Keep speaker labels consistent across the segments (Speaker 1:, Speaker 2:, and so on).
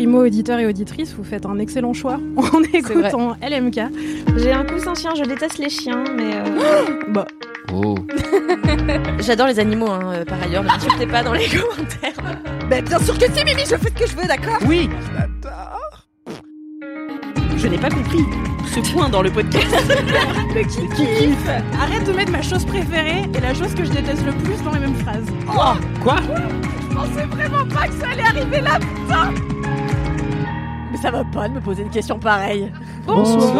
Speaker 1: Primo auditeur et auditrice, vous faites un excellent choix en écoutant LMK.
Speaker 2: J'ai un coussin chien, je déteste les chiens, mais. euh,
Speaker 1: Bah,
Speaker 3: Oh.
Speaker 2: J'adore les animaux, hein, euh, par ailleurs, ne m'insultez pas dans les commentaires.
Speaker 4: Mais bien sûr que si, Mimi, je fais ce que je veux, d'accord?
Speaker 3: Oui
Speaker 4: Je n'ai pas compris ce point dans le podcast.
Speaker 1: le kiff, kiff. Arrête de mettre ma chose préférée et la chose que je déteste le plus dans les mêmes phrases.
Speaker 3: Quoi? Quoi?
Speaker 1: Je pensais vraiment pas que ça allait arriver là, putain
Speaker 4: Mais ça va pas de me poser une question pareille.
Speaker 5: Bonsoir.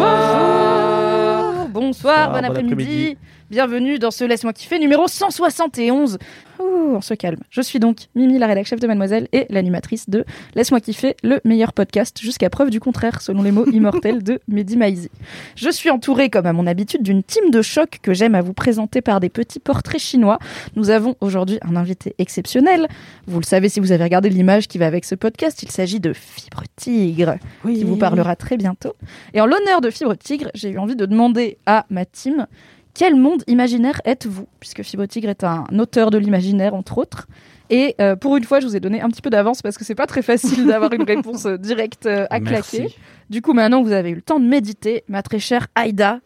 Speaker 5: Bonsoir, bon
Speaker 3: bon
Speaker 5: après-midi.
Speaker 3: après-midi.
Speaker 5: Bienvenue dans ce Laisse-moi kiffer numéro 171. Ouh, on se calme. Je suis donc Mimi, la rédac chef de Mademoiselle et l'animatrice de Laisse-moi kiffer, le meilleur podcast jusqu'à preuve du contraire, selon les mots immortels de Mehdi Maizi. Je suis entourée, comme à mon habitude, d'une team de choc que j'aime à vous présenter par des petits portraits chinois. Nous avons aujourd'hui un invité exceptionnel. Vous le savez si vous avez regardé l'image qui va avec ce podcast, il s'agit de Fibre Tigre
Speaker 1: Oui.
Speaker 5: qui vous parlera très bientôt. Et en l'honneur de Fibre Tigre, j'ai eu envie de demander à ma team quel monde imaginaire êtes-vous? Puisque Fibre Tigre est un auteur de l'imaginaire, entre autres. Et euh, pour une fois, je vous ai donné un petit peu d'avance parce que c'est pas très facile d'avoir une réponse euh, directe euh, à claquer.
Speaker 3: Merci.
Speaker 5: Du coup, maintenant que vous avez eu le temps de méditer, ma très chère Aïda,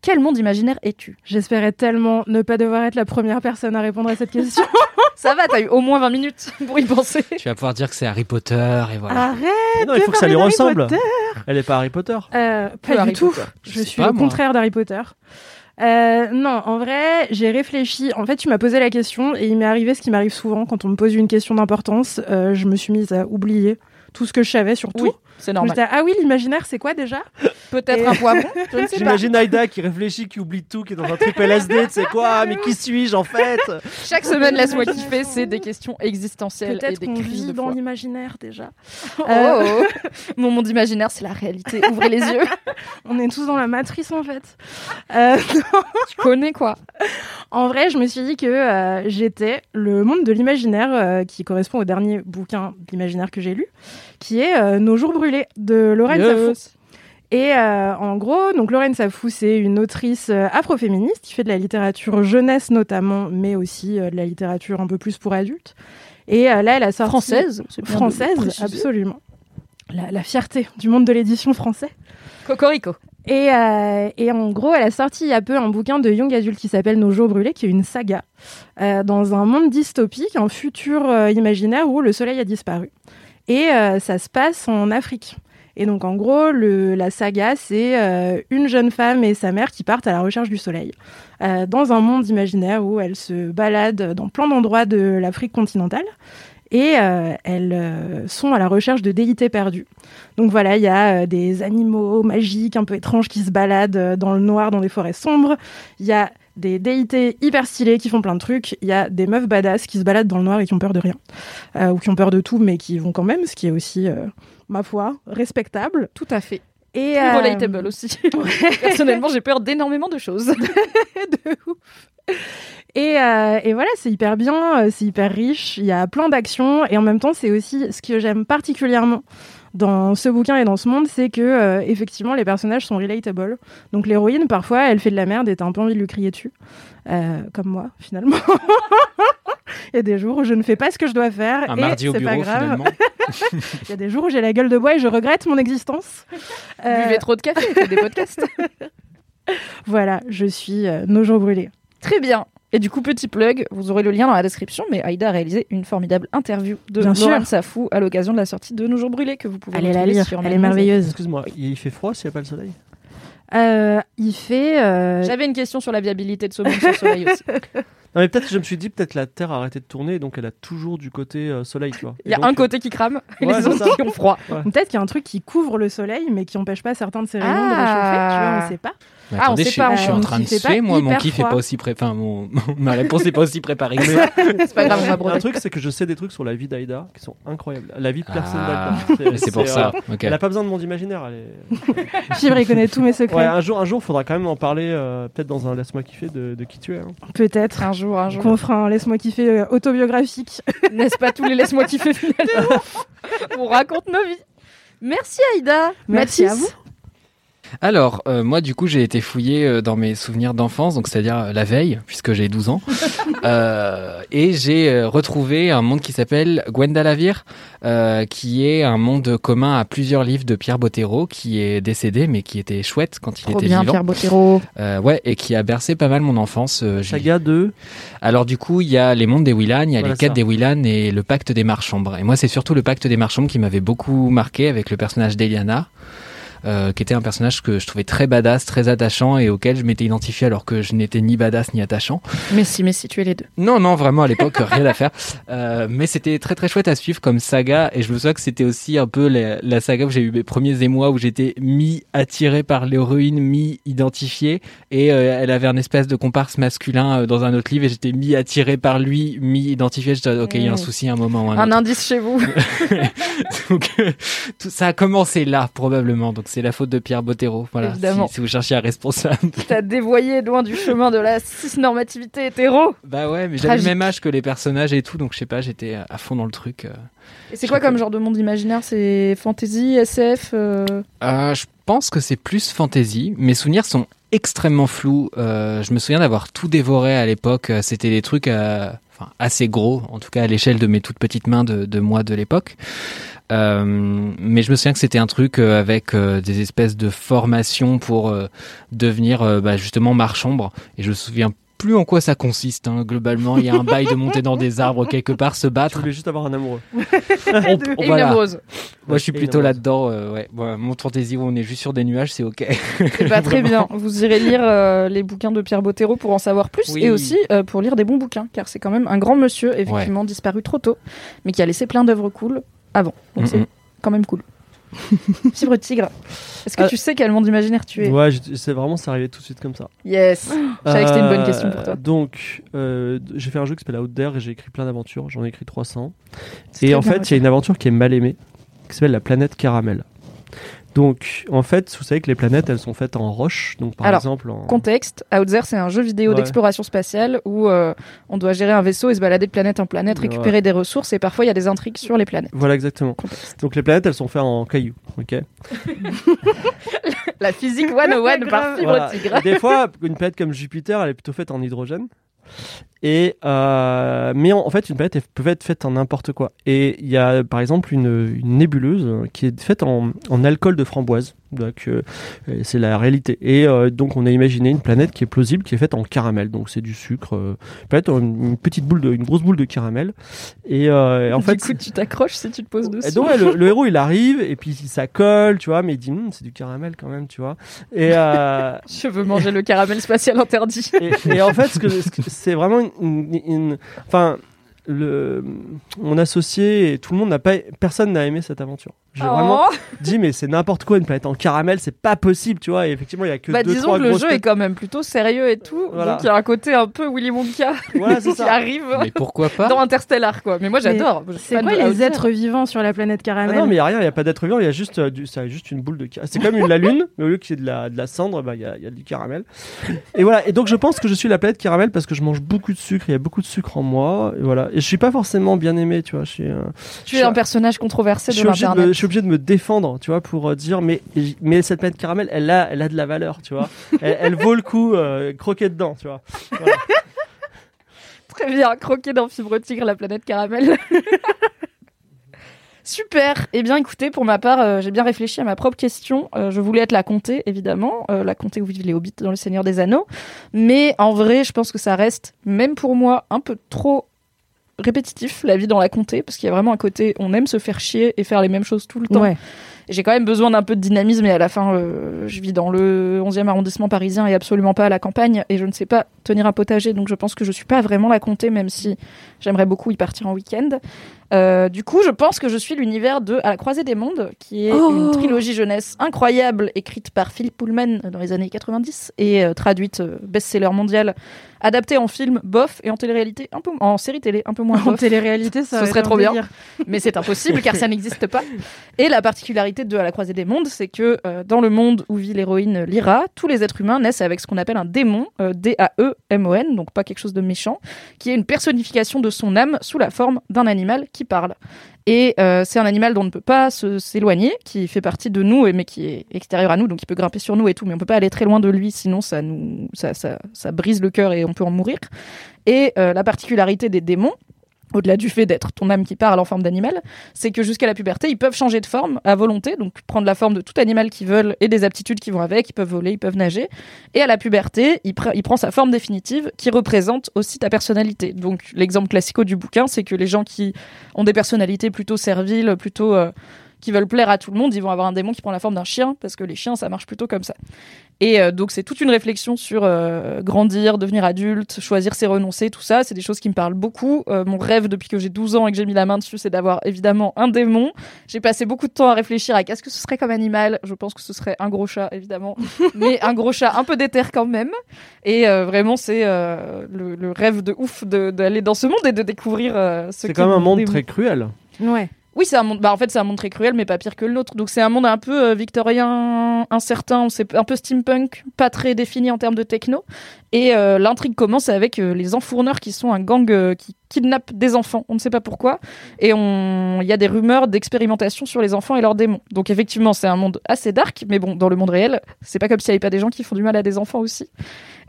Speaker 5: quel monde imaginaire es-tu?
Speaker 1: J'espérais tellement ne pas devoir être la première personne à répondre à cette question.
Speaker 5: Ça va, t'as eu au moins 20 minutes pour y penser.
Speaker 3: Tu vas pouvoir dire que c'est Harry Potter et voilà.
Speaker 1: Arrête
Speaker 6: Non, il faut que ça lui ressemble.
Speaker 1: Potter.
Speaker 6: Elle est pas Harry Potter.
Speaker 1: Euh,
Speaker 5: Peu
Speaker 1: pas
Speaker 5: Harry
Speaker 1: du tout.
Speaker 5: Potter.
Speaker 1: Je, suis
Speaker 3: pas,
Speaker 1: au
Speaker 3: moi.
Speaker 1: contraire d'Harry Potter. Euh, non, en vrai, j'ai réfléchi. En fait, tu m'as posé la question et il m'est arrivé ce qui m'arrive souvent quand on me pose une question d'importance. Euh, je me suis mise à oublier tout ce que je savais sur tout.
Speaker 5: C'est normal.
Speaker 1: Ah oui, l'imaginaire, c'est quoi déjà?
Speaker 5: Peut-être
Speaker 1: Et-
Speaker 5: un poivron, je ne sais pas.
Speaker 6: J'imagine Aïda qui réfléchit, qui oublie tout, qui est dans un trip LSD, tu sais quoi, mais qui suis-je en fait?
Speaker 5: Chaque semaine, laisse-moi kiffer, c'est des questions existentielles et
Speaker 1: Peut-être
Speaker 5: des
Speaker 1: qu'on
Speaker 5: crises
Speaker 1: vit
Speaker 5: de
Speaker 1: dans
Speaker 5: foi.
Speaker 1: l'imaginaire déjà.
Speaker 5: Oh,
Speaker 1: Euh,
Speaker 5: oh, oh. Mon monde imaginaire, c'est la réalité. Ouvrez les yeux.
Speaker 1: On est tous dans la matrice en fait. Euh,
Speaker 5: Tu connais quoi?
Speaker 1: En vrai, je me suis dit que euh, j'étais le monde de l'imaginaire euh, qui correspond au dernier bouquin d'imaginaire que j'ai lu, qui est euh, Nos jours brûlés de Lorraine Safou. Et euh, en gros, donc Lorraine Safou, c'est une autrice euh, afroféministe qui fait de la littérature jeunesse notamment, mais aussi euh, de la littérature un peu plus pour adultes. Et là, elle a sorti
Speaker 5: Française
Speaker 1: française, absolument. La, la fierté du monde de l'édition français.
Speaker 5: Cocorico.
Speaker 1: Et, euh, et en gros, elle a sorti il y a peu un bouquin de young adulte qui s'appelle Nos jours brûlés, qui est une saga euh, dans un monde dystopique, un futur euh, imaginaire où le soleil a disparu. Et euh, ça se passe en Afrique. Et donc, en gros, la saga, c'est euh, une jeune femme et sa mère qui partent à la recherche du soleil euh, dans un monde imaginaire où elles se baladent dans plein d'endroits de l'Afrique continentale. Et elles sont à la recherche de déités perdues. Donc voilà, il y a des animaux magiques un peu étranges qui se baladent dans le noir, dans des forêts sombres. Il y a des déités hyper stylés qui font plein de trucs. Il y a des meufs badass qui se baladent dans le noir et qui ont peur de rien. Euh, ou qui ont peur de tout, mais qui vont quand même, ce qui est aussi, euh, ma foi, respectable.
Speaker 5: Tout à fait.
Speaker 1: Et, euh,
Speaker 5: relatable aussi. Personnellement, j'ai peur d'énormément de choses.
Speaker 1: de ouf. Et, et voilà, c'est hyper bien, c'est hyper riche, il y a plein d'actions, et en même temps, c'est aussi ce que j'aime particulièrement dans ce bouquin et dans ce monde, c'est que euh, effectivement, les personnages sont relatable. Donc l'héroïne, parfois, elle fait de la merde et t'as un peu envie de lui crier dessus, Euh, comme moi, finalement. Il y a des jours où je ne fais pas ce que je dois faire,
Speaker 3: Un
Speaker 1: et
Speaker 3: mardi au
Speaker 1: c'est pas
Speaker 3: bureau
Speaker 1: grave.
Speaker 3: finalement.
Speaker 1: Il y a des jours où j'ai la gueule de bois et je regrette mon existence. Euh,
Speaker 5: Buvez trop de café, faites des podcasts.
Speaker 1: voilà, je suis euh, nos jours brûlés.
Speaker 5: Très bien. Et du coup, petit plug, vous aurez le lien dans la description, mais Aïda a réalisé une formidable interview de
Speaker 1: Bien
Speaker 5: Laurent. Safou à l'occasion de la sortie de Nos Jours Brûlés que vous pouvez
Speaker 1: Allez la lire,
Speaker 5: sur
Speaker 1: elle est merveilleuse.
Speaker 6: Excuse-moi, il fait froid s'il n'y a pas le soleil
Speaker 1: Euh, il fait. euh,
Speaker 5: J'avais une question sur la viabilité de ce monde sans soleil aussi.
Speaker 6: Non, mais peut-être que je me suis dit, peut-être la Terre a arrêté de tourner, donc elle a toujours du côté euh, soleil, tu vois.
Speaker 5: Il y a
Speaker 6: donc,
Speaker 5: un côté qui crame et
Speaker 6: Ouais,
Speaker 5: les autres
Speaker 6: ça.
Speaker 5: qui ont froid.
Speaker 1: Peut-être qu'il y a un truc qui couvre le soleil, mais qui empêche pas certains de ses rayons de
Speaker 5: Ah.
Speaker 1: réchauffer. Tu vois, on sait pas.
Speaker 3: Mais
Speaker 5: Ah, on
Speaker 3: attendez,
Speaker 5: sait
Speaker 3: je, suis-
Speaker 5: pas,
Speaker 3: je suis
Speaker 1: on
Speaker 3: en train de suer, moi, mon kiff est pas aussi pré... Enfin, mon... ma réponse est pas aussi préparée que ça.
Speaker 5: C'est pas grave, on va
Speaker 6: Un truc, c'est que je sais des trucs sur la vie d'Aïda qui sont incroyables. La vie de personne
Speaker 3: Ah,
Speaker 6: d'Aïda.
Speaker 3: C'est pour ça.
Speaker 6: euh. Elle a pas besoin de monde imaginaire. Elle est...
Speaker 1: Fibre, il connaît tous mes secrets.
Speaker 6: Ouais, un jour, un jour, faudra quand même en parler, euh, peut-être dans un laisse-moi kiffer de, de qui tu es. hein.
Speaker 1: Peut-être.
Speaker 5: Un jour, un jour.
Speaker 1: Qu'on fera un laisse-moi kiffer euh, autobiographique.
Speaker 5: N'est-ce pas tous les laisse-moi kiffer finalement? On raconte nos vies. Merci Aïda.
Speaker 1: Merci
Speaker 5: Mathis.
Speaker 1: à vous.
Speaker 3: Alors, euh, moi, du coup, j'ai été fouillé euh, dans mes souvenirs d'enfance, donc c'est-à-dire euh, la veille, puisque j'ai 12 ans. Euh, et j'ai retrouvé un monde qui s'appelle Gwendalavir, euh, qui est un monde commun à plusieurs livres de Pierre Bottero, qui est décédé, mais qui était chouette quand il
Speaker 5: Trop
Speaker 3: était
Speaker 5: bien,
Speaker 3: vivant.
Speaker 5: Pierre Bottero.
Speaker 3: Euh, ouais, et qui a bercé pas mal mon enfance. euh, j'ai-
Speaker 6: Saga de.
Speaker 3: Alors du coup, il y a les mondes des Willan, il y a
Speaker 6: Voilà
Speaker 3: les quêtes
Speaker 6: ça.
Speaker 3: des Willan et le pacte des marchambres. Et moi, c'est surtout le pacte des marchambres qui m'avait beaucoup marqué avec le personnage d'Eliana. Euh, qui était un personnage que je trouvais très badass, très attachant et auquel je m'étais identifié alors que je n'étais ni badass ni attachant.
Speaker 5: Mais si, mais si, tu es les deux.
Speaker 3: Non, non, vraiment à l'époque, rien à faire. Euh, mais c'était très très chouette à suivre comme saga et je me souviens que c'était aussi un peu la, la saga où j'ai eu mes premiers émois où j'étais mi attiré par l'héroïne, mi identifié et euh, elle avait un espèce de comparse masculin dans un autre livre et j'étais mi attiré par lui, mi identifié. Je disais, ok, il y a un
Speaker 5: Mm.
Speaker 3: souci à un moment ou un
Speaker 5: indice chez vous.
Speaker 3: Donc tout ça a commencé là probablement. Donc c'est la faute de Pierre Bottero. Voilà.
Speaker 5: Évidemment.
Speaker 3: Si, si vous cherchez un responsable.
Speaker 5: T'as dévoyé loin du chemin de la cis-normativité hétéro.
Speaker 3: Bah ouais, mais j'avais le même âge que les personnages et tout, donc je sais pas, j'étais à fond dans le truc. euh.
Speaker 5: Et c'est quoi comme genre de monde imaginaire? C'est fantasy, SF euh,
Speaker 3: Euh, je pense que c'est plus fantasy. Mes souvenirs sont extrêmement flous. Euh, je me souviens d'avoir tout dévoré à l'époque. C'était des trucs euh, assez gros, en tout cas à l'échelle de mes toutes petites mains de, moi de l'époque. Euh, mais je me souviens que c'était un truc euh, avec euh, des espèces de formations pour devenir bah, justement marchambre. Et je me souviens plus en quoi ça consiste. hein. Globalement, il y a un bail de monter dans des arbres quelque part, se battre.
Speaker 6: voulais juste avoir un amoureux.
Speaker 3: On-
Speaker 5: et une
Speaker 3: voilà.
Speaker 5: amoureuse.
Speaker 3: Moi, je suis
Speaker 6: Et
Speaker 3: plutôt là-dedans. euh, ouais. Mon fantasy où on est juste sur des nuages, c'est ok.
Speaker 5: Eh bah, très bien. Vous irez lire euh, les bouquins de Pierre Bottero pour en savoir plus
Speaker 3: Oui.
Speaker 5: et aussi euh, pour lire des bons bouquins, car c'est quand même un grand monsieur, effectivement disparu trop tôt, mais qui a laissé plein d'œuvres cool avant. Donc c'est quand même cool. Fibre Tigre, est-ce que
Speaker 6: Euh,
Speaker 5: tu sais quel monde imaginaire tu es?
Speaker 6: Ouais, je- c'est vraiment, c'est arrivé tout de suite comme ça.
Speaker 5: Yes. Je savais que c'était une bonne question pour toi.
Speaker 6: Euh, Donc, euh, j'ai fait un jeu qui s'appelle Out There et j'ai écrit plein d'aventures. J'en ai écrit 300.
Speaker 5: C'est
Speaker 6: Et en fait, il y a une aventure qui est mal aimée, qui s'appelle la planète Caramel. Donc, en fait, vous savez que les planètes, elles sont faites en roche. Donc, par
Speaker 5: Alors,
Speaker 6: exemple, en...
Speaker 5: Contexte, Outzer c'est un jeu vidéo
Speaker 6: Ouais.
Speaker 5: d'exploration spatiale où euh, on doit gérer un vaisseau et se balader de planète en planète,
Speaker 6: Ouais.
Speaker 5: récupérer des ressources et parfois il y a des intrigues sur les planètes.
Speaker 6: Voilà, exactement.
Speaker 5: Contexte.
Speaker 6: Donc, les planètes, elles sont faites en cailloux. Ok?
Speaker 5: La physique 101 par. Fibre
Speaker 6: Voilà.
Speaker 5: Tigre.
Speaker 6: Des fois, une planète comme Jupiter, elle est plutôt faite en hydrogène. Et euh, mais en, en fait, une planète elle peut être faite en n'importe quoi. Et il y a par exemple une, une nébuleuse euh, qui est faite en, en alcool de framboise. Donc euh, c'est la réalité. Et euh, donc on a imaginé une planète qui est plausible, qui est faite en caramel. Donc c'est du sucre, peut-être une, une petite boule, de, une grosse boule de caramel. Et en
Speaker 5: du
Speaker 6: fait,
Speaker 5: coup, tu t'accroches si tu te poses dessus.
Speaker 6: et donc ouais, le, le héros il arrive et puis ça colle, tu vois, mais il dit Hum, c'est du caramel quand même, tu vois. Et
Speaker 5: Je veux manger le caramel spatial interdit.
Speaker 6: et, et en fait, ce c'est vraiment une, enfin, mon associé et tout le monde n'a pas, personne n'a aimé cette aventure. J'ai vraiment
Speaker 5: Oh.
Speaker 6: dit mais c'est n'importe quoi une planète en caramel, c'est pas possible, tu vois. Et effectivement, il y a que
Speaker 5: Bah,
Speaker 6: deux
Speaker 5: disons
Speaker 6: trois
Speaker 5: que le jeu est quand même plutôt sérieux et tout.
Speaker 6: Voilà.
Speaker 5: Donc il y a un côté un peu Willy Wonka
Speaker 6: Voilà,
Speaker 5: qui
Speaker 6: ça.
Speaker 5: arrive
Speaker 3: Mais pourquoi pas
Speaker 5: dans Interstellar quoi. Mais moi j'adore. Je suis
Speaker 1: C'est quoi les êtres vivants sur la planète
Speaker 6: Ah
Speaker 1: caramel
Speaker 6: non, mais il y a rien, il y a pas d'être vivant, il y a juste, euh, du, ça a juste une boule de. ca- C'est comme une, la lune, mais au lieu qu'il y ait de la, de la cendre, bah, il y, a, y a du caramel. Et voilà. Et donc je pense que je suis la planète caramel parce que je mange beaucoup de sucre, il y a beaucoup de sucre en moi, et voilà. Et je suis pas forcément bien aimé, tu vois. Je suis, euh,
Speaker 5: Tu es un personnage controversé
Speaker 6: je
Speaker 5: de
Speaker 6: suis,
Speaker 5: l'internet.
Speaker 6: Obligé de me défendre, tu vois, pour euh, dire mais mais cette planète caramel, elle a elle a de la valeur, tu vois. elle, elle vaut le coup euh, croquer dedans, tu vois. Voilà.
Speaker 5: Très bien, croquer dans Fibre Tigre, la planète caramel. Super. Eh bien, écoutez, pour ma part, euh, j'ai bien réfléchi à ma propre question. Euh, je voulais être la comté, évidemment, euh, la comté où vivent les hobbits dans Le Seigneur des Anneaux. Mais en vrai, je pense que ça reste, même pour moi, un peu trop répétitif, la vie dans la comté, parce qu'il y a vraiment un côté, on aime se faire chier et faire les mêmes choses tout le temps.
Speaker 1: Ouais.
Speaker 5: J'ai quand même besoin d'un peu de dynamisme et à la fin, euh, je vis dans le 11e arrondissement parisien et absolument pas à la campagne et je ne sais pas tenir un potager, donc je pense que je suis pas vraiment la compter, même si j'aimerais beaucoup y partir en week-end. Euh, du coup, je pense que je suis l'univers de À la croisée des mondes, qui est
Speaker 1: Oh.
Speaker 5: une trilogie jeunesse incroyable, écrite par Philip Pullman dans les années 90 et euh, traduite euh, best-seller mondial, adaptée en film bof et en télé-réalité un peu en série télé un peu moins
Speaker 1: En télé-réalité, ça
Speaker 5: Ce serait trop bien. mais c'est impossible car ça n'existe pas. Et la particularité de À la croisée des mondes, c'est que dans le monde où vit l'héroïne Lyra, tous les êtres humains naissent avec ce qu'on appelle un démon, euh, D-A-E-M-O-N, donc pas quelque chose de méchant, qui est une personnification de son âme sous la forme d'un animal qui parle. Et euh, c'est un animal dont on ne peut pas s'éloigner, qui fait partie de nous, mais qui est extérieur à nous, donc il peut grimper sur nous et tout, mais on peut pas aller très loin de lui, sinon ça nous, ça, ça, ça brise le cœur et on peut en mourir. Et euh, la particularité des démons, au-delà du fait d'être ton âme qui parle en forme d'animal, c'est que jusqu'à la puberté, ils peuvent changer de forme à volonté, donc prendre la forme de tout animal qu'ils veulent et des aptitudes qui vont avec, ils peuvent voler, ils peuvent nager. Et à la puberté, il, pre- il prend sa forme définitive qui représente aussi ta personnalité. Donc l'exemple classico du bouquin, c'est que les gens qui ont des personnalités plutôt serviles, plutôt... euh, qui veulent plaire à tout le monde, ils vont avoir un démon qui prend la forme d'un chien, parce que les chiens, ça marche plutôt comme ça. Et euh, donc c'est toute une réflexion sur euh, grandir, devenir adulte, choisir ses renoncer, tout ça. C'est des choses qui me parlent beaucoup. Euh, mon rêve depuis que j'ai 12 ans et que j'ai mis la main dessus, c'est d'avoir évidemment un démon. J'ai passé beaucoup de temps à réfléchir à qu'est-ce que ce serait comme animal. Je pense que ce serait un gros chat, évidemment, mais un gros chat un peu déter quand même. Et euh, vraiment, c'est euh, le, le rêve de ouf de- d'aller dans ce monde et de découvrir euh, ce
Speaker 6: C'est quand même un
Speaker 5: mon
Speaker 6: monde
Speaker 5: démon.
Speaker 6: très cruel.
Speaker 1: Ouais.
Speaker 5: Oui, c'est un monde. Bah, en fait, c'est un monde très cruel, mais pas pire que le nôtre. Donc, c'est un monde un peu euh, victorien, incertain. Sait un peu steampunk, pas très défini en termes de techno. Et euh, l'intrigue commence avec euh, les enfourneurs qui sont un gang qui kidnappe des enfants. On ne sait pas pourquoi. Et il y a des rumeurs d'expérimentation sur les enfants et leurs démons. Donc, effectivement, c'est un monde assez dark, mais bon, dans le monde réel, c'est pas comme s'il n'y avait pas des gens qui font du mal à des enfants aussi.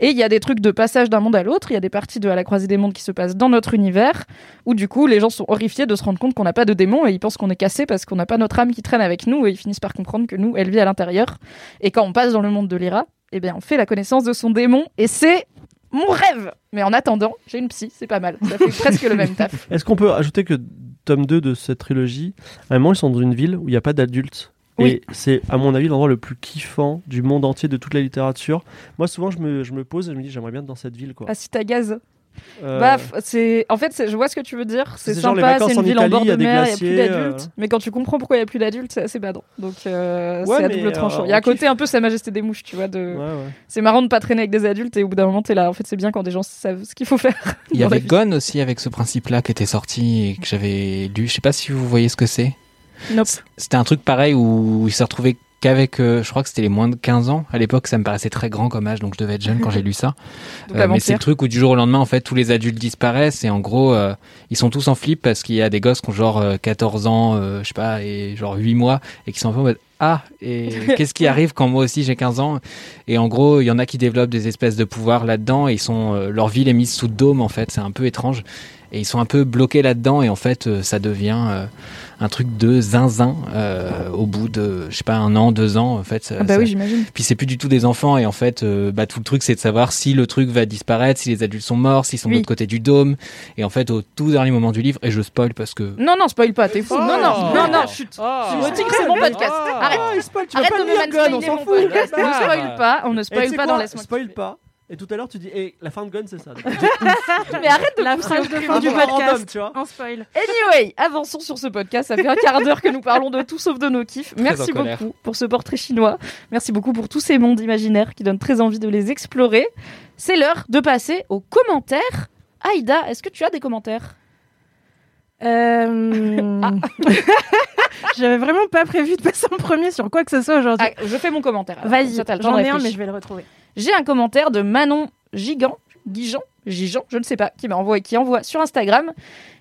Speaker 5: Et il y a des trucs de passage d'un monde à l'autre. Il y a des parties de À la croisée des mondes qui se passent dans notre univers, où du coup, les gens sont horrifiés de se rendre compte qu'on n'a pas de démons et ils pensent qu'on est cassé parce qu'on n'a pas notre âme qui traîne avec nous et ils finissent par comprendre que nous, elle vit à l'intérieur. Et quand on passe dans le monde de Lyra, eh bien, on fait la connaissance de son démon et c'est mon rêve. Mais en attendant, j'ai une psy, c'est pas mal. Ça fait presque le même taf.
Speaker 6: Est-ce qu'on peut ajouter que tome 2 de cette trilogie, à un moment, ils sont dans une ville où il n'y a pas d'adultes.
Speaker 5: Oui.
Speaker 6: Et c'est, à mon avis, l'endroit le plus kiffant du monde entier, de toute la littérature. Moi, souvent, je me, je me pose et je me dis, j'aimerais bien être dans cette ville. Quoi.
Speaker 5: Ah, si t'as gaz.
Speaker 6: Euh,
Speaker 5: Bah, c'est en fait, c'est- je vois ce que tu veux dire. C'est sympa, c'est une
Speaker 6: en
Speaker 5: ville en bord de mer, il y a plus d'adultes.
Speaker 6: euh.
Speaker 5: Mais quand tu comprends pourquoi il y a plus d'adultes, c'est assez badant. Donc euh,
Speaker 6: Ouais,
Speaker 5: c'est à double tranchant. Il y a
Speaker 6: on
Speaker 5: côté
Speaker 6: kiffe.
Speaker 5: un peu Sa Majesté des mouches, tu vois. De...
Speaker 6: ouais, ouais.
Speaker 5: C'est marrant de pas traîner avec des adultes et au bout d'un moment t'es là. En fait, c'est bien quand des gens savent ce qu'il faut faire.
Speaker 3: Il y avait. Gone aussi avec ce principe-là qui était sorti et que j'avais lu. Je sais pas si vous voyez ce que c'est.
Speaker 5: Nope.
Speaker 3: C'était un truc pareil où il s'est retrouvé qu'avec, euh, je crois que c'était les moins de 15 ans. À l'époque, ça me paraissait très grand comme âge, donc je devais être jeune quand j'ai lu ça. Euh, mais c'est le truc où du jour au lendemain, en fait, tous les adultes disparaissent et en gros, euh, ils sont tous en flip parce qu'il y a des gosses qui ont genre euh, 14 ans, je sais pas, et genre 8 mois et qui sont un peu en mode ah et qu'est-ce qui arrive quand moi aussi j'ai 15 ans? Et en gros il y en a qui développent des espèces de pouvoirs là-dedans et ils sont leur ville est mise sous dôme en fait c'est un peu étrange et ils sont un peu bloqués là-dedans et en fait ça devient un truc de zinzin euh, au bout de je sais pas un an deux ans en fait ça-
Speaker 5: Ah bah
Speaker 3: ça-
Speaker 5: oui, j'imagine.
Speaker 3: puis c'est plus du tout des enfants et en fait euh, bah, tout le truc c'est de savoir si le truc va disparaître si les adultes sont morts s'ils sont de l'autre côté du dôme et en fait au tout dernier moment du livre et je spoil parce que
Speaker 5: Non, non, spoil pas, t'es fou.
Speaker 6: Oh.
Speaker 5: non, non, non, non, chut.
Speaker 6: Ah.
Speaker 5: Tu me dis que c'est mon podcast. Arrête.
Speaker 6: Spoil, tu vas
Speaker 5: Arrête
Speaker 6: pas
Speaker 5: de me
Speaker 6: Gun, on s'en fout.
Speaker 5: Ne spoil pas, on ne spoil pas dans Laisse-moi
Speaker 6: Spoil pas. Et tout à l'heure, tu dis, et la fin de Gun, c'est ça.
Speaker 5: Mais arrête de
Speaker 1: La phrase de fin du podcast.
Speaker 6: random, tu vois.
Speaker 1: En spoil.
Speaker 5: Anyway, avançons sur ce podcast. Ça fait un quart d'heure que nous parlons de tout sauf de nos kiffs. Merci
Speaker 3: colère.
Speaker 5: beaucoup pour ce portrait chinois. Merci beaucoup pour tous ces mondes imaginaires qui donnent très envie de les explorer. C'est l'heure de passer aux commentaires. Aïda, est-ce que tu as des commentaires?
Speaker 1: Euh... J'avais vraiment pas prévu de passer en premier sur quoi que ce soit aujourd'hui.
Speaker 5: Ah, Je fais mon commentaire.
Speaker 1: Vas-y, j'en ai un, mais je vais le retrouver.
Speaker 5: J'ai un commentaire de Manon Gigant, Guigan, Gigan, je ne sais pas, qui m'a envoyé, qui envoie sur Instagram.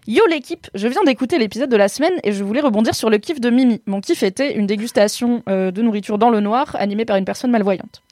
Speaker 5: Yo l'équipe, je viens d'écouter l'épisode de la semaine et je voulais rebondir sur le kiff de Mimi. Mon kiff était une dégustation euh, de nourriture dans le noir animée par une personne malvoyante.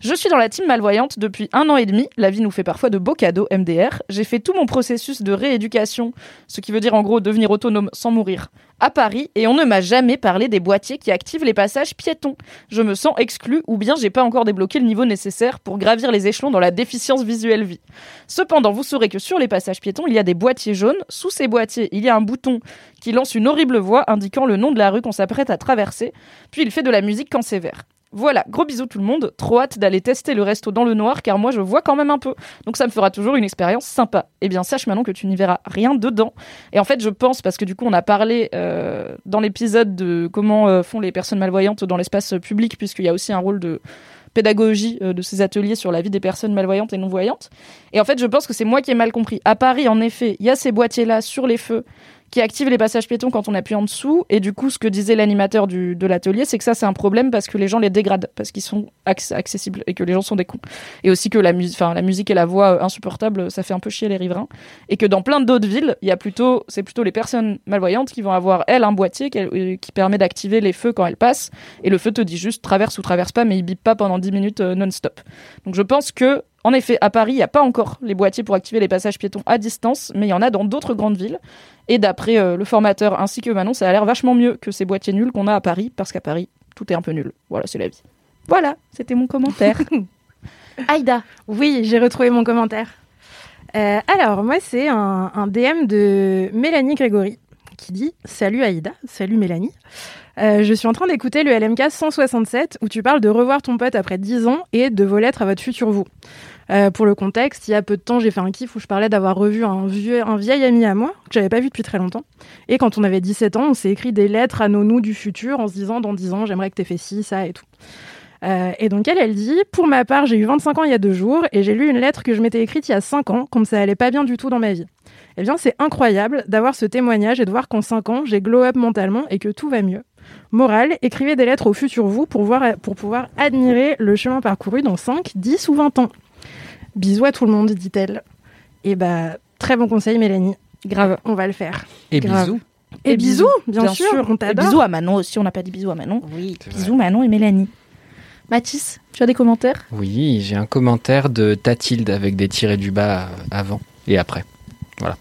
Speaker 5: Je suis dans la team malvoyante depuis un an et demi. La vie nous fait parfois de beaux cadeaux, MDR. J'ai fait tout mon processus de rééducation, ce qui veut dire en gros devenir autonome sans mourir, à Paris, et on ne m'a jamais parlé des boîtiers qui activent les passages piétons. Je me sens exclu ou bien j'ai pas encore débloqué le niveau nécessaire pour gravir les échelons dans la déficience visuelle vie. Cependant, vous saurez que sur les passages piétons, il y a des boîtiers jaunes. Sous ces boîtiers, il y a un bouton qui lance une horrible voix indiquant le nom de la rue qu'on s'apprête à traverser. Puis il fait de la musique quand c'est vert. Voilà, gros bisous tout le monde. Trop hâte d'aller tester le resto dans le noir car moi je vois quand même un peu. Donc ça me fera toujours une expérience sympa. Eh bien, sache maintenant que tu n'y verras rien dedans. Et en fait, je pense, parce que du coup, on a parlé euh, dans l'épisode de comment euh, font les personnes malvoyantes dans l'espace public, puisqu'il y a aussi un rôle de pédagogie euh, de ces ateliers sur la vie des personnes malvoyantes et non-voyantes. Et en fait, je pense que c'est moi qui ai mal compris. À Paris, en effet, il y a ces boîtiers-là sur les feux qui activent les passages piétons quand on appuie en dessous. Et du coup, ce que disait l'animateur de l'atelier, c'est que ça, c'est un problème parce que les gens les dégradent, parce qu'ils sont acc- accessibles et que les gens sont des cons. Et aussi que la, la musique et la voix euh, insupportables, ça fait un peu chier les riverains. Et que dans plein d'autres villes, il y a plutôt, c'est plutôt les personnes malvoyantes qui vont avoir, elles, un boîtier euh, qui permet d'activer les feux quand elles passent. Et le feu te dit juste traverse ou traverse pas, mais il bip pas pendant 10 minutes euh, non-stop. Donc je pense que, en effet, à Paris, il n'y a pas encore les boîtiers pour activer les passages piétons à distance, mais il y en a dans d'autres grandes villes. Et d'après euh, le formateur ainsi que Manon, ça a l'air vachement mieux que ces boîtiers nuls qu'on a à Paris, parce qu'à Paris, tout est un peu nul. Voilà, c'est la vie. Voilà, c'était mon commentaire. Aïda.
Speaker 1: Oui, j'ai retrouvé mon commentaire. Euh, alors, moi, c'est un, un DM de Mélanie Grégory qui dit Salut Aïda, salut Mélanie. Euh, je suis en train d'écouter le LMK 167 où tu parles de revoir ton pote après 10 ans et de vos lettres à votre futur vous. Euh, pour le contexte, il y a peu de temps, j'ai fait un kiff où je parlais d'avoir revu un, vieux, un vieil ami à moi que j'avais pas vu depuis très longtemps. Et quand on avait 17 ans, on s'est écrit des lettres à nos nous du futur en se disant dans 10 ans, j'aimerais que t'aies fait ci, ça et tout. Euh, et donc elle, elle dit Pour ma part, j'ai eu 25 ans il y a deux jours et j'ai lu une lettre que je m'étais écrite il y a 5 ans, comme ça allait pas bien du tout dans ma vie. Eh bien, c'est incroyable d'avoir ce témoignage et de voir qu'en 5 ans, j'ai glow up mentalement et que tout va mieux. Morale, écrivez des lettres au futur vous pour, voir, pour pouvoir admirer le chemin parcouru dans 5, 10 ou 20 ans. Bisous à tout le monde, dit-elle. Et bah, très bon conseil, Mélanie.
Speaker 5: Grave.
Speaker 1: On va le faire.
Speaker 3: Et
Speaker 5: Grave.
Speaker 3: bisous.
Speaker 1: Et,
Speaker 5: Et
Speaker 1: bisous,
Speaker 5: bisous,
Speaker 1: bien, sûr, on
Speaker 5: Et
Speaker 1: t'adore.
Speaker 5: bisous à Manon aussi, on n'a pas dit bisous à Manon.
Speaker 2: Oui.
Speaker 5: Bisous Manon et Mélanie. Mathis, tu as des commentaires?
Speaker 3: Oui, j'ai un commentaire de Tatilde avec des tirés du bas avant et après. Voilà.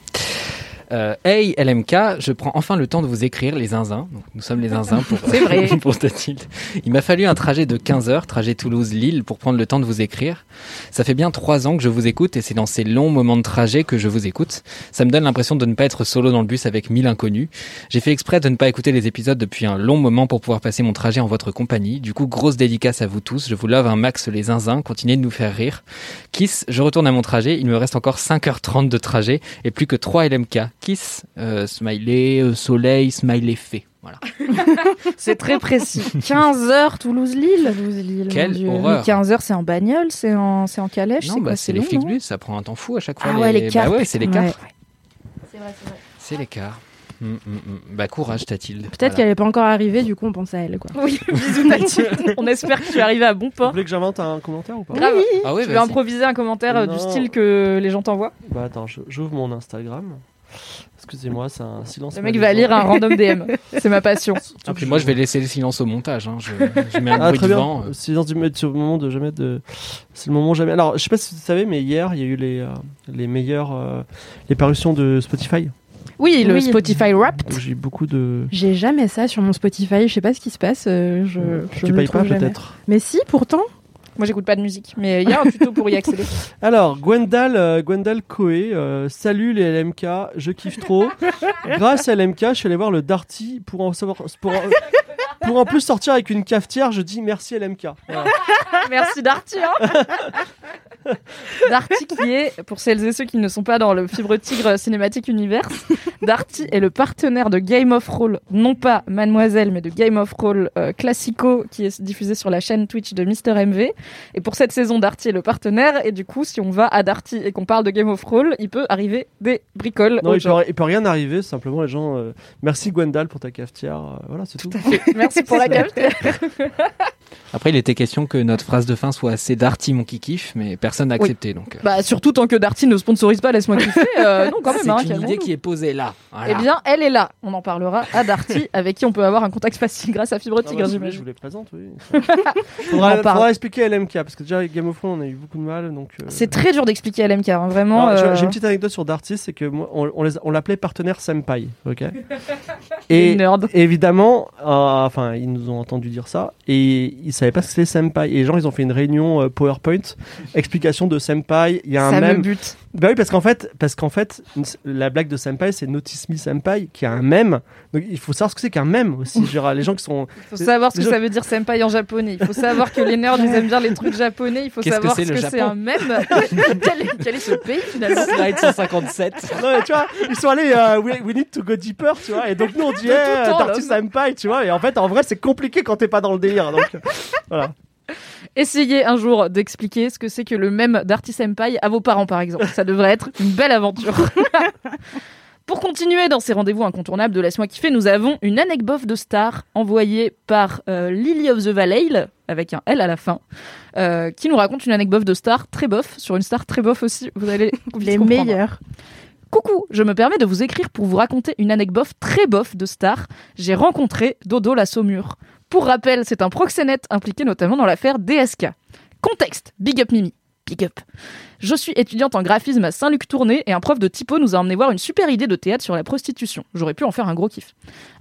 Speaker 3: Euh, hey LMK, je prends enfin le temps de vous écrire les zinzins. Donc, nous sommes les zinzins pour,
Speaker 5: vrai.
Speaker 3: pour Tatilde. Il m'a fallu un trajet de 15 heures, trajet Toulouse-Lille, pour prendre le temps de vous écrire. Ça fait bien trois ans que je vous écoute et c'est dans ces longs moments de trajet que je vous écoute. Ça me donne l'impression de ne pas être solo dans le bus avec mille inconnus. J'ai fait exprès de ne pas écouter les épisodes depuis un long moment pour pouvoir passer mon trajet en votre compagnie. Du coup, grosse dédicace à vous tous. Je vous love un max les zinzins. Continuez de nous faire rire. Kiss, je retourne à mon trajet. Il me reste encore 5h30 de trajet et plus que 3 LMK. Kiss, euh, smiley, euh, soleil, smiley fait. Voilà.
Speaker 5: C'est très précis. 15 heures Toulouse-Lille.
Speaker 1: Toulouse-Lille,
Speaker 3: Quelle
Speaker 1: mon Dieu.
Speaker 3: horreur.
Speaker 5: 15 heures, c'est en bagnole, c'est en, c'est en calèche,
Speaker 3: Non,
Speaker 5: c'est
Speaker 3: bah, c'est les flics bus. Ça prend un temps fou à chaque fois.
Speaker 5: Ah ouais, les cars.
Speaker 3: Bah ouais, c'est l'écart.
Speaker 5: Ouais.
Speaker 3: C'est l'écart. Hum, hum, hum. Bah courage, Tatilde.
Speaker 1: Peut-être
Speaker 3: Voilà.
Speaker 1: qu'elle n'est pas encore arrivée, du coup, on pense à elle. Quoi.
Speaker 5: Oui, bisous Mathilde. On espère que tu es arrivé à bon
Speaker 6: Vous
Speaker 5: port.
Speaker 6: voulez que j'invente un commentaire ou pas?
Speaker 5: Grave.
Speaker 3: Ah ouais,
Speaker 5: tu veux
Speaker 3: vas-y.
Speaker 5: improviser un commentaire euh, du style que les gens t'envoient?
Speaker 6: Bah attends, j'ouvre mon Instagram. Excusez-moi, c'est un silence.
Speaker 5: Le mec va lire un random DM. C'est ma passion.
Speaker 3: Ah, puis moi, je vais laisser le silence au montage. hein. Je, je mets un
Speaker 6: Ah
Speaker 3: bruit
Speaker 6: très
Speaker 3: de
Speaker 6: bien.
Speaker 3: vent. euh.
Speaker 6: Silence du c'est le moment de jamais de. C'est le moment jamais. Alors je sais pas si vous savez, mais hier il y a eu les euh, les meilleures euh, les parutions de Spotify.
Speaker 5: Oui, le
Speaker 1: Oui.
Speaker 5: Spotify Wrapped.
Speaker 6: J'ai beaucoup de.
Speaker 1: J'ai jamais ça sur mon Spotify, je sais pas ce qui se passe. euh, je, je
Speaker 6: tu
Speaker 1: ne
Speaker 6: payes
Speaker 1: le
Speaker 6: pas peut-être.
Speaker 1: Mais si, pourtant.
Speaker 5: Moi, j'écoute pas de musique, mais il y a un tuto pour y accéder.
Speaker 6: Alors, Gwendal, euh, Gwendal Coé, euh, salut les LMK, je kiffe trop. Grâce à LMK, je suis allé voir le Darty pour en savoir, pour en, pour en plus sortir avec une cafetière. Je dis merci LMK. Voilà.
Speaker 5: Merci Darty. hein. Darty qui est, pour celles et ceux qui ne sont pas dans le Fibre Tigre Cinématique Universe, Darty est le partenaire de Game of Roll, non pas Mademoiselle, mais de Game of Roll euh, Classico qui est diffusé sur la chaîne Twitch de Mister MV. Et pour cette saison, Darty est le partenaire. Et du coup, si on va à Darty et qu'on parle de Game of Roll, il peut arriver des bricoles.
Speaker 6: Non, il peut, il peut rien arriver. Simplement, les gens. euh, merci Gwendal pour ta cafetière. euh, voilà, c'est tout.
Speaker 5: Merci pour la cafetière.
Speaker 3: Après, il était question que notre phrase de fin soit assez darty mon kikif, mais personne n'a accepté. Donc, euh,
Speaker 5: Bah, surtout tant que Darty ne sponsorise pas, laisse-moi kiffer. Euh, non, quand même.
Speaker 3: c'est
Speaker 5: hein,
Speaker 3: une idée qui est posée là. Voilà.
Speaker 5: Eh bien, elle est là. On en parlera à Darty, avec qui on peut avoir un contact facile grâce à Fibre
Speaker 6: Ah bah,
Speaker 5: Tigre,
Speaker 6: voulez, je vous les présente, oui.
Speaker 5: On
Speaker 6: faudra, expliquer à LMK parce que déjà avec Game of Thrones on a eu beaucoup de mal donc. euh,
Speaker 5: C'est très dur d'expliquer à LMK, hein, vraiment. Euh,
Speaker 6: J'ai une petite anecdote sur Darty, c'est que moi, on, on les- on l'appelait partenaire Senpai, ok Et évidemment, euh, enfin, ils nous ont entendu dire ça, et ils savaient pas ce que c'était senpai. Et les gens, ils ont fait une réunion euh, PowerPoint, explication de senpai. Il y a un
Speaker 5: Ça me
Speaker 6: même.
Speaker 5: bute.
Speaker 6: Bah oui, parce qu'en fait, parce qu'en fait, la blague de senpai, c'est Notice Me Senpai, qui a un mème. Donc il faut savoir ce que c'est qu'un mème aussi. Genre, les gens qui sont.
Speaker 5: Il faut savoir ce que ça veut dire senpai en japonais. Il faut savoir que les nerds, ils aiment bien les trucs japonais. Il faut
Speaker 3: que
Speaker 5: savoir ce
Speaker 3: le
Speaker 5: que c'est
Speaker 3: Japon
Speaker 5: un mème. quel, est, quel est ce pays finalement
Speaker 3: Slide 157.
Speaker 6: Non, mais tu vois, ils sont allés, euh, we, we need to go deeper, tu vois. Et donc nous, on dit,
Speaker 5: tout
Speaker 6: eh, Darty. Senpai, tu vois. Et en fait, en vrai, c'est compliqué quand t'es pas dans le délire. Donc voilà.
Speaker 5: Essayez un jour d'expliquer ce que c'est que le mème d'Arty Senpai à vos parents, par exemple. Ça devrait être une belle aventure. Pour continuer dans ces rendez-vous incontournables de Laisse-moi kiffer, nous avons une anecdote de star envoyée par euh, Lily of the Valley, avec un L à la fin, euh, qui nous raconte une anecdote de star très bof, sur une star très bof aussi. Vous allez
Speaker 1: Les meilleurs.
Speaker 5: Coucou, je me permets de vous écrire pour vous raconter une anecdote très bof de star. J'ai rencontré Dodo la Saumure. Pour rappel, c'est un proxénète impliqué notamment dans l'affaire DSK. Contexte, big up Mimi. Big up. Je suis étudiante en graphisme à Saint-Luc-Tournai et un prof de typo nous a emmené voir une super idée de théâtre sur la prostitution. J'aurais pu en faire un gros kiff.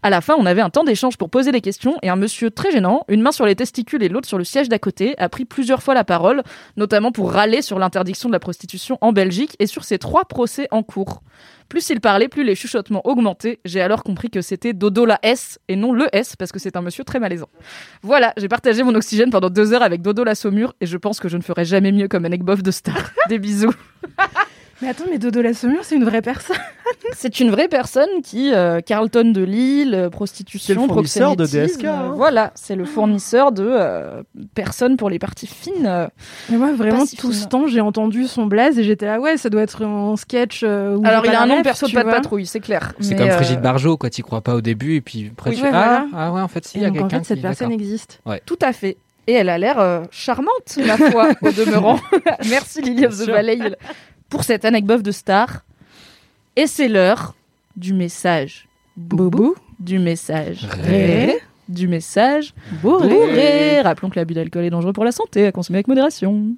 Speaker 5: À la fin, on avait un temps d'échange pour poser des questions et un monsieur très gênant, une main sur les testicules et l'autre sur le siège d'à côté, a pris plusieurs fois la parole, notamment pour râler sur l'interdiction de la prostitution en Belgique et sur ses trois procès en cours. Plus il parlait, plus les chuchotements augmentaient. J'ai alors compris que c'était Dodo la S et non le S parce que c'est un monsieur très malaisant. Voilà, j'ai partagé mon oxygène pendant deux heures avec Dodo la Saumure et je pense que je ne ferai jamais mieux comme anecdote de star. Des bisous.
Speaker 1: Mais attends, mais Dodo la Saumure, c'est une vraie personne.
Speaker 5: C'est une vraie personne qui, euh, Carlton de Lille, euh, prostitution,
Speaker 6: C'est le fournisseur de DSK,
Speaker 5: euh,
Speaker 6: hein.
Speaker 5: Voilà, c'est le fournisseur de euh, personnes pour les parties fines. euh.
Speaker 1: Mais moi, vraiment,
Speaker 5: si
Speaker 1: tout
Speaker 5: fine.
Speaker 1: ce temps, j'ai entendu son blaze et j'étais là, ouais, ça doit être un sketch. euh, où
Speaker 5: Alors il a un nom perso de pas de patrouille, c'est clair.
Speaker 3: C'est comme
Speaker 5: euh,
Speaker 3: Brigitte Barjot, quoi. T'y crois pas au début et puis après
Speaker 1: Oui,
Speaker 3: tu fais
Speaker 1: voilà.
Speaker 3: ah, ah ouais, en fait, si, il y a
Speaker 1: donc, en
Speaker 3: quelqu'un
Speaker 1: fait, cette
Speaker 3: qui.
Speaker 1: personne existe.
Speaker 5: Tout à fait. Et elle a l'air euh, charmante, ma foi, au demeurant. Merci Lily of the. Valley pour cette anecdote de star. Et c'est l'heure du message.
Speaker 1: Boubou.
Speaker 5: Du message.
Speaker 3: Ré.
Speaker 5: Du message.
Speaker 1: Bourré.
Speaker 5: Rappelons que l'abus d'alcool est dangereux pour la santé, à consommer avec modération.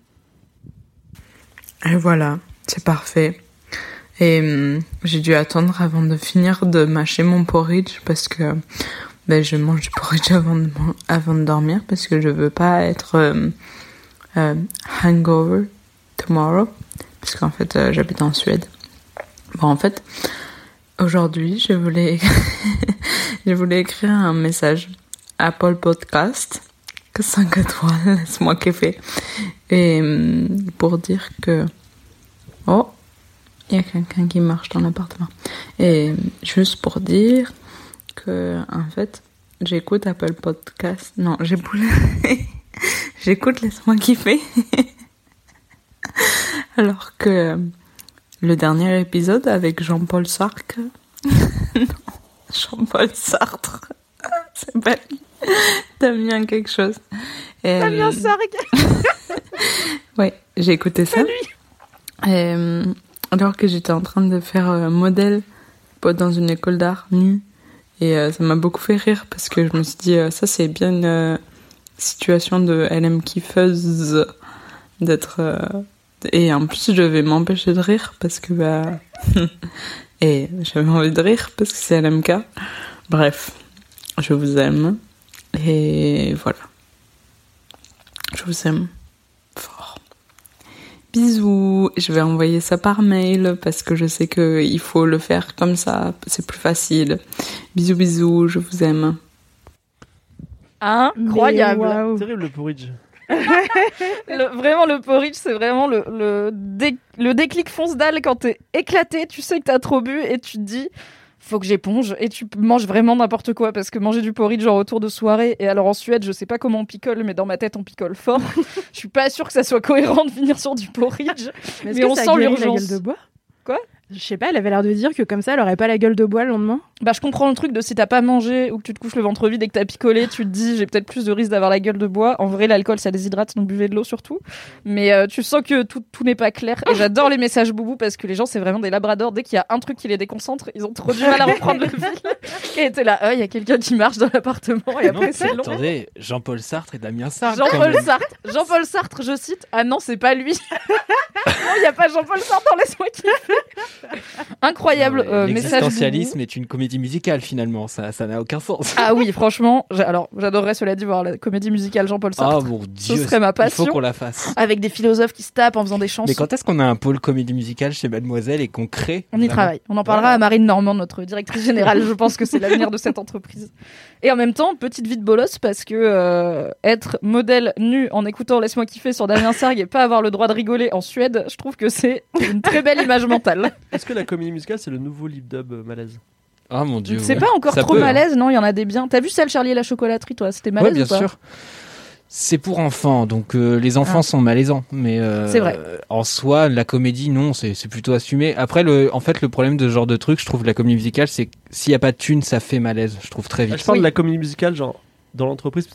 Speaker 7: Et voilà, c'est parfait. Et hum, j'ai dû attendre avant de finir de mâcher mon porridge parce que ben, je mange du porridge avant de, man- avant de dormir parce que je veux pas être euh, euh, hangover tomorrow parce qu'en fait euh, j'habite en Suède. Bon en fait aujourd'hui je voulais je voulais écrire un message à Paul Podcast. Que 5 étoiles laisse-moi kiffer. Et hum, pour dire que oh il y a quelqu'un qui marche dans l'appartement. Et juste pour dire que en fait j'écoute Apple Podcast. Non j'écoute j'écoute laisse-moi kiffer alors que le dernier épisode avec Jean-Paul Sartre non Jean-Paul Sartre c'est pas lui. Damien quelque chose Et,
Speaker 5: Damien
Speaker 7: euh,
Speaker 5: Sargue.
Speaker 7: Ouais, j'ai écouté ça. Et, euh, alors que j'étais en train de faire euh, modèle dans une école d'art nue. Et euh, ça m'a beaucoup fait rire parce que je me suis dit, euh, ça c'est bien une euh, situation de LM kiffeuse d'être. Et en plus, je vais m'empêcher de rire parce que. Bah, et j'avais envie de rire parce que c'est LMK. Bref, je vous aime. Et voilà. Je vous aime fort. Bisous. Je vais envoyer ça par mail parce que je sais que il faut le faire comme ça. C'est plus facile. Bisous, bisous. Je vous aime.
Speaker 5: Incroyable.
Speaker 1: Waouh.
Speaker 6: Terrible le porridge.
Speaker 5: Le- vraiment, le porridge, c'est vraiment le, le, dé- le déclic fonce dalle quand t'es éclaté, tu sais que t'as trop bu et tu te dis faut que j'éponge et tu manges vraiment n'importe quoi parce que manger du porridge en retour de soirée et alors en Suède je sais pas comment on picole mais dans ma tête on picole fort. Je suis pas sûre que ça soit cohérent de finir sur du porridge
Speaker 1: Mais,
Speaker 5: on sent l'urgence.
Speaker 1: De bois?
Speaker 5: Quoi?
Speaker 1: Je sais pas, elle avait l'air de dire que comme ça, elle aurait pas la gueule de bois le lendemain.
Speaker 5: bah je comprends le truc de si t'as pas mangé ou que tu te couches le ventre vide et que t'as picolé tu te dis j'ai peut-être plus de risque d'avoir la gueule de bois en vrai l'alcool ça déshydrate donc buvez de l'eau surtout mais euh, tu sens que tout, tout n'est pas clair et j'adore les messages boubou parce que les gens c'est vraiment des labradors dès qu'il y a un truc qui les déconcentre ils ont trop du mal à reprendre le fil et t'es là Ah, il y a quelqu'un qui marche dans l'appartement et après c'est long
Speaker 3: Attendez, Jean-Paul Sartre et Damien Sartre.
Speaker 5: Jean-Paul. Sartre, Jean-Paul Sartre, je cite. Ah non, c'est pas lui. non, il y a pas Jean-Paul Sartre dans Laisse-moi kiffer. Incroyable euh, message.
Speaker 3: L'existentialisme est une comédie musicale finalement, ça ça n'a aucun sens.
Speaker 5: Ah oui, franchement, j'a- alors j'adorerais cela dit voir la comédie musicale Jean-Paul
Speaker 3: Ah
Speaker 5: Sartre
Speaker 3: mon dieu,
Speaker 5: serait ma
Speaker 3: il
Speaker 5: passion.
Speaker 3: faut qu'on la fasse.
Speaker 5: avec des philosophes qui se tapent en faisant des chansons.
Speaker 3: Mais quand est-ce qu'on a un pôle comédie musicale chez Mademoiselle et qu'on crée
Speaker 5: On y
Speaker 3: vraiment
Speaker 5: travaille. On en parlera à Marine Normand, notre directrice générale. Je pense que c'est l'avenir de cette entreprise. Et en même temps, petite vie de bolos parce que euh, être modèle nu en écoutant Laisse-moi kiffer sur Damien Sargue et pas avoir le droit de rigoler en Suède, je trouve que c'est une très belle image mentale.
Speaker 6: Est-ce que la comédie musicale, c'est le nouveau lip dub euh, malaise?
Speaker 3: Ah mon dieu.
Speaker 5: C'est
Speaker 3: ouais.
Speaker 5: pas encore
Speaker 3: Ça
Speaker 5: trop
Speaker 3: peut, hein.
Speaker 5: malaise, non Il y en a des biens. T'as vu celle Charlie et la chocolaterie, toi? C'était malaise
Speaker 3: Ouais, bien
Speaker 5: ou pas?
Speaker 3: sûr. C'est pour enfants, donc euh, les enfants
Speaker 5: Ah.
Speaker 3: sont malaisants, mais euh,
Speaker 5: C'est vrai.
Speaker 3: en soi, la comédie, non, c'est c'est plutôt assumé. Après, le, en fait, le problème de ce genre de truc, je trouve, la comédie musicale, c'est que s'il y a pas de thune, ça fait malaise. Je trouve très
Speaker 6: Ah,
Speaker 3: vite.
Speaker 6: Je parle
Speaker 5: Oui.
Speaker 6: de la comédie musicale, genre dans l'entreprise,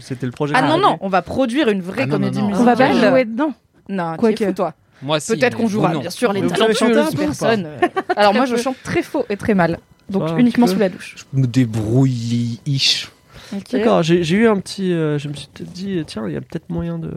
Speaker 6: c'était le projet.
Speaker 5: Ah non, non, on va produire une vraie
Speaker 3: Ah non, non,
Speaker 5: comédie
Speaker 3: non.
Speaker 5: musicale.
Speaker 1: On va pas
Speaker 3: Musicale.
Speaker 1: jouer dedans.
Speaker 5: Non,
Speaker 1: Quoique.
Speaker 5: Quoique. toi.
Speaker 3: Moi, si,
Speaker 5: Peut-être qu'on jouera, bien sûr, les talentueuses personnes. euh. Alors moi, je chante très faux et très mal. Donc
Speaker 6: Ah, un
Speaker 5: uniquement sous la douche.
Speaker 3: Je me débrouille-ish.
Speaker 6: D'accord, j'ai eu un petit. euh, je me suis dit, tiens, il y a peut-être moyen de.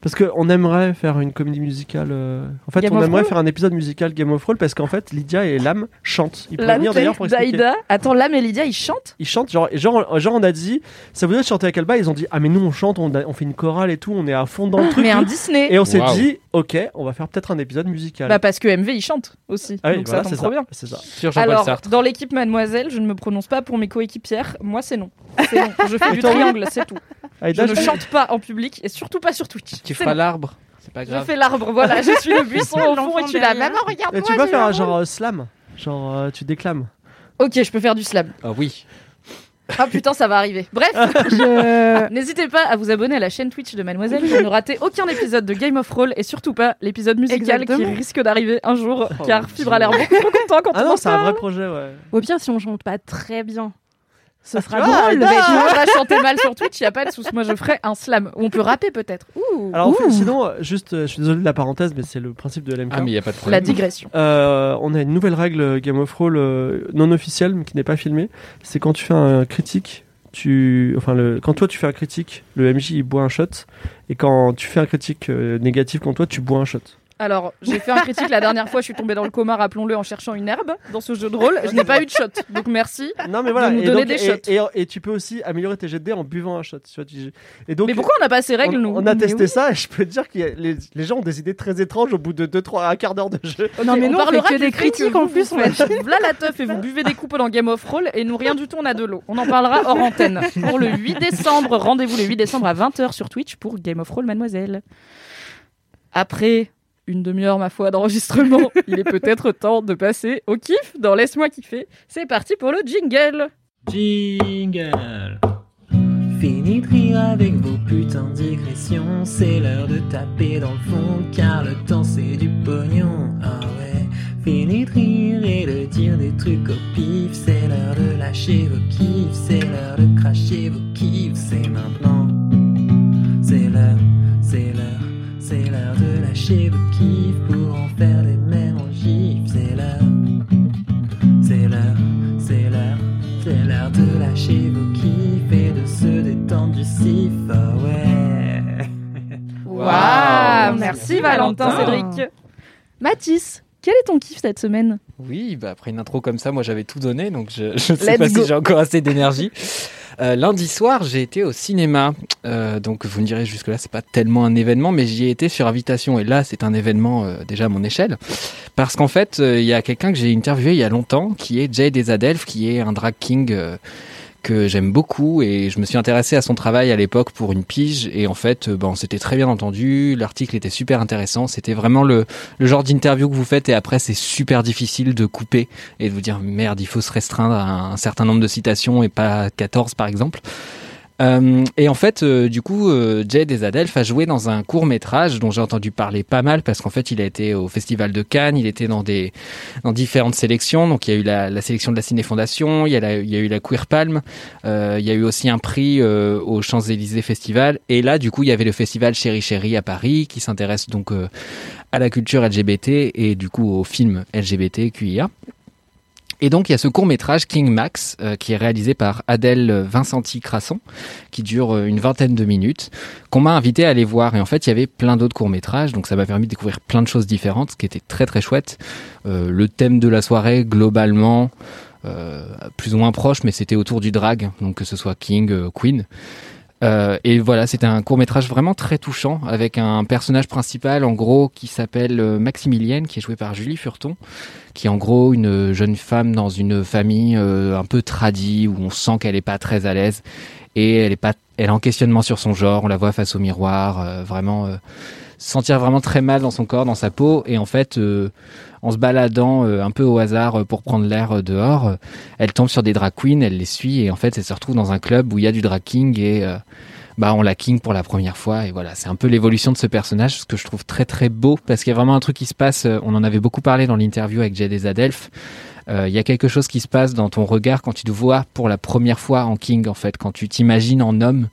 Speaker 6: Parce qu'on aimerait faire une comédie musicale. euh, En fait,
Speaker 5: Game
Speaker 6: on
Speaker 5: of
Speaker 6: aimerait
Speaker 5: Thrones
Speaker 6: faire un épisode musical Game of Thrones parce qu'en fait, Lydia et Lame chantent. Ils pourraient
Speaker 5: Lame
Speaker 6: venir d'ailleurs pour expliquer.
Speaker 5: Daïda. Attends, Lame et Lydia, ils chantent?
Speaker 6: Ils chantent, genre, genre, genre, on a dit, ça vous dit de chanter à Kalba Ils ont dit, ah, mais nous on chante, on, a- on fait une chorale et tout, on est à fond dans le truc.
Speaker 5: Mais un
Speaker 6: tout.
Speaker 5: Disney.
Speaker 6: Et on s'est
Speaker 3: Waouh.
Speaker 6: dit, ok, on va faire peut-être un épisode musical.
Speaker 5: Bah parce que MV, ils chantent aussi.
Speaker 6: ah oui,
Speaker 5: Donc
Speaker 6: voilà,
Speaker 5: ça
Speaker 6: c'est
Speaker 5: tombe trop
Speaker 6: ça.
Speaker 5: bien.
Speaker 6: C'est ça.
Speaker 3: Sur Jean-Paul
Speaker 5: Alors,
Speaker 3: Sartre.
Speaker 5: dans l'équipe Mademoiselle, je ne me prononce pas pour mes coéquipières. Moi, c'est non. C'est non. Je fais
Speaker 6: Et
Speaker 5: du
Speaker 6: toi, oui
Speaker 5: triangle, c'est tout. Je
Speaker 6: Aïda,
Speaker 5: ne
Speaker 6: je-
Speaker 5: chante pas en public et surtout pas sur Twitch.
Speaker 3: Tu feras l'arbre. C'est pas
Speaker 5: Je
Speaker 3: grave.
Speaker 5: fais l'arbre, voilà. Je suis le buisson au fond et tu la maman, regarde
Speaker 6: Et tu peux faire un genre euh, slam Genre, euh, tu déclames.
Speaker 5: Ok, je peux faire du slam.
Speaker 3: Ah oui.
Speaker 5: Ah putain, ça va arriver. Bref,
Speaker 1: Je...
Speaker 5: n'hésitez pas à vous abonner à la chaîne Twitch de Mademoiselle pour ne rater aucun épisode de Game of Roll et surtout pas l'épisode musical qui risque d'arriver un jour
Speaker 6: Oh,
Speaker 5: car Fibre a l'air beaucoup trop content quand
Speaker 6: Ah
Speaker 5: on
Speaker 6: non, c'est un vrai projet, ouais.
Speaker 1: Au pire, si on chante pas très bien, ce sera
Speaker 6: vois,
Speaker 1: drôle.
Speaker 5: Mais tu vas chanter mal sur Twitch, y a pas de souci. Moi, je ferai un slam. Ou on peut rapper peut-être. Ouh.
Speaker 6: Alors, en fait,
Speaker 1: Ouh.
Speaker 6: sinon, euh, juste, euh, je suis désolé de la parenthèse, mais c'est le principe de LMK.
Speaker 3: Ah mais il y a pas de
Speaker 5: La
Speaker 3: problème.
Speaker 5: digression.
Speaker 6: Euh, on a une nouvelle règle Game of Thrones euh, non officielle, mais qui n'est pas filmée. C'est quand tu fais un critique, tu, enfin, le, quand toi tu fais un critique, le MJ il boit un shot, et quand tu fais un critique euh, négatif contre toi, tu bois un shot.
Speaker 5: Alors, j'ai fait un critique la dernière fois, je suis tombée dans le coma, rappelons-le, en cherchant une herbe dans ce jeu de rôle. Je n'ai pas eu de shot. Donc merci.
Speaker 6: Non, mais voilà.
Speaker 5: nous
Speaker 6: et,
Speaker 5: donner
Speaker 6: donc-
Speaker 5: des shots.
Speaker 6: Et, et tu peux aussi améliorer tes jets de dés en buvant un shot. tu vois, tu- Et donc,
Speaker 5: Mais pourquoi on n'a pas ces règles,
Speaker 6: on,
Speaker 5: nous
Speaker 6: on a testé
Speaker 5: oui.
Speaker 6: ça, et je peux te dire que les, les gens ont des idées très étranges au bout de 2-3 un quart d'heure de jeu.
Speaker 1: Non, mais
Speaker 5: on
Speaker 1: nous, on
Speaker 5: parlera
Speaker 1: que des critiques
Speaker 5: que
Speaker 1: en plus,
Speaker 5: V'là la teuf et vous buvez des coupes dans Game of Roll et nous rien du tout, on a de l'eau. On en parlera hors antenne. Pour le 8 décembre, rendez-vous le 8 décembre à 20h sur Twitch pour Game of Roll Mademoiselle. Après une demi-heure, ma foi, d'enregistrement, il est peut-être temps de passer au kiff dans Laisse-moi kiffer. C'est parti pour le jingle.
Speaker 8: Jingle. Fini de rire avec vos putains de digressions. C'est l'heure de taper dans le fond, car le temps c'est du pognon. Ah ouais. Fini de rire et de dire des trucs au pif. C'est l'heure de lâcher vos kiffs. C'est l'heure de cracher vos kiffs. C'est maintenant. C'est l'heure, c'est l'heure, c'est l'heure de lâcher vos kiffs pour en faire des mêmes en gif. C'est l'heure, c'est l'heure, c'est l'heure, c'est l'heure de lâcher vos kiffs et de se détendre du sif. Ah ouais.
Speaker 5: Waouh Merci
Speaker 3: Merci,
Speaker 5: Valentin,
Speaker 1: Valentin.
Speaker 5: Cédric. Mathis, quel est ton kiff cette semaine?
Speaker 3: Oui, bah après une intro comme ça, moi j'avais tout donné, donc je ne sais
Speaker 5: Let's
Speaker 3: pas
Speaker 5: go.
Speaker 3: si j'ai encore assez d'énergie. Euh, lundi soir, j'ai été au cinéma. Euh, donc vous me direz jusque-là, c'est pas tellement un événement, mais j'y ai été sur invitation. Et là, c'est un événement euh, déjà à mon échelle. Parce qu'en fait, il y a quelqu'un que j'ai interviewé il y a longtemps, qui est Jay Desadelph, qui est un drag king que j'aime beaucoup. Et je me suis intéressé à son travail à l'époque pour une pige. Et en fait, euh, bon, c'était très bien entendu. L'article était super intéressant. C'était vraiment le, le genre d'interview que vous faites. Et après, c'est super difficile de couper et de vous dire merde, il faut se restreindre à un certain nombre de citations et pas 14 par exemple. Euh, et en fait, euh, du coup, euh, Jay Desadelph a joué dans un court métrage dont j'ai entendu parler pas mal parce qu'en fait, il a été au Festival de Cannes, il était dans des dans différentes sélections. Donc, il y a eu la, sélection de la Ciné Fondation, il y a, il y a eu la Queer Palm, euh, il y a eu aussi un prix au Champs Élysées Festival. Et là, du coup, il y avait le festival Chéri Chéri à Paris qui s'intéresse donc à la culture LGBT et du coup au film LGBT QIA. Et donc il y a ce court métrage King Max euh, qui est réalisé par Adèle Vincenti Crasson, qui dure euh, une vingtaine de minutes, qu'on m'a invité à aller voir. Et en fait il y avait plein d'autres courts métrages, donc ça m'a permis de découvrir plein de choses différentes, ce qui était très très chouette. Euh, le thème de la soirée globalement plus ou moins proche, mais c'était autour du drag, donc que ce soit King, Queen. Euh, et voilà, c'était un court métrage vraiment très touchant avec un personnage principal en gros qui s'appelle euh, Maximilienne, qui est joué par Julie Furton, qui est en gros une jeune femme dans une famille euh, un peu tradie où on sent qu'elle est pas très à l'aise et elle est pas, elle est en questionnement sur son genre. On la voit face au miroir, euh, vraiment euh, se sentir vraiment très mal dans son corps, dans sa peau et en fait. En se baladant euh, un peu au hasard euh, pour prendre l'air euh, dehors, elle tombe sur des drag queens, elle les suit et en fait elle se retrouve dans un club où il y a du drag king et bah on la king pour la première fois. Et voilà c'est un peu l'évolution de ce personnage ce que je trouve très très beau parce qu'il y a vraiment un truc qui se passe on en avait beaucoup parlé dans l'interview avec Zadelf Euh, il y a quelque chose qui se passe dans ton regard quand tu te vois pour la première fois en king en fait quand tu t'imagines en homme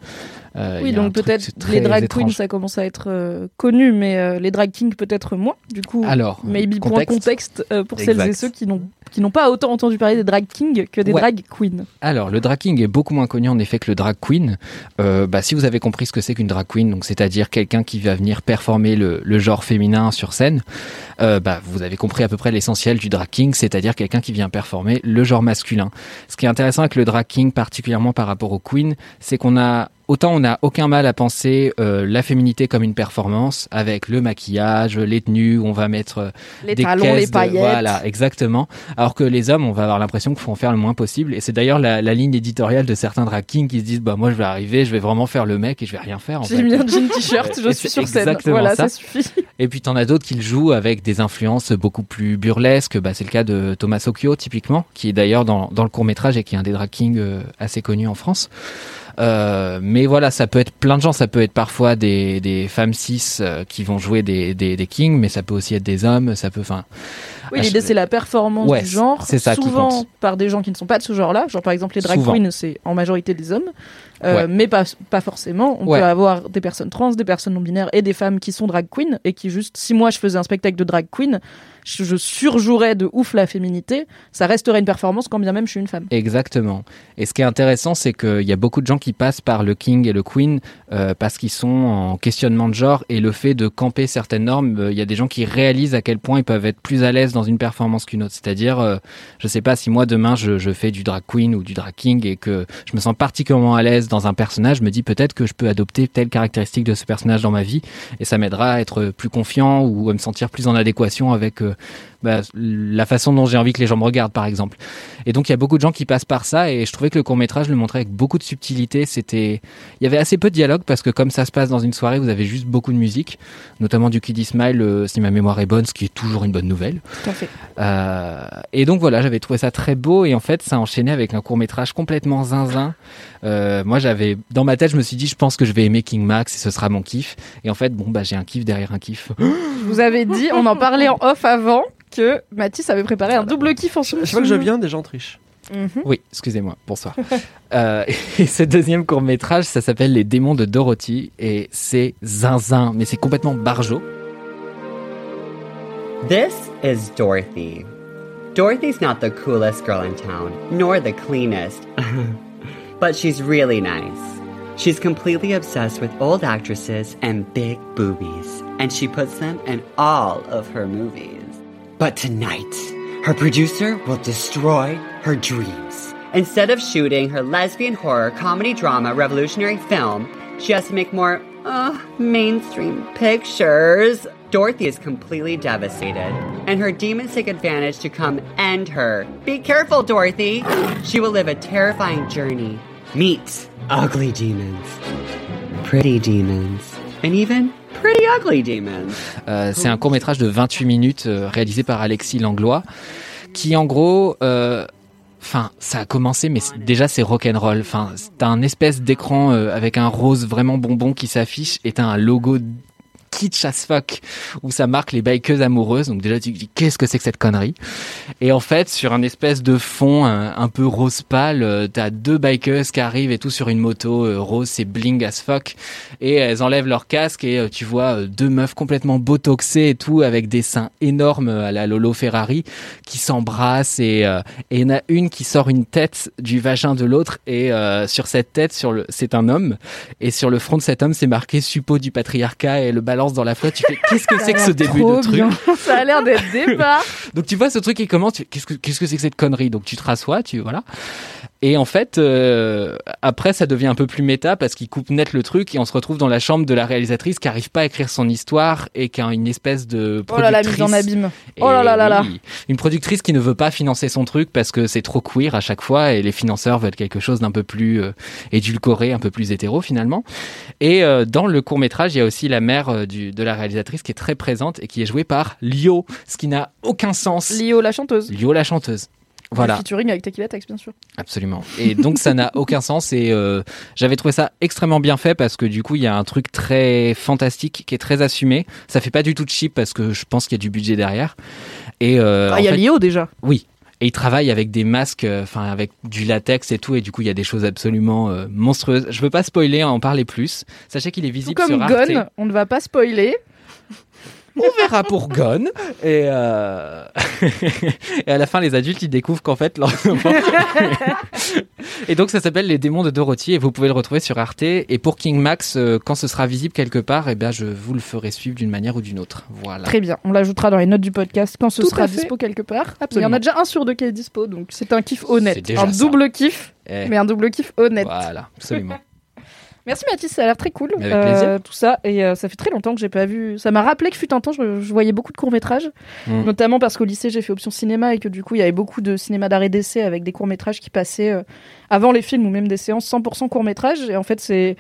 Speaker 3: Euh,
Speaker 5: Oui, donc peut-être les drag queens, ça commence à être euh, connu, mais euh, les drag kings peut-être moins. Du coup,
Speaker 3: alors
Speaker 5: maybe pour un
Speaker 3: contexte.
Speaker 5: contexte euh, pour celles et ceux qui n'ont qui n'ont pas autant entendu parler des drag kings que des
Speaker 3: Ouais.
Speaker 5: drag queens.
Speaker 3: Alors, le drag king est beaucoup moins connu en effet que le drag queen. Bah, si vous avez compris ce que c'est qu'une drag queen, donc c'est-à-dire quelqu'un qui va venir performer le, le genre féminin sur scène, bah, vous avez compris à peu près l'essentiel du drag king, c'est-à-dire quelqu'un qui vient performer le genre masculin. Ce qui est intéressant avec le drag king, particulièrement par rapport au queen, c'est qu'on a Autant on n'a aucun mal à penser euh, la féminité comme une performance avec le maquillage, les tenues, où on va mettre euh,
Speaker 5: Les
Speaker 3: des
Speaker 5: talons, les
Speaker 3: de-
Speaker 5: paillettes.
Speaker 3: Voilà, exactement. Alors que les hommes, on va avoir l'impression qu'il faut en faire le moins possible. Et c'est d'ailleurs la, la ligne éditoriale de certains drag kings qui se disent bah moi je vais arriver, je vais vraiment faire le mec et je vais rien faire. En
Speaker 5: J'ai mis un jean t-shirt, je suis sur scène.
Speaker 3: exactement
Speaker 5: Voilà,
Speaker 3: ça.
Speaker 5: ça suffit.
Speaker 3: Et puis t'en as d'autres qui le jouent avec des influences beaucoup plus burlesques. Bah, c'est le cas de Thomas Occhio typiquement, qui est d'ailleurs dans, dans le court métrage et qui est un des drag kings euh, assez connus en France. Euh, mais voilà, ça peut être plein de gens. Ça peut être parfois des, des femmes cis euh, qui vont jouer des, des, kings, mais ça peut aussi être des hommes. Ça peut, enfin.
Speaker 5: Oui,
Speaker 3: Ah,
Speaker 5: l'idée c'est la performance
Speaker 3: Ouais,
Speaker 5: du genre,
Speaker 3: c'est ça qui
Speaker 5: souvent
Speaker 3: compte.
Speaker 5: par des gens qui ne sont pas de ce genre-là. Genre par exemple les drag
Speaker 3: Souvent.
Speaker 5: queens, c'est en majorité des hommes, Euh,
Speaker 3: Ouais.
Speaker 5: mais pas pas forcément. On
Speaker 3: Ouais.
Speaker 5: peut avoir des personnes trans, des personnes non binaires et des femmes qui sont drag queens et qui juste si moi je faisais un spectacle de drag queen, je, je surjouerais de ouf la féminité. Ça resterait une performance quand bien même je suis une femme.
Speaker 3: Exactement. Et ce qui est intéressant, c'est qu'il y a beaucoup de gens qui passent par le king et le queen euh, parce qu'ils sont en questionnement de genre et le fait de camper certaines normes. euh, Il y a des gens qui réalisent à quel point ils peuvent être plus à l'aise dans une performance qu'une autre. C'est-à-dire, euh, je sais pas si moi demain je, fais du drag queen ou du drag king et que je me sens particulièrement à l'aise dans un personnage, je me dis peut-être que je peux adopter telle caractéristique de ce personnage dans ma vie et ça m'aidera à être plus confiant ou à me sentir plus en adéquation avec euh, bah, la façon dont j'ai envie que les gens me regardent, par exemple. Et donc il y a beaucoup de gens qui passent par ça et je trouvais que le court métrage le montrait avec beaucoup de subtilité. C'était, il y avait assez peu de dialogue parce que comme ça se passe dans une soirée, vous avez juste beaucoup de musique, notamment du Kid Smile, euh, si ma mémoire est bonne, ce qui est toujours une bonne nouvelle.
Speaker 5: Tout à fait.
Speaker 3: Euh, et donc voilà, j'avais trouvé ça très beau et en fait ça enchaînait avec un court métrage complètement zinzin. Euh, moi j'avais dans ma tête je me suis dit je pense que je vais aimer King Max et ce sera mon kiff. Et en fait bon bah j'ai un kiff derrière un kiff.
Speaker 5: Je vous avais dit, on en parlait en off avant que Mathis avait préparé un double kiff en
Speaker 6: Je vois que je viens, des gens trichent.
Speaker 5: Mhm.
Speaker 3: Oui, excusez-moi, bonsoir. euh, et ce deuxième court métrage, ça s'appelle Les démons de Dorothy et c'est zinzin, mais c'est complètement barjo.
Speaker 9: This is Dorothy. Dorothy's not the coolest girl in town, nor the cleanest. but she's really nice. She's completely obsessed with old actresses and big boobies, and she puts them in all of her movies. But tonight, her producer will destroy her dreams. Instead of shooting her lesbian horror comedy drama revolutionary film, she has to make more uh, mainstream pictures. Dorothy is completely devastated, and her demons take advantage to come end her. Be careful, Dorothy! She will live a terrifying journey. Meet ugly demons, pretty demons, and even pretty ugly demons.
Speaker 3: Euh, c'est un court métrage de 28 minutes euh, réalisé par Alexis Langlois, qui en gros, euh, enfin, ça a commencé, mais déjà c'est rock'n'roll. Enfin, c'est un espèce d'écran euh, avec un rose vraiment bonbon qui s'affiche et t'as un logo kitsch as fuck où ça marque les bikeuses amoureuses. Donc déjà tu te dis qu'est-ce que c'est que cette connerie? Et en fait sur un espèce de fond un, un peu rose pâle, euh, t'as deux bikeuses qui arrivent et tout sur une moto euh, rose, c'est bling as fuck. Et elles enlèvent leur casque et euh, tu vois deux meufs complètement botoxées et tout avec des seins énormes à la Lolo Ferrari qui s'embrassent et il y en a une qui sort une tête du vagin de l'autre et sur cette tête sur le c'est un homme. Et sur le front de cet homme c'est marqué suppôt du patriarcat et le balance dans la flotte tu fais qu'est-ce que c'est que ce début de truc
Speaker 5: Ça a l'air d'être départ.
Speaker 3: donc tu vois ce truc qui commence, qu'est-ce que qu'est-ce que c'est que cette connerie? Donc tu te rassois, tu voilà. Et en fait, euh, après ça devient un peu plus méta parce qu'il coupe net le truc et on se retrouve dans la chambre de la réalisatrice qui arrive pas à écrire son histoire et qui a une espèce de
Speaker 5: Oh là là, mise
Speaker 3: productrice-
Speaker 5: en abîme. Oh là là là là.
Speaker 3: oui, Une productrice qui ne veut pas financer son truc parce que c'est trop queer à chaque fois et les financeurs veulent quelque chose d'un peu plus euh, édulcoré, un peu plus hétéro finalement. Et euh, dans le court métrage, il y a aussi la mère euh, du, de la réalisatrice qui est très présente et qui est jouée par Lio, ce qui n'a aucun sens.
Speaker 5: Lio, la chanteuse.
Speaker 3: Lio la chanteuse. Voilà,
Speaker 5: Featuring avec Tequila Tex, bien sûr.
Speaker 3: absolument. Et donc ça n'a aucun sens et euh, j'avais trouvé ça extrêmement bien fait parce que du coup il y a un truc très fantastique qui est très assumé. Ça fait pas du tout de cheap parce que je pense qu'il y a du budget derrière. Et euh,
Speaker 5: Ah, il y a
Speaker 3: fait-
Speaker 5: Lio déjà.
Speaker 3: oui. Et il travaille avec des masques, euh, enfin avec du latex et tout, et du coup il y a des choses absolument euh, monstrueuses. Je veux pas spoiler, en parler plus. Sachez qu'il est
Speaker 5: Tout
Speaker 3: visible
Speaker 5: comme
Speaker 3: sur Arte.
Speaker 5: Gone, on ne va pas spoiler.
Speaker 3: On verra pour Gone. Et, euh... et à la fin, les adultes ils découvrent qu'en fait leur et donc ça s'appelle Les démons de Dorothy et vous pouvez le retrouver sur Arte. Et pour King Max, euh, quand ce sera visible quelque part, et ben je vous le ferai suivre d'une manière ou d'une autre. Voilà.
Speaker 5: Très bien, on l'ajoutera dans les notes du podcast quand ce
Speaker 3: Tout
Speaker 5: sera dispo quelque part.
Speaker 3: Absolument.
Speaker 5: Il y en a déjà un sur deux qui est dispo, donc c'est un kiff honnête.
Speaker 3: C'est déjà
Speaker 5: un
Speaker 3: ça.
Speaker 5: double kiff,
Speaker 3: Eh,
Speaker 5: mais un double kiff honnête.
Speaker 3: Voilà, absolument.
Speaker 5: Merci Mathis, ça a l'air très cool.
Speaker 3: Avec plaisir.
Speaker 5: tout ça, et euh, ça fait très longtemps que j'ai pas vu. Ça m'a rappelé que fut un temps, je, je voyais beaucoup de courts-métrages,
Speaker 3: Mm.
Speaker 5: notamment parce qu'au lycée j'ai fait option cinéma et que du coup il y avait beaucoup de cinéma d'arrêt d'essai avec des courts-métrages qui passaient euh, avant les films ou même des séances 100% courts-métrages. Et en fait, c'est.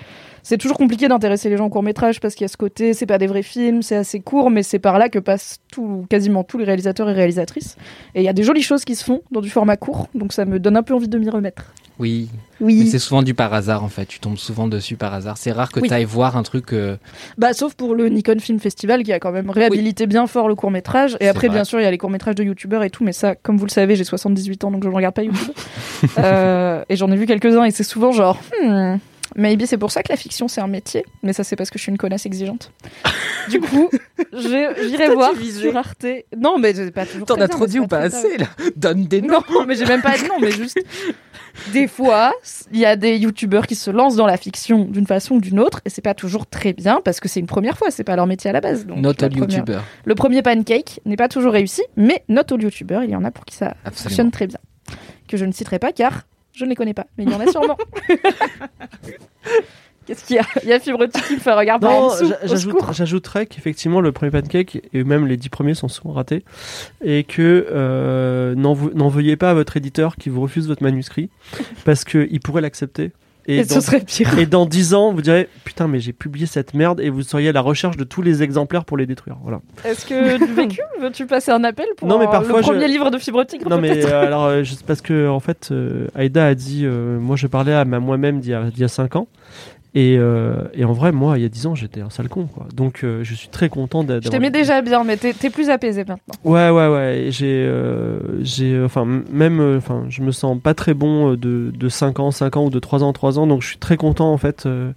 Speaker 5: C'est toujours compliqué d'intéresser les gens au court métrage parce qu'il y a ce côté, c'est pas des vrais films, c'est assez court, mais c'est par là que passent tout, quasiment tous les réalisateurs et réalisatrices. Et il y a des jolies choses qui se font dans du format court, donc ça me donne un peu envie de m'y remettre.
Speaker 3: Oui.
Speaker 5: Oui.
Speaker 3: Mais c'est souvent du par hasard en fait. Tu tombes souvent dessus par hasard. C'est rare que
Speaker 5: Oui.
Speaker 3: tu ailles voir un truc. euh,
Speaker 5: Bah, sauf pour le Nikon Film Festival qui a quand même réhabilité bien fort le court métrage. Et après,
Speaker 3: vrai.
Speaker 5: bien sûr, il y a les courts métrages de youtubeurs et tout, mais ça, comme vous le savez, j'ai 78 ans donc je ne regarde pas YouTube. Euh, et j'en ai vu quelques-uns et c'est souvent genre, hmm, maybe c'est pour ça que la fiction c'est un métier, mais ça c'est parce que je suis une connasse exigeante. Du coup, j'irai voir sur Arte. Non, mais c'est pas toujours.
Speaker 3: T'en as trop dit ou pas assez là Donne des noms.
Speaker 5: Non, mais j'ai même pas dit non, mais juste. Des fois, il y a des youtubeurs qui se lancent dans la fiction d'une façon ou d'une autre, et c'est pas toujours très bien parce que c'est une première fois, c'est pas leur métier à la base. Donc,
Speaker 3: Not
Speaker 5: la
Speaker 3: all YouTuber.
Speaker 5: Le premier pancake n'est pas toujours réussi, mais not all youtubeurs, il y en a pour qui ça
Speaker 3: Absolument.
Speaker 5: fonctionne très bien. Que je ne citerai pas car je ne les connais pas, mais il y en a sûrement. Qu'est-ce qu'il y a? Il y a Fibrotique qui me fait regarder
Speaker 6: Non, j'ajouterais qu'effectivement le premier pancake et même les dix premiers sont souvent ratés et que euh, n'en veuillez pas à votre éditeur qui vous refuse votre manuscrit parce que il pourrait l'accepter
Speaker 5: Et ce serait pire.
Speaker 6: et dans 10 ans vous direz putain mais j'ai publié cette merde et vous seriez à la recherche de tous les exemplaires pour les détruire. Voilà.
Speaker 5: Est-ce que du vécu, veux-tu passer un appel pour
Speaker 6: Non, mais parfois,
Speaker 5: le
Speaker 6: je-
Speaker 5: premier livre de Fibrotique
Speaker 6: non mais euh, alors euh, je- parce que en fait euh, Aïda a dit euh, moi je parlais à ma moi-même d'il y a, d'il y a 5 ans et, euh, et en vrai moi il y a 10 ans j'étais un sale con quoi donc euh, je suis très content d'a-
Speaker 5: Je t'aimais déjà bien, mais t'es plus apaisé maintenant.
Speaker 6: Ouais, ouais, ouais. J'ai, euh, j'ai, enfin, m- même, euh, enfin, je me sens pas très bon de, de 5 ans, 5 ans ou de 3 ans, 3 ans, donc je suis très content en fait. euh,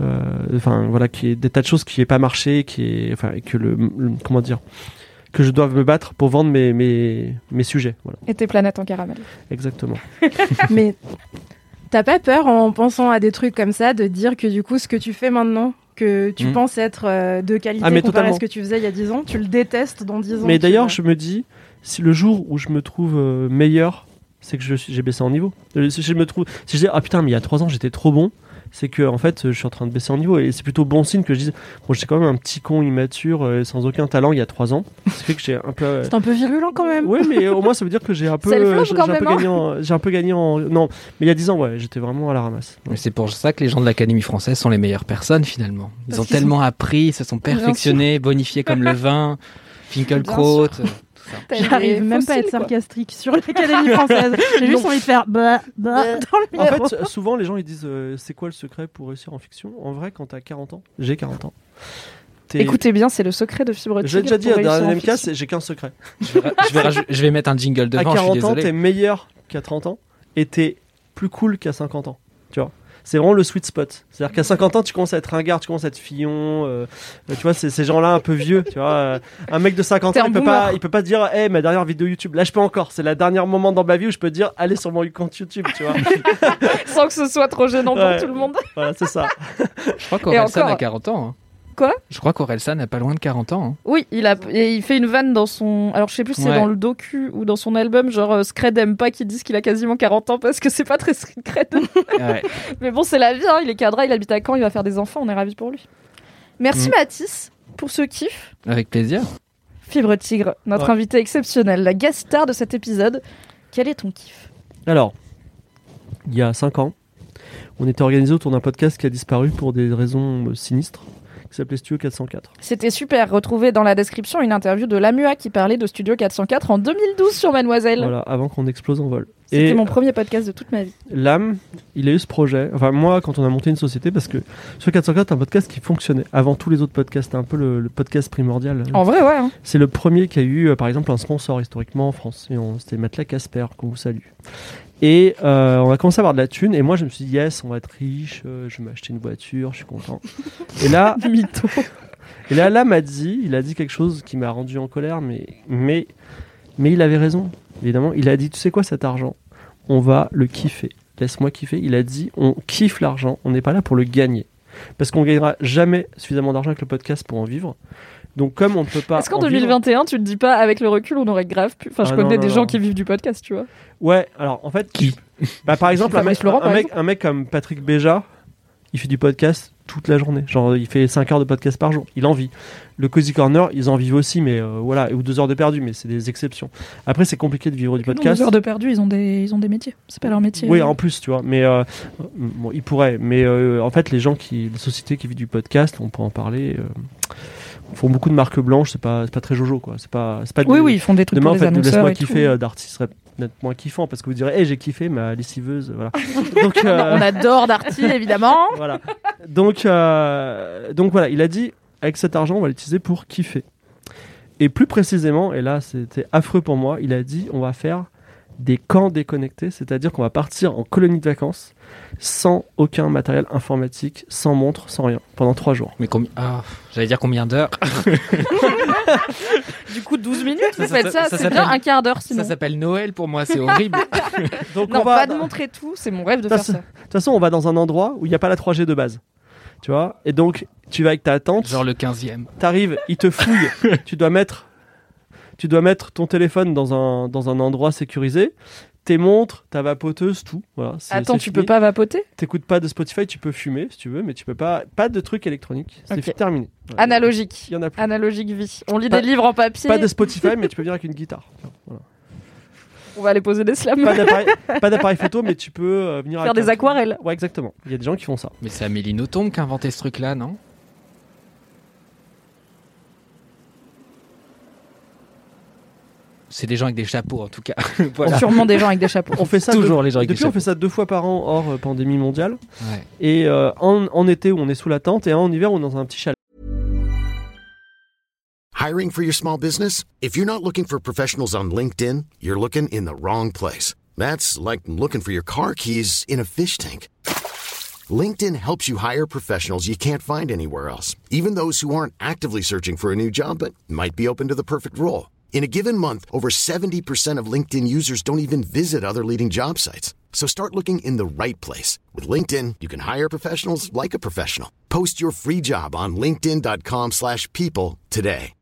Speaker 6: euh, Enfin, voilà, qu'il y ait des tas de choses qui n'aient pas marché, qui est, enfin, que le, le- comment dire, que je doive me battre pour vendre mes, mes, mes sujets. Voilà,
Speaker 5: Et tes planètes en caramel.
Speaker 6: exactement.
Speaker 1: Mais t'as pas peur en pensant à des trucs comme ça de dire que du coup, ce que tu fais maintenant, que tu
Speaker 6: Mm.
Speaker 1: penses être euh, de qualité
Speaker 6: Ah, mais
Speaker 1: comparé à ce que tu faisais il y a 10 ans, tu le détestes dans 10 ans.
Speaker 6: Mais d'ailleurs, je me dis, si le jour où je me trouve euh, meilleur, c'est que j'ai baissé en niveau. Euh, Si je me trouve, si je dis ah putain, mais il y a 3 ans j'étais trop bon, c'est que en fait je suis en train de baisser en niveau et c'est plutôt bon signe que je dise bon j'étais quand même un petit con immature euh, sans aucun talent il y a 3 ans. Ça fait que j'ai un peu. euh,
Speaker 1: C'est un peu virulent quand même.
Speaker 6: Ouais, mais au moins ça veut dire que j'ai un peu,
Speaker 5: C'est
Speaker 6: euh, j'ai un peu
Speaker 5: hein.
Speaker 6: gagné, en- j'ai un peu gagné en. Non, mais il y a 10 ans, ouais, j'étais vraiment à la ramasse.
Speaker 3: Mais c'est pour ça que les gens de l'Académie française sont les meilleures personnes finalement. Ils
Speaker 5: Parce
Speaker 3: ont tellement appris, se sont perfectionnés, bonifiés comme le vin, Finkelkraut. Euh,
Speaker 1: J'arrive même pas à être
Speaker 5: quoi.
Speaker 1: sarcastique sur l'Académie française. J'ai juste envie de faire bah, bah dans le
Speaker 6: En fait, euh, souvent les gens ils disent euh, c'est quoi le secret pour réussir en fiction? En vrai, quand t'as 40 ans, j'ai 40 ans,
Speaker 5: Écoutez bien, c'est le secret de Fibre
Speaker 6: Je l'ai
Speaker 5: Tigre
Speaker 6: déjà dit à
Speaker 5: en
Speaker 6: dernière MK, j'ai qu'un secret.
Speaker 3: Je vais, je vais rajou- je vais mettre un jingle
Speaker 6: à
Speaker 3: devant, je suis
Speaker 6: 40 ans, t'es meilleur qu'à 30 ans et t'es plus cool qu'à 50 ans. Tu vois c'est vraiment le sweet spot. C'est-à-dire qu'à 50 ans, tu commences à être ringard, tu commences à être fillon. euh, tu vois, c'est ces gens-là un peu vieux. Tu vois, euh, un mec de 50
Speaker 5: T'es
Speaker 6: ans, il peut
Speaker 5: boomer.
Speaker 6: pas, il peut pas dire, hey, ma dernière vidéo YouTube. Là, je peux encore. C'est la dernière moment dans ma vie où je peux dire, allez sur mon compte YouTube. Tu vois,
Speaker 5: Sans que ce soit trop gênant
Speaker 6: Ouais.
Speaker 5: pour tout le monde.
Speaker 6: voilà, c'est ça.
Speaker 3: Je crois
Speaker 5: Et
Speaker 3: qu'Orelsan
Speaker 5: encore-
Speaker 3: a 40 ans. hein.
Speaker 5: Quoi
Speaker 3: Je crois qu'Orelsan n'a pas loin de 40 ans. hein.
Speaker 5: Oui, il a et il fait une vanne dans son. Alors je sais plus si c'est
Speaker 3: Ouais.
Speaker 5: dans le docu ou dans son album, genre euh, Scred aime pas qu'ils disent qu'il a quasiment 40 ans parce que c'est pas très Scred.
Speaker 3: Ouais.
Speaker 5: Mais bon, c'est la vie, hein. il est cadra, il habite à Caen, il va faire des enfants, on est ravis pour lui. Merci
Speaker 3: Mm.
Speaker 5: Mathis pour ce kiff.
Speaker 3: Avec plaisir.
Speaker 5: Fibre Tigre, notre
Speaker 6: Ouais.
Speaker 5: invité exceptionnel, la guest star de cet épisode. Quel est ton kiff?
Speaker 6: Alors, il y a 5 ans, on était organisé autour d'un podcast qui a disparu pour des raisons euh, sinistres, qui s'appelait Studio 404.
Speaker 5: C'était super. Retrouvez dans la description une interview de Lamua qui parlait de Studio 404 en 2012 sur Mademoiselle.
Speaker 6: Voilà, avant qu'on explose en vol.
Speaker 5: C'était mon premier podcast de toute ma vie.
Speaker 6: l'âme, il a eu ce projet. Enfin, moi, quand on a monté une société, parce que Studio 404 est un podcast qui fonctionnait avant tous les autres podcasts. C'était un peu le, le podcast primordial.
Speaker 5: En vrai, ouais. hein.
Speaker 6: C'est le premier qui a eu, euh, par exemple, un sponsor historiquement en France. C'était Matelas Casper, qu'on vous salue. Et euh, on a commencé à avoir de la thune. Et moi, je me suis dit, yes, on va être riche. euh, je vais m'acheter une voiture, je suis content. et là,
Speaker 5: Mytho.
Speaker 6: et là, là m'a dit, il a dit quelque chose qui m'a rendu en colère, mais, mais, mais il avait raison, évidemment. Il a dit, tu sais quoi, cet argent, on va le kiffer. Laisse-moi kiffer. Il a dit, on kiffe l'argent, on n'est pas là pour le gagner. Parce qu'on gagnera jamais suffisamment d'argent avec le podcast pour en vivre. Donc, comme on ne peut pas.
Speaker 5: Est-ce qu'en
Speaker 6: en vivre-
Speaker 5: 2021, tu te dis pas, avec le recul, on aurait grave pu. Enfin, je
Speaker 6: Ah
Speaker 5: connais
Speaker 6: non,
Speaker 5: des
Speaker 6: non,
Speaker 5: gens qui vivent du podcast, tu vois.
Speaker 6: Ouais, alors en fait,
Speaker 3: Qui
Speaker 6: bah, par exemple, un mec,
Speaker 5: Laurent,
Speaker 6: un,
Speaker 5: par
Speaker 6: mec, un mec comme Patrick Béja, il fait du podcast toute la journée. Genre, il fait 5 heures de podcast par jour. Il en vit. Le Cozy Corner, ils en vivent aussi, mais euh, voilà, ou 2 heures de perdu, mais c'est des exceptions. Après, c'est compliqué de vivre du podcast.
Speaker 5: deux heures de perdu, ils ont des, ils ont des métiers. C'est pas leur métier.
Speaker 6: Oui, en plus, tu vois. Mais euh, bon, ils pourraient. Mais euh, en fait, les gens qui, les sociétés qui vivent du podcast, on peut en parler. Font beaucoup de marques blanches. C'est pas, pas très jojo, quoi. C'est pas, c'est pas.
Speaker 5: Oui,
Speaker 6: du-
Speaker 5: oui, ils font des trucs
Speaker 6: Demain,
Speaker 5: pour
Speaker 6: en fait, laisse-moi kiffer euh, Darty serait moins kiffant parce que vous direz, hey, j'ai kiffé ma lessiveuse, voilà. Donc, euh,
Speaker 5: On adore Darty, évidemment.
Speaker 6: voilà. Donc, euh, donc voilà, il a dit, avec cet argent, on va l'utiliser pour kiffer. Et plus précisément, et là, c'était affreux pour moi, il a dit, on va faire des camps déconnectés, c'est-à-dire qu'on va partir en colonie de vacances sans aucun matériel informatique, sans montre, sans rien, pendant trois jours.
Speaker 3: Mais combien ah, J'allais dire combien d'heures
Speaker 5: Du coup, 12 minutes, vous
Speaker 3: Ça,
Speaker 5: faites
Speaker 3: ça-
Speaker 5: ça,
Speaker 3: ça
Speaker 5: c'est bien
Speaker 3: s'appelle-
Speaker 5: un quart d'heure sinon.
Speaker 3: Ça s'appelle Noël pour moi, c'est horrible.
Speaker 6: Donc
Speaker 5: Non,
Speaker 6: on va,
Speaker 5: pas de montrer tout, c'est mon rêve de
Speaker 6: Ça,
Speaker 5: faire ça.
Speaker 6: De toute façon, on va dans un endroit où il n'y a pas la 3G de base. Tu vois Et donc, tu vas avec ta tante.
Speaker 3: Genre le 15e.
Speaker 6: T'arrives, il te fouille. tu dois mettre, tu dois mettre ton téléphone dans un dans un endroit sécurisé. Tes montres, ta vapoteuse, tout. Voilà.
Speaker 5: Attends, tu
Speaker 6: fini.
Speaker 5: peux pas vapoter?
Speaker 6: T'écoutes pas de Spotify, tu peux fumer si tu veux, mais tu peux pas. Pas de trucs électroniques. C'est terminé. Voilà.
Speaker 5: Analogique.
Speaker 6: Il y en a plus.
Speaker 5: Analogique vie. On lit
Speaker 6: Pas-
Speaker 5: des livres en papier.
Speaker 6: Pas de Spotify, mais tu peux venir avec une guitare. Voilà.
Speaker 5: On va aller poser des slams.
Speaker 6: Pas d'appareil, photo, mais tu peux euh, venir
Speaker 5: Faire
Speaker 6: avec
Speaker 5: des aquarelles.
Speaker 6: Ouais, exactement. Il y a des gens qui font ça.
Speaker 3: Mais c'est Amélie Nothomb qui a inventé ce truc-là, non? C'est des gens avec des chapeaux en tout cas. voilà.
Speaker 5: Sûrement des gens avec des chapeaux.
Speaker 6: On fait ça
Speaker 3: Toujours
Speaker 6: deux-
Speaker 3: les gens avec des
Speaker 6: Depuis, on
Speaker 3: chapeaux.
Speaker 6: fait ça deux fois par an hors euh, pandémie mondiale.
Speaker 3: Ouais.
Speaker 6: Et euh, en, en été où on est sous la tente et en hiver où on est dans un petit chalet.
Speaker 10: Hiring for your small business? If you're not looking for professionals on LinkedIn, you're looking in the wrong place. That's like looking for your car keys in a fish tank. LinkedIn helps you hire professionals you can't find anywhere else, even those who aren't actively searching for a new job but might be open to the perfect role. In a given month, over 70% of LinkedIn users don't even visit other leading job sites. So start looking in the right place. With LinkedIn, you can hire professionals like a professional. Post your free job on linkedin.com/people slash people today.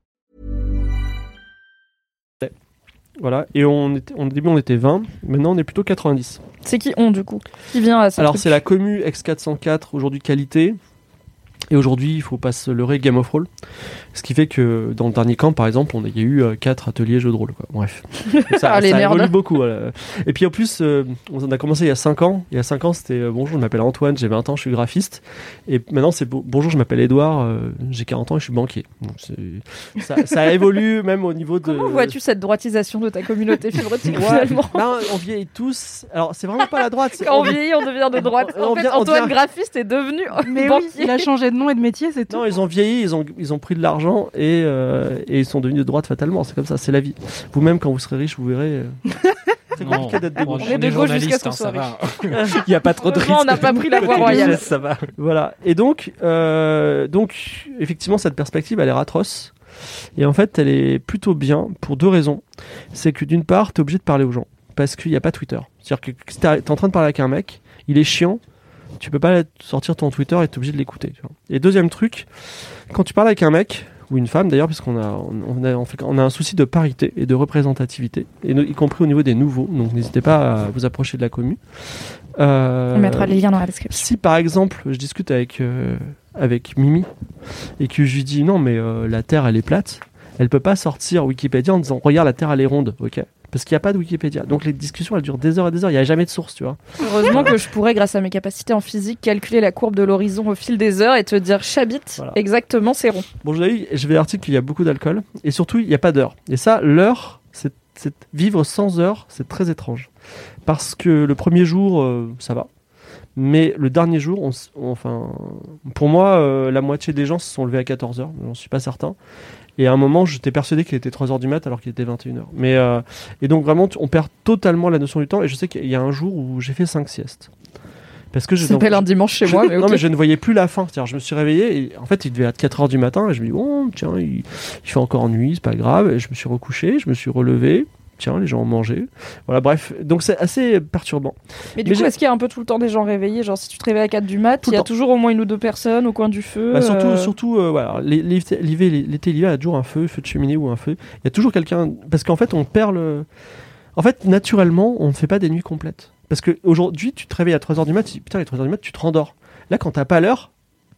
Speaker 6: Voilà. Et on était, au début, on était 20. Maintenant, on est plutôt 90.
Speaker 5: C'est qui on du coup Qui vient à ce
Speaker 6: Alors, c'est la commu X404, aujourd'hui qualité. Et aujourd'hui, il faut pas se leurrer Game of Roll. Ce qui fait que dans le dernier camp, par exemple, on il y a eu 4 ateliers jeux de rôle. Quoi. Bref. Ça,
Speaker 5: Ah, les
Speaker 6: ça évolue beaucoup. voilà. Et puis en plus, euh, on a commencé il y a 5 ans. Il y a 5 ans, c'était euh, Bonjour, je m'appelle Antoine, j'ai 20 ans, je suis graphiste. Et maintenant, c'est bo- Bonjour, je m'appelle Edouard, euh, j'ai 40 ans et je suis banquier. Ça, ça évolue même au niveau de.
Speaker 5: Comment vois-tu cette droitisation de ta communauté fibrotique
Speaker 6: Ouais,
Speaker 5: finalement
Speaker 6: on vieillit tous. Alors, c'est vraiment pas la droite.
Speaker 5: Quand on vieillit, on devient de droite.
Speaker 6: on
Speaker 5: En fait,
Speaker 6: vient-
Speaker 5: Antoine
Speaker 6: devient-
Speaker 5: graphiste est devenu
Speaker 1: Mais oui,
Speaker 5: banquier.
Speaker 1: il a changé de nom nom et de métier, c'est tout.
Speaker 6: Non, ils ont vieilli, ils ont, ils ont pris de l'argent et, euh, et ils sont devenus de droite fatalement. C'est comme ça, c'est la vie. Vous-même, quand vous serez riche, vous verrez. euh, c'est
Speaker 3: Non,
Speaker 6: compliqué d'être de
Speaker 3: on
Speaker 5: est de gauche jusqu'à ce qu'on
Speaker 3: journaliste,
Speaker 5: soit
Speaker 3: hein. Il n'y a pas trop de
Speaker 5: Heureusement, on n'a
Speaker 3: risques.
Speaker 5: pas pris la voie royale.
Speaker 6: ça va. Voilà. Et donc, euh, donc, effectivement, cette perspective, elle est atroce. Et en fait, elle est plutôt bien pour deux raisons. C'est que d'une part, tu es obligé de parler aux gens. Parce qu'il n'y a pas Twitter. C'est-à-dire que si tu es en train de parler avec un mec, il est chiant, tu peux pas sortir ton Twitter et tu es obligé de l'écouter. Et deuxième truc, quand tu parles avec un mec, ou une femme d'ailleurs, puisqu'on a, on a, on fait- on a un souci de parité et de représentativité, et no- y compris au niveau des nouveaux, donc n'hésitez pas à vous approcher de la commu. Euh,
Speaker 5: On mettra les liens dans la description.
Speaker 6: si par exemple je discute avec, euh, avec Mimi et que je lui dis non mais euh, la Terre elle est plate, elle peut pas sortir Wikipédia en disant regarde la Terre elle est ronde, ok? Parce qu'il n'y a pas de Wikipédia. Donc les discussions elles durent des heures et des heures, il n'y a jamais de source, tu vois.
Speaker 5: Heureusement que je pourrais, grâce à mes capacités en physique, calculer la courbe de l'horizon au fil des heures et te dire chabit,
Speaker 6: Voilà.
Speaker 5: exactement, c'est rond.
Speaker 6: Bon, je l'ai eu, je vais l'article qu'il y a beaucoup d'alcool et surtout il n'y a pas d'heure. Et ça, l'heure, c'est c'est- vivre sans heure, c'est très étrange. Parce que le premier jour, euh, ça va. Mais le dernier jour, on s- on- enfin, pour moi, euh, la moitié des gens se sont levés à 14h, j'en suis pas certain. Et à un moment, j'étais persuadé qu'il était 3h du mat alors qu'il était 21h. Mais, euh, et donc vraiment, on perd totalement la notion du temps. Et je sais qu'il y a un jour où j'ai fait 5 siestes. Parce que je
Speaker 5: s'appelle un dimanche chez moi, mais
Speaker 6: Non, mais je ne voyais plus la fin. Je me suis réveillé et en fait, il devait être 4h du matin et je me dis, oh, tiens, il, il fait encore nuit, c'est pas grave. Et je me suis recouché, je me suis relevé. Tiens, les gens ont mangé. Voilà, bref. Donc, c'est assez perturbant.
Speaker 5: Mais du
Speaker 6: Mais
Speaker 5: coup, est-ce qu'il y a un peu tout le temps des gens réveillés Genre, si tu te réveilles à 4 du mat, il y a
Speaker 6: temps.
Speaker 5: toujours au moins une ou deux personnes au coin du feu.
Speaker 6: Bah, surtout,
Speaker 5: euh,
Speaker 6: surtout euh, voilà, l'été, l'hiver, il y a toujours un feu, feu de cheminée ou un feu. Il y a toujours quelqu'un. Parce qu'en fait, on perd le. En fait, naturellement, on ne fait pas des nuits complètes. Parce qu'aujourd'hui, tu te réveilles à 3h du mat, tu dis, putain, il est 3h du mat, tu te rendors. Là, quand t'as pas l'heure,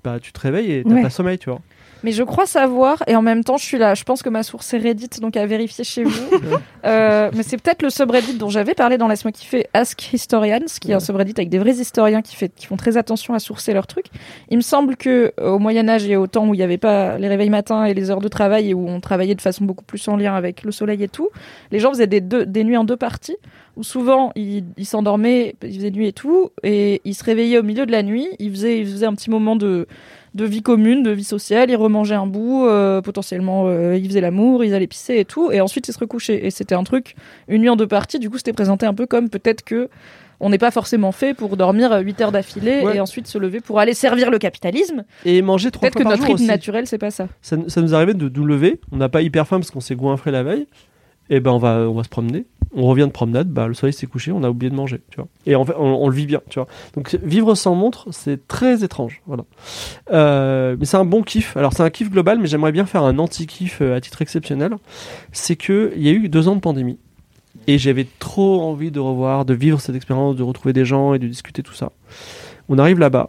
Speaker 6: bah, tu te réveilles et t'as
Speaker 1: Ouais.
Speaker 6: pas sommeil, tu vois.
Speaker 5: Mais je crois savoir, et en même temps, je suis là. Je pense que ma source est Reddit, donc à vérifier chez vous. Euh, mais c'est peut-être le subreddit dont j'avais parlé dans Laisse-moi kiffer, Ask Historians, qui est un subreddit avec des vrais historiens qui, fait, qui font très attention à sourcer leurs trucs. Il me semble que euh, au Moyen Âge et au temps où il n'y avait pas les réveils matins et les heures de travail et où on travaillait de façon beaucoup plus en lien avec le soleil et tout, les gens faisaient des, deux, des nuits en deux parties où souvent ils s'endormaient, ils faisaient nuit et tout, et ils se réveillaient au milieu de la nuit, ils faisaient, ils faisaient un petit moment de, de vie commune, de vie sociale, ils remangeaient un bout, euh, potentiellement euh, ils faisaient l'amour, ils allaient pisser et tout, et ensuite ils se recouchaient. Et c'était un truc, une nuit en deux parties, du coup c'était présenté un peu comme peut-être que on n'est pas forcément fait pour dormir 8 heures d'affilée
Speaker 6: Ouais.
Speaker 5: et ensuite se lever pour aller servir le capitalisme.
Speaker 6: Et manger trois
Speaker 5: Peut-être
Speaker 6: fois
Speaker 5: que
Speaker 6: par
Speaker 5: notre
Speaker 6: jour
Speaker 5: rythme
Speaker 6: aussi.
Speaker 5: naturel, c'est pas ça.
Speaker 6: Ça, ça nous arrivait de nous lever, on n'a pas hyper faim parce qu'on s'est goinfré la veille, et ben on va, on va se promener. On revient de promenade, bah, le soleil s'est couché, on a oublié de manger, tu vois. Et en fait, on, on le vit bien, tu vois. Donc vivre sans montre, c'est très étrange, voilà. Euh, mais c'est un bon kiff. Alors c'est un kiff global, mais j'aimerais bien faire un anti-kiff euh, à titre exceptionnel. C'est que il y a eu deux ans de pandémie, et j'avais trop envie de revoir, de vivre cette expérience, de retrouver des gens et de discuter tout ça. On arrive là-bas,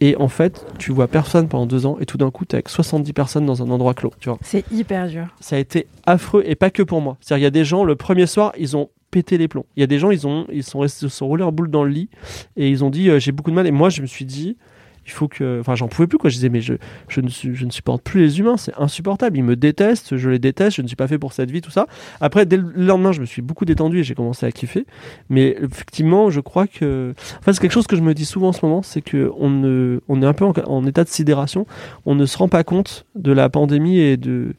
Speaker 6: et en fait, tu vois personne pendant deux ans, et tout d'un coup, t'es avec 70 personnes dans un endroit clos, tu vois.
Speaker 1: C'est hyper dur.
Speaker 6: Ça a été affreux, et pas que pour moi. C'est-à-dire, il y a des gens, le premier soir, ils ont pété les plombs. Il y a des gens, ils, ont, ils sont restés, se sont roulés en boule dans le lit, et ils ont dit, euh, j'ai beaucoup de mal, et moi, je me suis dit, il faut que. Enfin, j'en pouvais plus, quoi. Je disais, mais je, je, ne, je ne supporte plus les humains, c'est insupportable. Ils me détestent, je les déteste, je ne suis pas fait pour cette vie, tout ça. Après, dès le lendemain, je me suis beaucoup détendu et j'ai commencé à kiffer. Mais effectivement, je crois que. Enfin, c'est quelque chose que je me dis souvent en ce moment, c'est que on, ne, on est un peu en, en état de sidération. On ne se rend pas compte de la pandémie et de,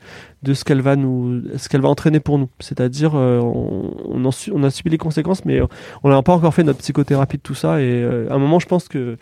Speaker 6: de ce qu'elle va nous, ce qu'elle va entraîner pour nous. C'est-à-dire, euh, on, on, en su- on a subi les conséquences, mais on n'a pas encore fait notre psychothérapie de tout ça. Et euh, à un moment, je pense que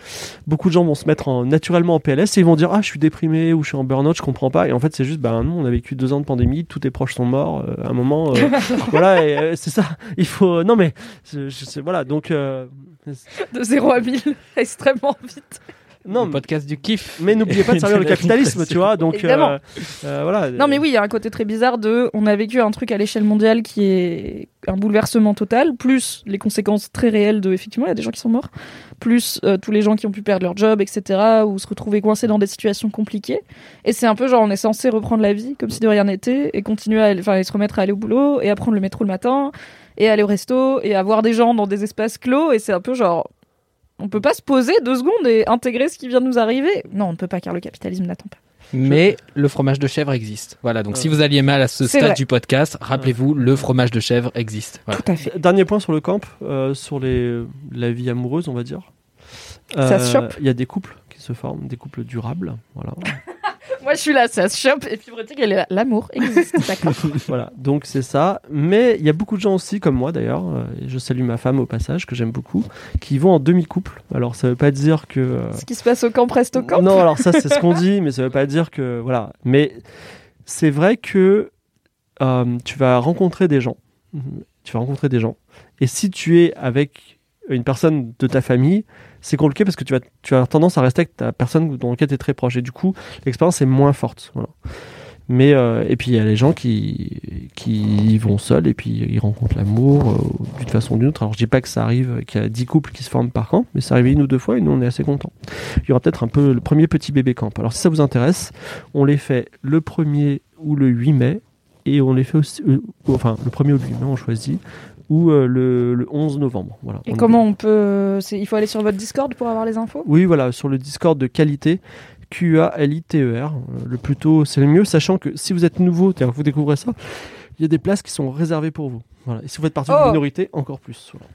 Speaker 6: beaucoup de gens vont se mettre en, naturellement en PLS et ils vont dire ah je suis déprimé ou je suis en burn-out, je comprends pas. Et en fait, c'est juste bah non, on a vécu deux ans de pandémie, tous tes proches sont morts. euh, à un moment, voilà, c'est ça. Il faut non mais je, je sais voilà donc.
Speaker 5: De 0 à 1000, extrêmement vite.
Speaker 6: Non,
Speaker 3: Le podcast du kiff.
Speaker 6: mais n'oubliez pas de servir le capitalisme, tu vois. Donc
Speaker 5: Évidemment.
Speaker 6: euh, euh, voilà.
Speaker 5: Non mais oui, il y a un côté très bizarre de on a vécu un truc à l'échelle mondiale qui est un bouleversement total, plus les conséquences très réelles de effectivement il y a des gens qui sont morts, plus euh, tous les gens qui ont pu perdre leur job, etc. ou se retrouver coincés dans des situations compliquées. Et c'est un peu genre on est censé reprendre la vie comme si de rien n'était et continuer à aller- enfin et se remettre à aller au boulot et à prendre le métro le matin et aller au resto et à voir des gens dans des espaces clos et c'est un peu genre on peut pas se poser deux secondes et intégrer ce qui vient de nous arriver. Non, on ne peut pas car le capitalisme n'attend pas.
Speaker 3: Mais le fromage de chèvre existe. Voilà, donc si vous alliez mal à ce stade
Speaker 5: vrai.
Speaker 3: du podcast, rappelez-vous, le fromage de chèvre existe. Voilà.
Speaker 5: Tout à fait.
Speaker 6: Dernier point sur le camp, euh, sur les, la vie amoureuse, on va dire.
Speaker 5: Ça se chope
Speaker 6: Il y a des couples qui se forment, des couples durables. Voilà.
Speaker 5: Moi, je suis là, ça se chope. Et est là. L'amour existe, d'accord.
Speaker 6: voilà, donc c'est ça. Mais il y a beaucoup de gens aussi, comme moi d'ailleurs, euh, et je salue ma femme au passage, que j'aime beaucoup, qui vont en demi-couple. Alors ça veut pas dire que. euh,
Speaker 5: Ce qui se passe au camp reste au camp.
Speaker 6: non, alors ça c'est ce qu'on dit, mais ça veut pas dire que. Voilà. Mais c'est vrai que euh, tu vas rencontrer des gens. Mhm. Tu vas rencontrer des gens. Et si tu es avec une personne de ta famille, c'est compliqué parce que tu, vas, tu as tendance à rester avec ta personne dans laquelle tu très proche. Et du coup, l'expérience est moins forte. Mais, euh, et puis il y a les gens qui, qui vont seuls et puis ils rencontrent l'amour euh, d'une façon ou d'une autre. Alors je dis pas que ça arrive, qu'il y a 10 couples qui se forment par camp, mais ça arrive une ou deux fois et nous on est assez contents. Il y aura peut-être un peu le premier petit bébé camp. Alors si ça vous intéresse, on les fait le 1er ou le 8 mai et on les fait aussi, euh, enfin le 1er ou le 8 mai on choisit, ou euh, le, le 11 novembre. Voilà.
Speaker 5: Et
Speaker 6: On-
Speaker 5: comment on peut. Il faut aller sur votre Discord pour avoir les infos?
Speaker 6: Oui, voilà, sur le Discord de qualité, Q-A-L-I-T-E-R. euh, Le plus tôt, c'est le mieux, sachant que si vous êtes nouveau, vous découvrez ça, il y a des places qui sont réservées pour vous. Voilà. Et si vous faites partie
Speaker 5: Oh.
Speaker 6: d'une minorité, encore plus. Voilà.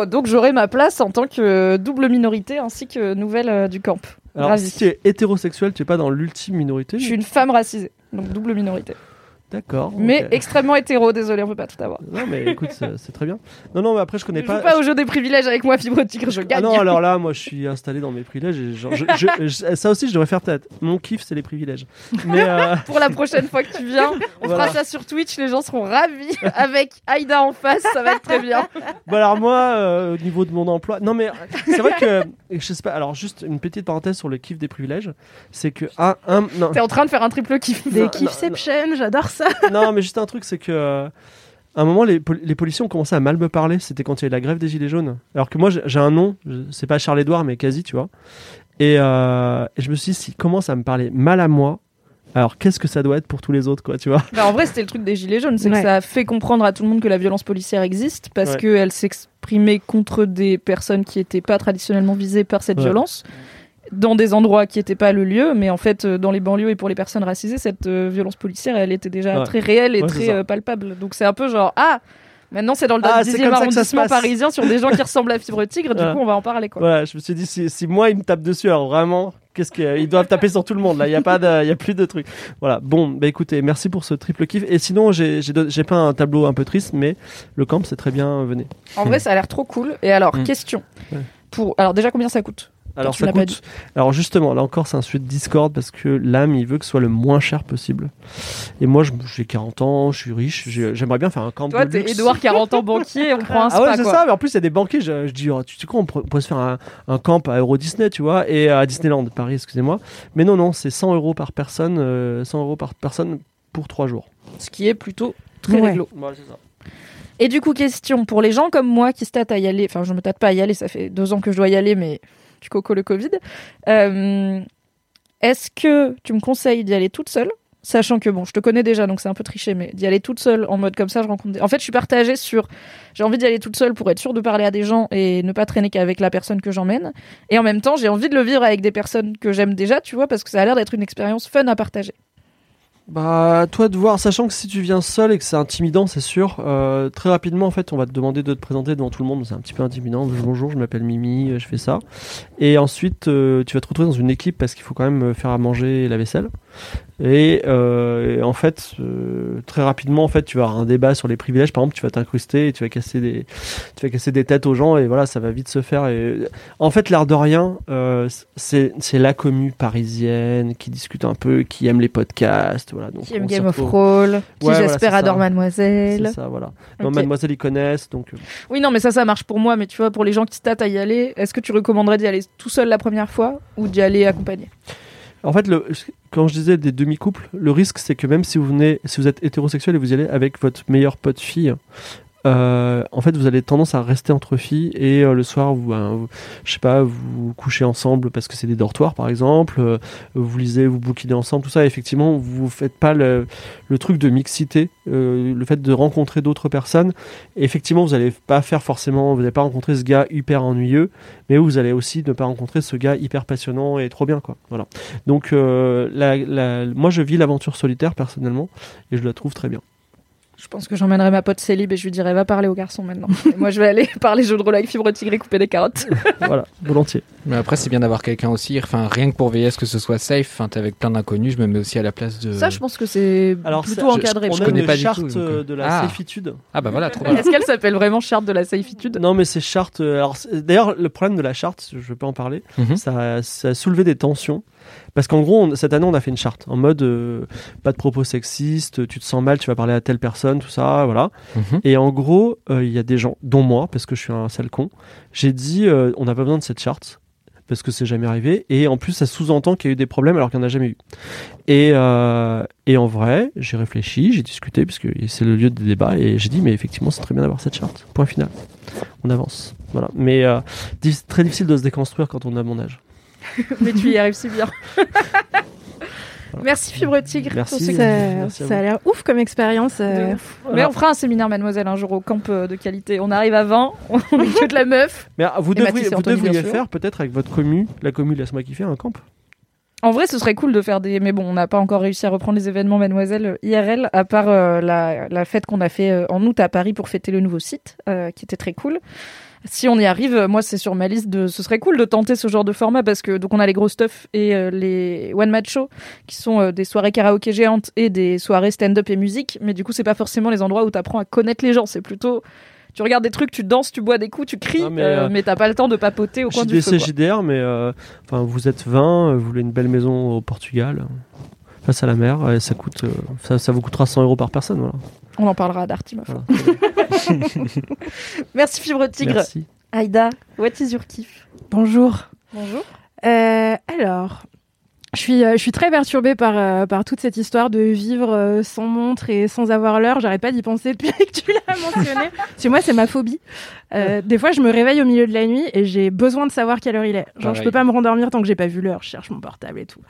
Speaker 5: Oh, donc j'aurai ma place en tant que double minorité ainsi que nouvelle euh, du camp.
Speaker 6: Alors, si tu es hétérosexuel, tu n'es pas dans l'ultime minorité.
Speaker 5: Je suis une femme racisée, donc double minorité.
Speaker 6: D'accord.
Speaker 5: Mais extrêmement hétéro, désolé, on peut pas tout avoir.
Speaker 6: Non, mais écoute, c'est très bien. Non, non, mais après, je connais
Speaker 5: Ne
Speaker 6: pas.
Speaker 5: joue pas au jeu des privilèges avec moi, Fibre Tigre, je
Speaker 6: Ah
Speaker 5: gagne.
Speaker 6: non, alors là, moi, je suis installé dans mes privilèges. Et genre, je- je- je- ça aussi, je devrais faire peut-être. Mon kiff, c'est les privilèges. Mais euh,
Speaker 5: Pour la prochaine fois que tu viens, on
Speaker 6: Voilà.
Speaker 5: fera ça sur Twitch, les gens seront ravis. Avec Aïda en face, ça va être très bien.
Speaker 6: Bon alors moi, euh, au niveau de mon emploi, non mais c'est vrai que je sais pas. Alors juste une petite parenthèse sur le kiff des privilèges, c'est que un, un non,
Speaker 5: T'es en train de faire un triple kiff.
Speaker 1: Des kiffception, j'adore ça.
Speaker 6: non mais juste un truc, c'est que euh, à un moment les, pol- les policiers ont commencé à mal me parler. C'était quand il y a eu la grève des gilets jaunes. Alors que moi j'ai un nom, c'est pas Charles Édouard mais quasi, tu vois. Et, euh, et je me suis dit s'ils commencent à me parler mal à moi, alors qu'est-ce que ça doit être pour tous les autres quoi, tu vois?
Speaker 5: Bah, en vrai, c'était le truc des Gilets jaunes, c'est
Speaker 1: Ouais.
Speaker 5: que ça a fait comprendre à tout le monde que la violence policière existe parce
Speaker 6: Ouais.
Speaker 5: qu'elle s'exprimait contre des personnes qui n'étaient pas traditionnellement visées par cette
Speaker 6: Ouais.
Speaker 5: violence dans des endroits qui n'étaient pas le lieu, mais en fait, euh, dans les banlieues et pour les personnes racisées, cette euh, violence policière, elle était déjà
Speaker 6: Ouais.
Speaker 5: très réelle et
Speaker 6: Ouais,
Speaker 5: très euh, palpable. Donc c'est un peu genre, ah, maintenant c'est dans le
Speaker 6: Ah, c'est
Speaker 5: 10e
Speaker 6: comme ça que ça se
Speaker 5: arrondissement parisien sur des gens qui ressemblent à Fibre Tigre, du coup on va en parler quoi.
Speaker 6: Voilà, je me suis dit si, si moi ils me tapent dessus, alors vraiment, qu'est-ce qu'ils doivent taper sur tout le monde là. Il y a pas, de- il y a plus de trucs. Voilà. Bon, bah écoutez, merci pour ce triple kiff. Et sinon, j'ai pas un tableau un peu triste, mais le camp c'est très bien. Venez.
Speaker 5: En vrai, ça a l'air trop cool. Et alors,
Speaker 6: Mm.
Speaker 5: question.
Speaker 6: Ouais.
Speaker 5: Pour... Alors déjà, combien ça coûte?
Speaker 6: Alors ça coûte. Alors justement, là encore, c'est un sujet de Discord parce que l'âme, il veut que ce soit le moins cher possible. Et moi, je- j'ai 40 ans, je suis riche, j'ai- j'aimerais bien faire un camp
Speaker 5: Toi,
Speaker 6: de
Speaker 5: t'es
Speaker 6: luxe.
Speaker 5: Edouard, 40 ans, banquier, on prend un
Speaker 6: Ah
Speaker 5: spa
Speaker 6: ouais, c'est ça, mais en plus, il y a des banquiers. Je, je dis, oh, tu sais quoi, on pourrait, on pourrait se faire un, un camp à Euro Disney, tu vois, et à Disneyland Paris, excusez-moi. Mais non, non, c'est 100 euros par personne, euh, 100 euros par personne pour 3 jours.
Speaker 5: Ce qui est plutôt très
Speaker 1: Ouais.
Speaker 5: réglo.
Speaker 6: Ouais, c'est ça.
Speaker 5: Et du coup, question pour les gens comme moi qui se tâtent à y aller, enfin, je me tâte pas à y aller, ça fait deux ans que je dois y aller, mais du coco le Covid. Euh, Est-ce que tu me conseilles d'y aller toute seule? Sachant que bon, je te connais déjà, donc c'est un peu triché, mais d'y aller toute seule en mode comme ça, je rencontre. Des... En fait, je suis partagée sur. J'ai envie d'y aller toute seule pour être sûre de parler à des gens et ne pas traîner qu'avec la personne que j'emmène. Et en même temps, j'ai envie de le vivre avec des personnes que j'aime déjà, tu vois, parce que ça a l'air d'être une expérience fun à partager.
Speaker 6: Bah, toi de voir, sachant que si tu viens seul et que c'est intimidant, c'est sûr. euh, très rapidement, en fait, on va te demander de te présenter devant tout le monde. C'est un petit peu intimidant. Bonjour, je m'appelle Mimi, euh, je fais ça. Et ensuite, euh, tu vas te retrouver dans une équipe parce qu'il faut quand même faire à manger et la vaisselle. Et, euh, et en fait, euh, très rapidement, en fait, tu vas avoir un débat sur les privilèges. Par exemple, tu vas t'incruster et tu vas casser des, tu vas casser des têtes aux gens. Et voilà, ça va vite se faire. Et en fait, l'air de rien, euh, c'est la commu parisienne qui discute un peu, qui aime les podcasts. Voilà, donc
Speaker 5: Qui aime Game of. Thrones, qui
Speaker 6: Ouais,
Speaker 5: j'espère adore. Mademoiselle.
Speaker 6: C'est ça, voilà. Non. Mademoiselle, ils connaissent, donc.
Speaker 5: Oui, non, mais ça, ça marche pour moi. Mais tu vois, pour les gens qui se tâtent à y aller, est-ce que tu recommanderais d'y aller tout seul la première fois ou d'y aller accompagné?
Speaker 6: En fait, quand je disais des demi-couples, le risque, c'est que même si vous venez, si vous êtes hétérosexuel et vous y allez avec votre meilleure pote fille, euh, en fait, vous avez tendance à rester entre filles et euh, le soir, vous, vous- je sais pas, vous couchez ensemble parce que c'est des dortoirs, par exemple, euh, vous lisez, vous bouquinez ensemble, tout ça. Effectivement, vous faites pas le, le truc de mixité, euh, le fait de rencontrer d'autres personnes. Et effectivement, vous allez pas faire forcément, vous n'allez pas rencontrer ce gars hyper ennuyeux, mais vous allez aussi ne pas rencontrer ce gars hyper passionnant et trop bien, quoi. Voilà. Donc, euh, la, la- moi, je vis l'aventure solitaire personnellement et je la trouve très bien.
Speaker 5: Je pense que j'emmènerai ma pote Célib et je lui dirai va parler aux garçons maintenant. Et moi je vais aller parler jeux de rôle avec fibre tigre et couper des carottes.
Speaker 6: voilà, volontiers.
Speaker 3: Mais après, c'est bien d'avoir quelqu'un aussi. Enfin, rien que pour veiller à ce que ce soit safe. Enfin, t'es avec plein d'inconnus. Je me mets aussi à la place de.
Speaker 5: Ça, je pense que c'est
Speaker 6: Alors,
Speaker 5: plutôt
Speaker 6: ça, je-
Speaker 5: encadré.
Speaker 6: on
Speaker 3: je
Speaker 6: a
Speaker 3: connais
Speaker 6: une
Speaker 3: pas du
Speaker 6: charte
Speaker 3: tout, donc,
Speaker 6: euh,
Speaker 3: euh,
Speaker 6: de la
Speaker 3: ah.
Speaker 6: safitude.
Speaker 3: Ah bah voilà, trop bien.
Speaker 5: Est-ce qu'elle s'appelle vraiment charte de la safitude
Speaker 6: Non, mais c'est charte. euh, Alors, d'ailleurs, le problème de la charte, je peux en parler,
Speaker 3: Mhm.
Speaker 6: ça, ça a soulevé des tensions. Parce qu'en gros, on- cette année, on a fait une charte en mode euh, pas de propos sexistes, tu te sens mal, tu vas parler à telle personne, tout ça, voilà.
Speaker 3: Mhm.
Speaker 6: Et en gros, euh, il y a des gens, dont moi, parce que je suis un sale con, j'ai dit euh, on n'a pas besoin de cette charte. Parce que c'est jamais arrivé. Et en plus, ça sous-entend qu'il y a eu des problèmes alors qu'il n'y en a jamais eu. Et, euh, et en vrai, j'ai réfléchi, j'ai discuté, parce que c'est le lieu de débat, et j'ai dit, mais effectivement, c'est très bien d'avoir cette charte. Point final. On avance. Voilà. Mais euh, très difficile de se déconstruire quand on a mon âge.
Speaker 5: Mais tu y arrives si bien. Merci Fibre Tigre.
Speaker 6: Merci.
Speaker 5: pour ce-
Speaker 1: Ça,
Speaker 6: Merci
Speaker 1: ça a l'air ouf comme expérience.
Speaker 5: De
Speaker 1: euh.
Speaker 5: ouf. Mais on fera un séminaire, mademoiselle, un jour au camp euh, de qualité. On arrive à 20, on est que de la meuf.
Speaker 6: Mais ah, vous devriez, vous devriez faire peut-être avec votre commu, la commu Laisse-moi kiffer, un camp.
Speaker 5: En vrai, ce serait cool de faire des. Mais bon, on n'a pas encore réussi à reprendre les événements, mademoiselle, euh, IRL, à part euh, la, la fête qu'on a fait euh, en août à Paris pour fêter le nouveau site, euh, qui était très cool. Si on y arrive, euh, moi, c'est sur ma liste de. Ce serait cool de tenter ce genre de format parce que donc on a les gros stuff et euh, les one match show qui sont euh, des soirées karaoké géantes et des soirées stand-up et musique. Mais du coup, c'est pas forcément les endroits où t'apprends à connaître les gens. C'est plutôt. Tu regardes des trucs, tu danses, tu bois des coups, tu cries,
Speaker 6: mais,
Speaker 5: euh, mais t'as pas le temps de papoter au coin du feu.
Speaker 6: JDC. JDR, mais enfin, vous êtes 20, euh, vous voulez une belle maison au Portugal, face à la mer, et ça, coûte, euh, ça, ça vous coûtera 100 euros par personne. Voilà.
Speaker 5: On en parlera à Darty, ma foi.
Speaker 6: Voilà.
Speaker 5: Merci Fibre Tigre.
Speaker 6: Merci.
Speaker 5: Aïda, what is your kiff?
Speaker 1: Bonjour.
Speaker 5: Bonjour.
Speaker 1: Euh, alors, je suis, euh, je suis très perturbée par, euh, par toute cette histoire de vivre euh, sans montre et sans avoir l'heure. J'arrête pas d'y penser depuis que tu l'as mentionné. Parce que moi, c'est ma phobie. Euh, des fois, je me réveille au milieu de la nuit et j'ai besoin de savoir quelle heure il est. Genre, je
Speaker 3: Pareil.
Speaker 1: peux pas me rendormir tant que j'ai pas vu l'heure. Je cherche mon portable et tout.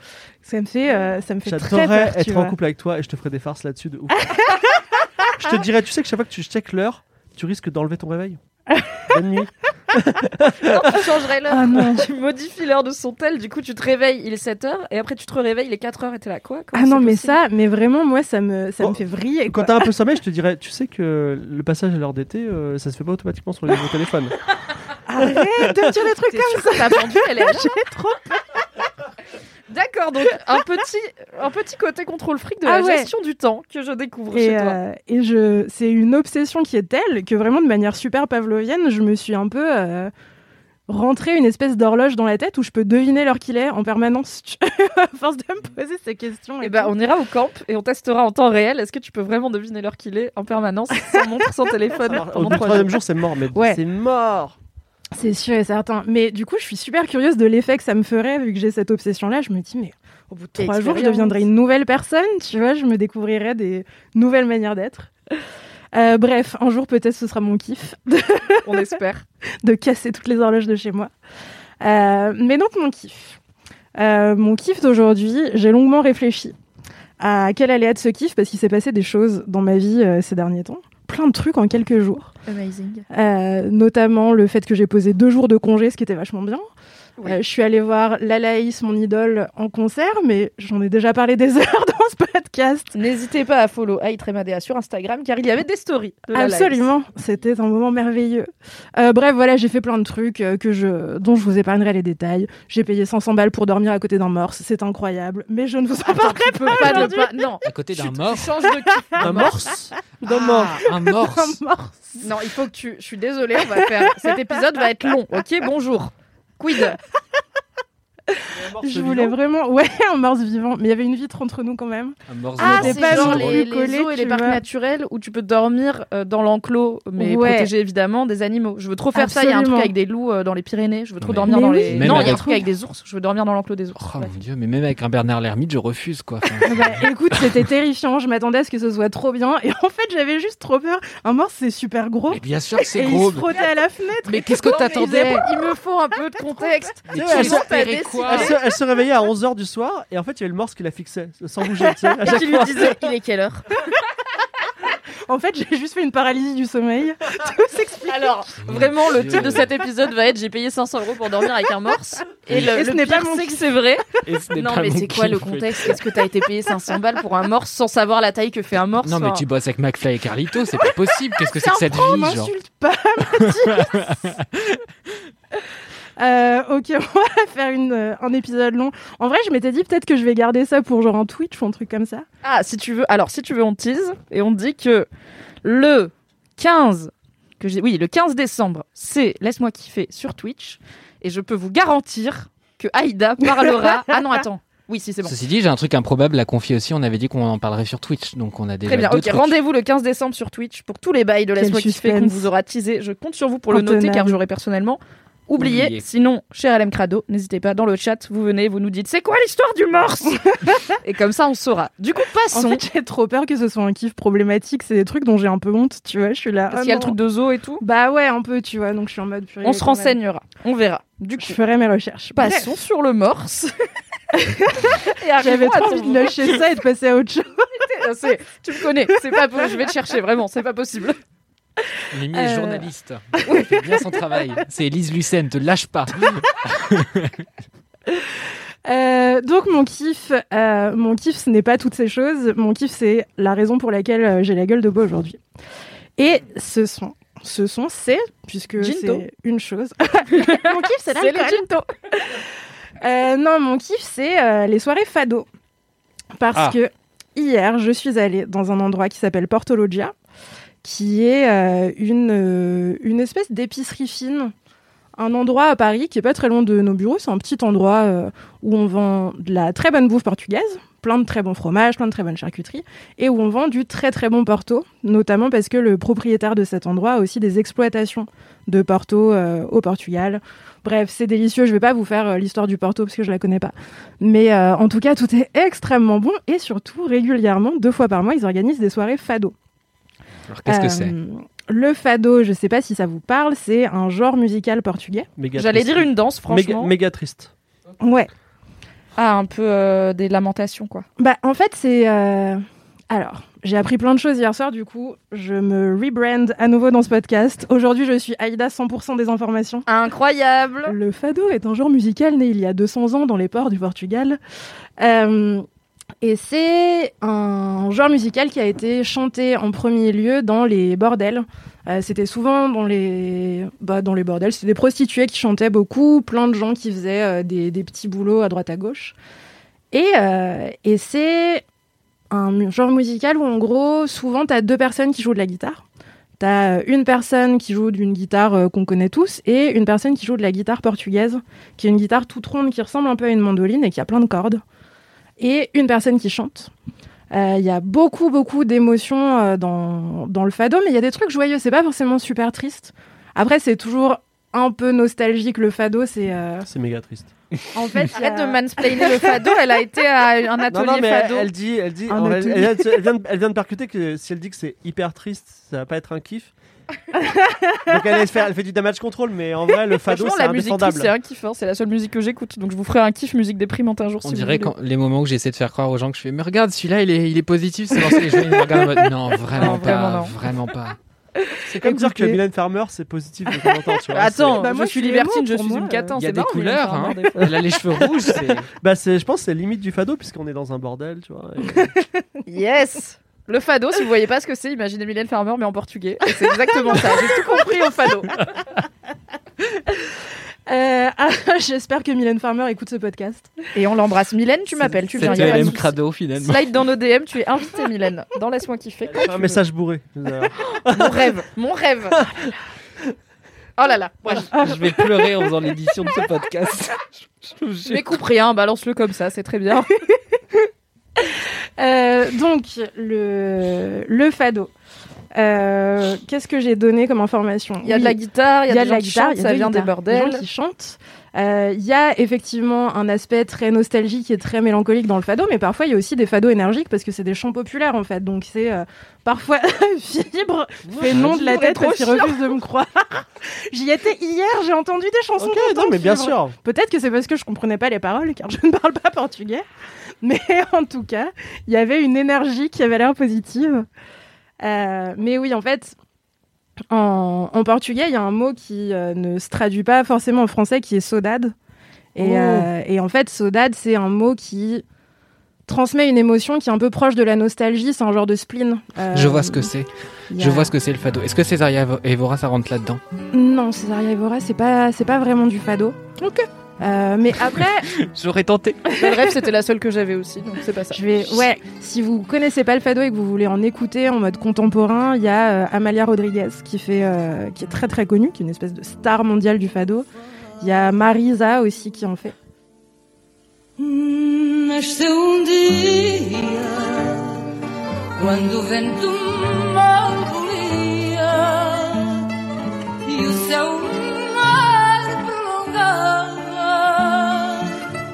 Speaker 1: Ça me fait, euh, ça me fait très peur.
Speaker 6: être en couple avec toi et je te ferai des farces là-dessus de ouf. je te dirais, tu sais que chaque fois que tu check l'heure, tu risques d'enlever ton réveil. Bonne nuit.
Speaker 5: Non, tu changerais l'heure.
Speaker 1: Ah non.
Speaker 5: Tu modifies l'heure de son tel, du coup tu te réveilles, il est 7h, et après tu te réveilles, il est 4h et t'es là quoi? Comment
Speaker 1: Ah non, mais ça, mais vraiment, moi, ça me, ça
Speaker 6: Bon,
Speaker 1: me fait vriller.
Speaker 6: Quand t'as un peu sommeil, je te dirais, tu sais que le passage à l'heure d'été, euh, ça se fait pas automatiquement sur les nouveaux téléphones.
Speaker 1: Arrête de dire des trucs comme
Speaker 5: ta pendule, elle est
Speaker 1: trop
Speaker 5: D'accord, donc un petit, un petit côté contrôle fric de
Speaker 1: Ah
Speaker 5: la
Speaker 1: ouais.
Speaker 5: gestion du temps que je découvre
Speaker 1: Et,
Speaker 5: chez toi.
Speaker 1: euh, et je, c'est une obsession qui est telle que vraiment de manière super pavlovienne, je me suis un peu euh, rentrée une espèce d'horloge dans la tête où je peux deviner l'heure qu'il est en permanence. à force de me poser ces questions. Et
Speaker 5: Eh ben,
Speaker 1: tout.
Speaker 5: on ira au camp et on testera en temps réel. Est-ce que tu peux vraiment deviner l'heure qu'il est en permanence, sans montre, sans téléphone
Speaker 6: Alors, Au troisième jour, c'est mort, mais
Speaker 1: Ouais.
Speaker 6: c'est mort.
Speaker 1: C'est sûr et certain. Mais du coup, je suis super curieuse de l'effet que ça me ferait vu que j'ai cette obsession-là. Je me dis, mais au bout de trois jours, je deviendrai une nouvelle personne. Tu vois, je me découvrirai des nouvelles manières d'être. Euh, bref, un jour peut-être ce sera mon kiff
Speaker 5: On espère.
Speaker 1: de casser toutes les horloges de chez moi. Euh, mais donc mon kiff. Euh, mon kiff d'aujourd'hui, j'ai longuement réfléchi à quel allait être ce kiff parce qu'il s'est passé des choses dans ma vie ces derniers temps. Plein de trucs en quelques jours. Euh, notamment le fait que j'ai posé deux jours de congé, ce qui était vachement bien.
Speaker 5: Oui.
Speaker 1: Euh, je suis allée voir Lalaïs, mon idole, en concert, mais j'en ai déjà parlé des heures dans ce podcast.
Speaker 5: N'hésitez pas à follow Aitremadea sur Instagram car il y avait des stories. De.
Speaker 1: Absolument, c'était un moment merveilleux. Euh, bref, voilà, j'ai fait plein de trucs euh, que je, dont je vous épargnerai les détails. J'ai payé 500 balles pour dormir à côté d'un morse, c'est incroyable, mais je ne vous en parlerai
Speaker 5: Tu peux pas ne pas. Non.
Speaker 3: À côté d'un
Speaker 5: de kiff.
Speaker 6: Un morse d'un mort
Speaker 3: Ah, un morse.
Speaker 1: d'un morse.
Speaker 5: Non, il faut que tu. Je suis désolée, on va faire. Cet épisode va être long. Ok, bonjour. Quid
Speaker 1: Je voulais vraiment, ouais, un morse vivant, mais il y avait une vitre entre nous quand même.
Speaker 3: Un morse
Speaker 5: Ah,
Speaker 1: c'est pas
Speaker 5: genre
Speaker 1: non
Speaker 5: les, les zoos et les parcs
Speaker 1: vois.
Speaker 5: naturels où tu peux dormir euh, dans l'enclos, mais
Speaker 1: Ouais.
Speaker 5: protéger évidemment des animaux. Je veux trop faire ça. Il y a un truc avec des loups euh, dans les Pyrénées. Je veux trop
Speaker 3: Mais-
Speaker 5: dormir
Speaker 1: Mais
Speaker 5: dans
Speaker 1: oui.
Speaker 5: les.
Speaker 3: Même
Speaker 5: non, il y a un truc avec des ours. Je veux dormir dans l'enclos des ours.
Speaker 3: Oh
Speaker 5: Bref.
Speaker 3: mon dieu, mais même avec un Bernard l'ermite, je refuse quoi. Enfin,
Speaker 1: Ah bah, écoute, c'était terrifiant, je m'attendais à ce que ce soit trop bien, et en fait j'avais juste trop peur. Un morse c'est super gros,
Speaker 3: mais bien sûr c'est
Speaker 1: il
Speaker 3: gros.
Speaker 1: se frottait à la fenêtre.
Speaker 3: Mais qu'est-ce que t'attendais
Speaker 5: Il me faut un peu de contexte.
Speaker 3: Mais
Speaker 6: elle se-
Speaker 3: espérais
Speaker 5: décidé.
Speaker 3: quoi
Speaker 6: elle se, elle se réveillait à 11h du soir et en fait il y avait le morse qui la fixait sans bouger. Tu sais, à
Speaker 5: Et
Speaker 6: chaque
Speaker 5: qui lui
Speaker 6: fois.
Speaker 5: disait Il est quelle heure?
Speaker 1: En fait, j'ai juste fait une paralysie du sommeil. Tout s'explique.
Speaker 5: Alors, vraiment, le titre de cet épisode va être J'ai payé 500 euros pour dormir avec un morse. Et le,
Speaker 1: Et ce
Speaker 5: le
Speaker 1: n'est
Speaker 5: pire,
Speaker 1: pas mon
Speaker 5: c'est que c'est vrai.
Speaker 3: Et ce n'est
Speaker 5: Non,
Speaker 3: pas
Speaker 5: mais
Speaker 3: mon
Speaker 5: c'est quoi le contexte? Est-ce que t'as été payé 500 balles pour un morse sans savoir la taille que fait un morse
Speaker 3: Non, mais
Speaker 5: Enfin,
Speaker 3: tu bosses avec McFly et Carlito, c'est pas possible. Qu'est-ce que c'est que cette vie, genre?
Speaker 1: m'insulte pas. Euh, ok, on va faire une, euh, un épisode long. En vrai, je m'étais dit peut-être que je vais garder ça pour genre un Twitch ou un truc comme ça.
Speaker 5: Ah, si tu veux. Alors, si tu veux, on tease et on dit que le 15, que j'ai, oui, le 15 décembre, c'est Laisse-moi kiffer sur Twitch. Et je peux vous garantir que Aïda parlera. ah non, attends. Oui, si, c'est bon.
Speaker 3: Ceci dit, j'ai un truc improbable à confier aussi. On avait dit qu'on en parlerait sur Twitch, donc on a déjà
Speaker 5: Très bien,
Speaker 3: deux
Speaker 5: ok. Rendez-vous le 15 décembre sur Twitch pour tous les bails de Laisse-moi kiffer qu'on vous aura teasé. Je compte sur vous pour le noter car j'aurais personnellement oublié.
Speaker 3: Oublié.
Speaker 5: Sinon, cher LM Crado, n'hésitez pas dans le chat, vous venez, vous nous dites c'est quoi l'histoire du morse Et comme ça, on saura. Du coup,
Speaker 1: En
Speaker 5: passons.
Speaker 1: fait, j'ai trop peur que ce soit un kiff problématique. C'est des trucs dont j'ai un peu honte, tu vois. Je suis là.
Speaker 5: Parce
Speaker 1: ah
Speaker 5: qu'il y a le truc de zoo et tout.
Speaker 1: Bah ouais, un peu, tu vois. Donc je suis en mode purée.
Speaker 5: On se renseignera. On verra. Du
Speaker 1: Je
Speaker 5: coup,
Speaker 1: ferai mes recherches.
Speaker 5: passons sur le morse. et
Speaker 1: J'avais trop envie de lâcher ça et de passer à autre chose.
Speaker 5: C'est- Tu me connais, c'est pas po- je vais te chercher vraiment, c'est pas possible.
Speaker 3: Mimi est
Speaker 1: Euh.
Speaker 3: journaliste. Elle fait bien son travail. C'est Elise Lucen, te lâche pas.
Speaker 1: Euh, donc mon kiff, euh, mon kiff, ce n'est pas toutes ces choses. Mon kiff, c'est la raison pour laquelle euh, j'ai la gueule de bois aujourd'hui. Et ce sont, ce sont, c'est puisque c'est une chose. mon kiff, c'est
Speaker 5: C'est le ginto.
Speaker 1: Euh, non, mon kiff, c'est euh, les soirées fado. Parce
Speaker 3: Ah.
Speaker 1: que hier, je suis allée dans un endroit qui s'appelle Portologia, qui est euh, une, euh, une espèce d'épicerie fine. Un endroit à Paris qui est pas très loin de nos bureaux. C'est un petit endroit euh, où on vend de la très bonne bouffe portugaise, plein de très bons fromages, plein de très bonnes charcuteries, et où on vend du très très bon Porto, notamment parce que le propriétaire de cet endroit a aussi des exploitations de Porto au Portugal. Bref, c'est délicieux. Je vais pas vous faire l'histoire du Porto parce que je la connais pas. Mais en tout cas, tout est extrêmement bon et surtout régulièrement, deux fois par mois, ils organisent des soirées fado.
Speaker 3: Alors qu'est-ce que
Speaker 1: Euh,
Speaker 3: c'est
Speaker 1: Le fado, je sais pas si ça vous parle, c'est un genre musical portugais.
Speaker 6: Méga
Speaker 5: J'allais
Speaker 6: triste.
Speaker 5: dire une danse,
Speaker 6: Méga,
Speaker 5: franchement.
Speaker 6: méga triste.
Speaker 1: Ouais.
Speaker 5: Ah, un peu euh, des lamentations, quoi.
Speaker 1: Bah, en fait, c'est. euh, Alors, j'ai appris plein de choses hier soir, du coup, je me rebrand à nouveau dans ce podcast. Aujourd'hui, je suis Aïda 100% des informations.
Speaker 5: Incroyable
Speaker 1: Le fado est un genre musical né il y a 200 ans dans les ports du Portugal. Euh, et c'est un genre musical qui a été chanté en premier lieu dans les bordels. Euh, c'était souvent dans les, bah, dans les bordels. C'était des prostituées qui chantaient beaucoup, plein de gens qui faisaient euh, des, des petits boulots à droite à gauche. Et, euh, et c'est un genre musical où, en gros, souvent, tu as deux personnes qui jouent de la guitare. T'as une personne qui joue d'une guitare qu'on connaît tous et une personne qui joue de la guitare portugaise, qui est une guitare toute ronde qui ressemble un peu à une mandoline et qui a plein de cordes. Et une personne qui chante. Euh, Il y a beaucoup, beaucoup d'émotions euh, dans, dans le fado, mais il y a des trucs joyeux. C'est pas forcément super triste. Après, c'est toujours un peu nostalgique. Le fado, c'est. euh,
Speaker 6: C'est méga triste.
Speaker 1: En fait, a-
Speaker 5: Arrête de mansplainer le fado, elle a été à un atelier
Speaker 6: non, mais
Speaker 5: fado.
Speaker 6: elle, elle dit, elle dit, elle, elle vient de- elle vient de percuter que si elle dit que c'est hyper triste, ça va pas être un kiff. Donc elle, fait du damage control, mais en vrai, le fado, c'est
Speaker 5: la musique triste,
Speaker 6: indéfendable.
Speaker 5: c'est un kiff. hein. C'est la seule musique que j'écoute. Donc je vous ferai un kiff musique déprimante un jour
Speaker 3: On
Speaker 5: si
Speaker 3: dirait quand les moments où j'essaie de faire croire aux gens que je fais mais regarde celui-là il est, il est positif c'est lancé les gens ils me regardent en mode non vraiment
Speaker 5: Non,
Speaker 3: pas
Speaker 5: vraiment non.
Speaker 3: vraiment pas
Speaker 6: C'est comme dire que. Mylène Farmer, c'est positif de temps en temps, tu vois.
Speaker 5: Attends,
Speaker 1: Bah, moi, je suis
Speaker 5: libertine, je suis
Speaker 1: moi,
Speaker 5: une catin.
Speaker 3: il y a des
Speaker 5: marrant,
Speaker 3: couleurs hein. elle a les cheveux rouges
Speaker 6: Bah, je pense que c'est limite du fado, puisqu'on est dans un bordel, tu vois. et-
Speaker 5: Yes Le fado, si vous voyez pas ce que c'est, imaginez Mylène Farmer mais en portugais. C'est exactement ça. J'ai tout compris au fado.
Speaker 1: Euh, ah, J'espère que Mylène Farmer écoute ce podcast.
Speaker 5: Et on l'embrasse. Mylène, tu m'appelles, tu viens. de
Speaker 3: LM. Crado finalement
Speaker 5: Slide dans nos DM, tu es invitée, Mylène. Dans Laisse-moi kiffer.
Speaker 6: Un message bourré.
Speaker 5: Mon rêve, mon rêve. Oh là là, voilà.
Speaker 3: je vais pleurer en faisant l'édition de ce podcast Je.
Speaker 5: Mais coupe rien, balance-le comme ça, c'est très bien.
Speaker 1: Euh, donc, le, le fado. Euh, Qu'est-ce que j'ai donné comme information?
Speaker 5: Il y a de la guitare, il y a,
Speaker 1: de
Speaker 5: des
Speaker 1: la
Speaker 5: gens qui
Speaker 1: guitare,
Speaker 5: chantent,
Speaker 1: il y a
Speaker 5: ça vient des bordels.
Speaker 1: gens qui chantent. Euh, Il y a effectivement un aspect très nostalgique et très mélancolique dans le fado, mais parfois il y a aussi des fados énergiques parce que c'est des chants populaires en fait. Donc c'est euh, parfois fibre fait non de la tête parce qu'il refuse de me croire. J'y étais hier, j'ai entendu des chansons.
Speaker 6: Ok,
Speaker 1: contentes,
Speaker 6: non, mais bien
Speaker 1: Fibre.
Speaker 6: sûr.
Speaker 1: Peut-être que c'est parce que je comprenais pas les paroles, car je ne parle pas portugais. Mais en tout cas, il y avait une énergie qui avait l'air positive. Euh, mais oui, en fait, en, en portugais, il y a un mot qui euh, ne se traduit pas forcément en français, qui est saudade. Et,
Speaker 6: Oh.
Speaker 1: euh, et en fait, saudade, c'est un mot qui transmet une émotion qui est un peu proche de la nostalgie. C'est un genre de spleen. Euh,
Speaker 3: Je vois ce que c'est. Je vois ce que c'est le fado. Est-ce que Césaria Evora, ça rentre là-dedans?
Speaker 1: Non, Césaria Evora, c'est pas, c'est pas vraiment du fado.
Speaker 5: Ok.
Speaker 1: Euh, mais après,
Speaker 3: J'aurais tenté.
Speaker 5: Bah, bref, c'était la seule que j'avais aussi, donc c'est pas ça.
Speaker 1: je vais, ouais, si vous connaissez pas le fado et que vous voulez en écouter en mode contemporain, il y a euh, Amalia Rodriguez qui fait, euh, qui est très très connue, qui est une espèce de star mondiale du fado. Il y a Marisa aussi qui en fait.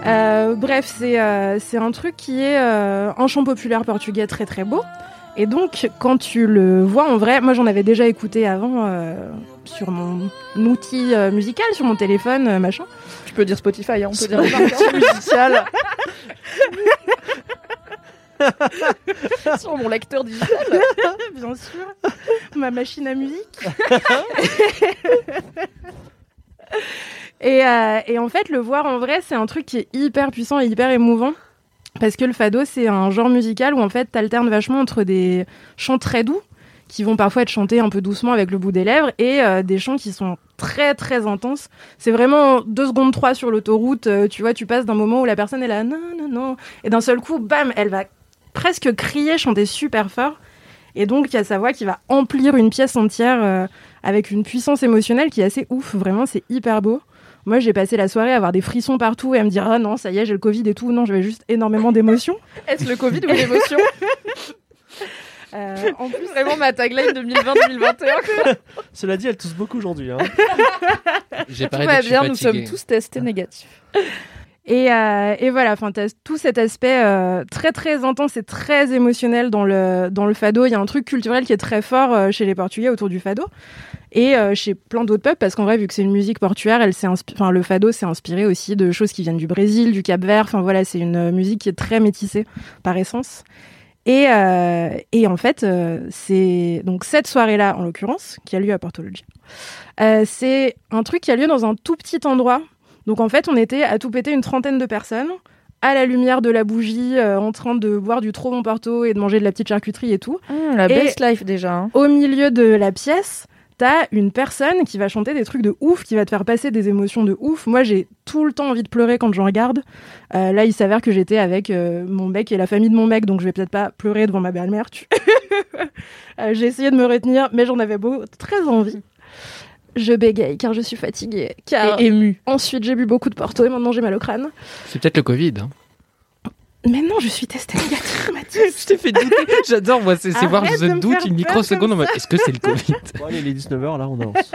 Speaker 1: Euh, bref, c'est euh, c'est un truc qui est euh, un chant populaire portugais très très beau. Et donc, quand tu le vois en vrai, moi j'en avais déjà écouté avant euh, sur mon outil euh, musical, sur mon téléphone, euh, machin.
Speaker 5: Tu peux dire Spotify, hein, on peut dire musical. Sur mon lecteur digital.
Speaker 1: Bien sûr, ma machine à musique. et, euh, et en fait, le voir en vrai, c'est un truc qui est hyper puissant et hyper émouvant. Parce que le fado, c'est un genre musical où en fait, t'alternes vachement entre des chants très doux, qui vont parfois être chantés un peu doucement avec le bout des lèvres, et euh, des chants qui sont très très intenses. C'est vraiment deux secondes trois sur l'autoroute, euh, tu vois, tu passes d'un moment où la personne est là, non, non, non, et d'un seul coup, bam, elle va presque crier, chanter super fort. Et donc, il y a sa voix qui va emplir une pièce entière avec une puissance émotionnelle qui est assez ouf. Vraiment, c'est hyper beau. Moi, j'ai passé la soirée à avoir des frissons partout et à me dire Ah non, ça y est, j'ai le Covid et tout. Non, j'avais juste énormément d'émotions.
Speaker 5: Est-ce le Covid ou l'émotion
Speaker 1: Euh, en plus,
Speaker 5: Vraiment ma tagline 2020-2021.
Speaker 6: Cela dit, elle tousse beaucoup aujourd'hui. hein.
Speaker 3: J'ai
Speaker 5: Tout va bien, nous sommes tous testés négatifs.
Speaker 1: Et, euh, et voilà, enfin, tout cet aspect euh, très très intense et très émotionnel dans le dans le fado. Il y a un truc culturel qui est très fort euh, chez les Portugais autour du fado et euh, chez plein d'autres peuples parce qu'en vrai, vu que c'est une musique portuaire, elle s'est enfin le fado s'est inspiré aussi de choses qui viennent du Brésil, du Cap-Vert. Enfin voilà, c'est une euh, musique qui est très métissée par essence. Et, euh, et en fait, euh, c'est donc cette soirée-là, en l'occurrence, qui a lieu à Porto c'est un truc qui a lieu dans un tout petit endroit. Donc en fait, on était à tout péter une trentaine de personnes, à la lumière de la bougie, euh, en train de boire du trop bon Porto et de manger de la petite charcuterie et tout.
Speaker 5: Hum, la
Speaker 1: Et-
Speaker 5: best life déjà. hein.
Speaker 1: Au milieu de la pièce, t'as une personne qui va chanter des trucs de ouf, qui va te faire passer des émotions de ouf. Moi, j'ai tout le temps envie de pleurer quand j'en regarde. Euh, là, il s'avère que j'étais avec euh, mon mec et la famille de mon mec, donc je vais peut-être pas pleurer devant ma belle-mère. Tu... Euh, j'ai essayé de me retenir, mais j'en avais beau très envie. Je bégaye car je suis fatiguée. Car
Speaker 5: Et ému.
Speaker 1: ensuite j'ai bu beaucoup de Porto et maintenant j'ai mal au crâne.
Speaker 3: C'est peut-être le Covid. hein.
Speaker 1: Mais non, je suis testée négative, Mathis.
Speaker 3: Je t'ai fait douter. J'adore, moi, c'est voir
Speaker 1: me
Speaker 3: doute une microseconde en
Speaker 1: comme
Speaker 3: mode est-ce que c'est le Covid?
Speaker 6: Bon, allez, il est 19h, là, on avance.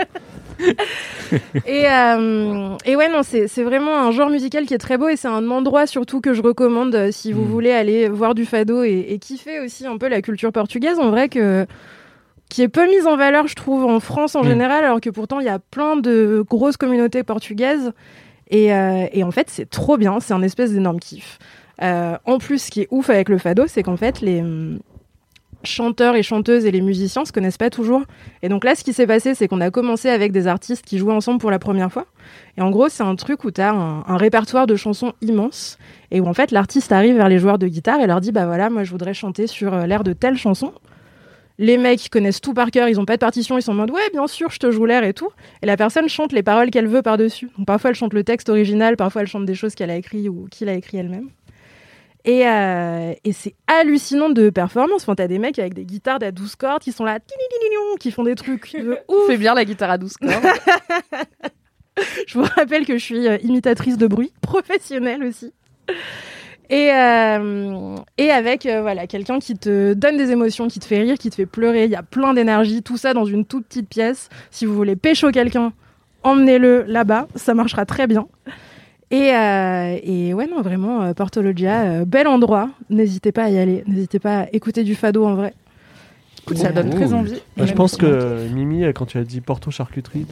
Speaker 1: Et, euh, et ouais, non, c'est c'est vraiment un genre musical qui est très beau et c'est un endroit surtout que je recommande euh, si vous
Speaker 3: Mm.
Speaker 1: voulez aller voir du fado et, et kiffer aussi un peu la culture portugaise. En vrai, que qui est peu mise en valeur, je trouve, en France en
Speaker 3: Mm.
Speaker 1: général, alors que pourtant il y a plein de grosses communautés portugaises. Et, euh, et en fait, c'est trop bien, c'est un espèce d'énorme kiff. Euh, en plus, ce qui est ouf avec le fado, c'est qu'en fait, les hum, chanteurs et chanteuses et les musiciens se connaissent pas toujours. Et donc là, ce qui s'est passé, c'est qu'on a commencé avec des artistes qui jouaient ensemble pour la première fois. Et en gros, c'est un truc où tu as un, répertoire de chansons immense et où en fait l'artiste arrive vers les joueurs de guitare et leur dit bah voilà, moi je voudrais chanter sur euh, l'air de telle chanson. Les mecs connaissent tout par cœur, ils ont pas de partition, ils sont en mode ouais, bien sûr, je te joue l'air et tout. Et la personne chante les paroles qu'elle veut par-dessus. Donc parfois elle chante le texte original, parfois elle chante des choses qu'elle a écrit ou qu'il a écrit elle-même. Et, euh, et c'est hallucinant de performance. Enfin, t'as des mecs avec des guitares d'à 12 cordes qui sont là, qui font des trucs de ouf.
Speaker 5: Fais bien la guitare à 12 cordes.
Speaker 1: Je vous rappelle que je suis euh, imitatrice de bruit, professionnelle aussi. Et, euh, et avec euh, voilà quelqu'un qui te donne des émotions, qui te fait rire, qui te fait pleurer. Il y a plein d'énergie, tout ça dans une toute petite pièce. Si vous voulez pécho quelqu'un, emmenez-le là-bas, ça marchera très bien. Et, euh, et ouais, non, vraiment, euh, Porto Loggia, euh, bel endroit. N'hésitez pas à y aller. N'hésitez pas à écouter du fado en vrai.
Speaker 5: Écoute, ça donne très envie.
Speaker 6: Bah, je pense que Mimi, quand tu as dit Porto charcuterie,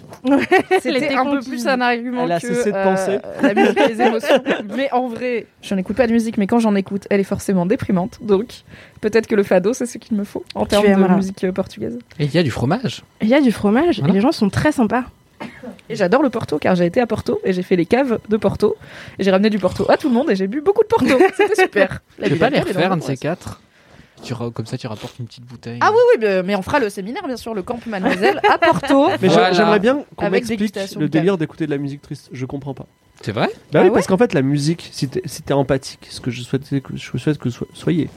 Speaker 5: C'était un peu plus un argument
Speaker 6: Elle a
Speaker 5: que
Speaker 6: cessé de
Speaker 5: euh,
Speaker 6: penser.
Speaker 5: la musique et les émotions. Mais en vrai, je n'écoute pas de musique, mais quand j'en écoute, elle est forcément déprimante. Donc, peut-être que le fado, c'est ce qu'il me faut en termes de musique euh, portugaise.
Speaker 3: Et il y a du fromage.
Speaker 1: Il y a du fromage
Speaker 3: Voilà.
Speaker 1: et les gens sont très sympas.
Speaker 5: Et j'adore le Porto, car j'ai été à Porto et j'ai fait les caves de Porto. Et j'ai ramené du Porto à tout le monde et j'ai bu beaucoup de Porto. C'était super. La
Speaker 3: Tu peux pas les refaire, un de ces quatre tu Comme ça, tu rapportes une petite bouteille.
Speaker 5: Ah oui, oui, mais- on fera le séminaire, bien sûr, le camp Mademoiselle à Porto.
Speaker 6: Mais
Speaker 3: Voilà.
Speaker 6: j'aimerais bien qu'on
Speaker 5: Avec
Speaker 6: m'explique le délire d'écouter de la musique triste. Je comprends pas.
Speaker 3: C'est vrai?
Speaker 6: Bah
Speaker 5: Ah
Speaker 6: oui,
Speaker 5: ouais
Speaker 6: parce qu'en fait, la musique, si t'es si empathique, ce que je souhaite que, je souhaite que so- soyez,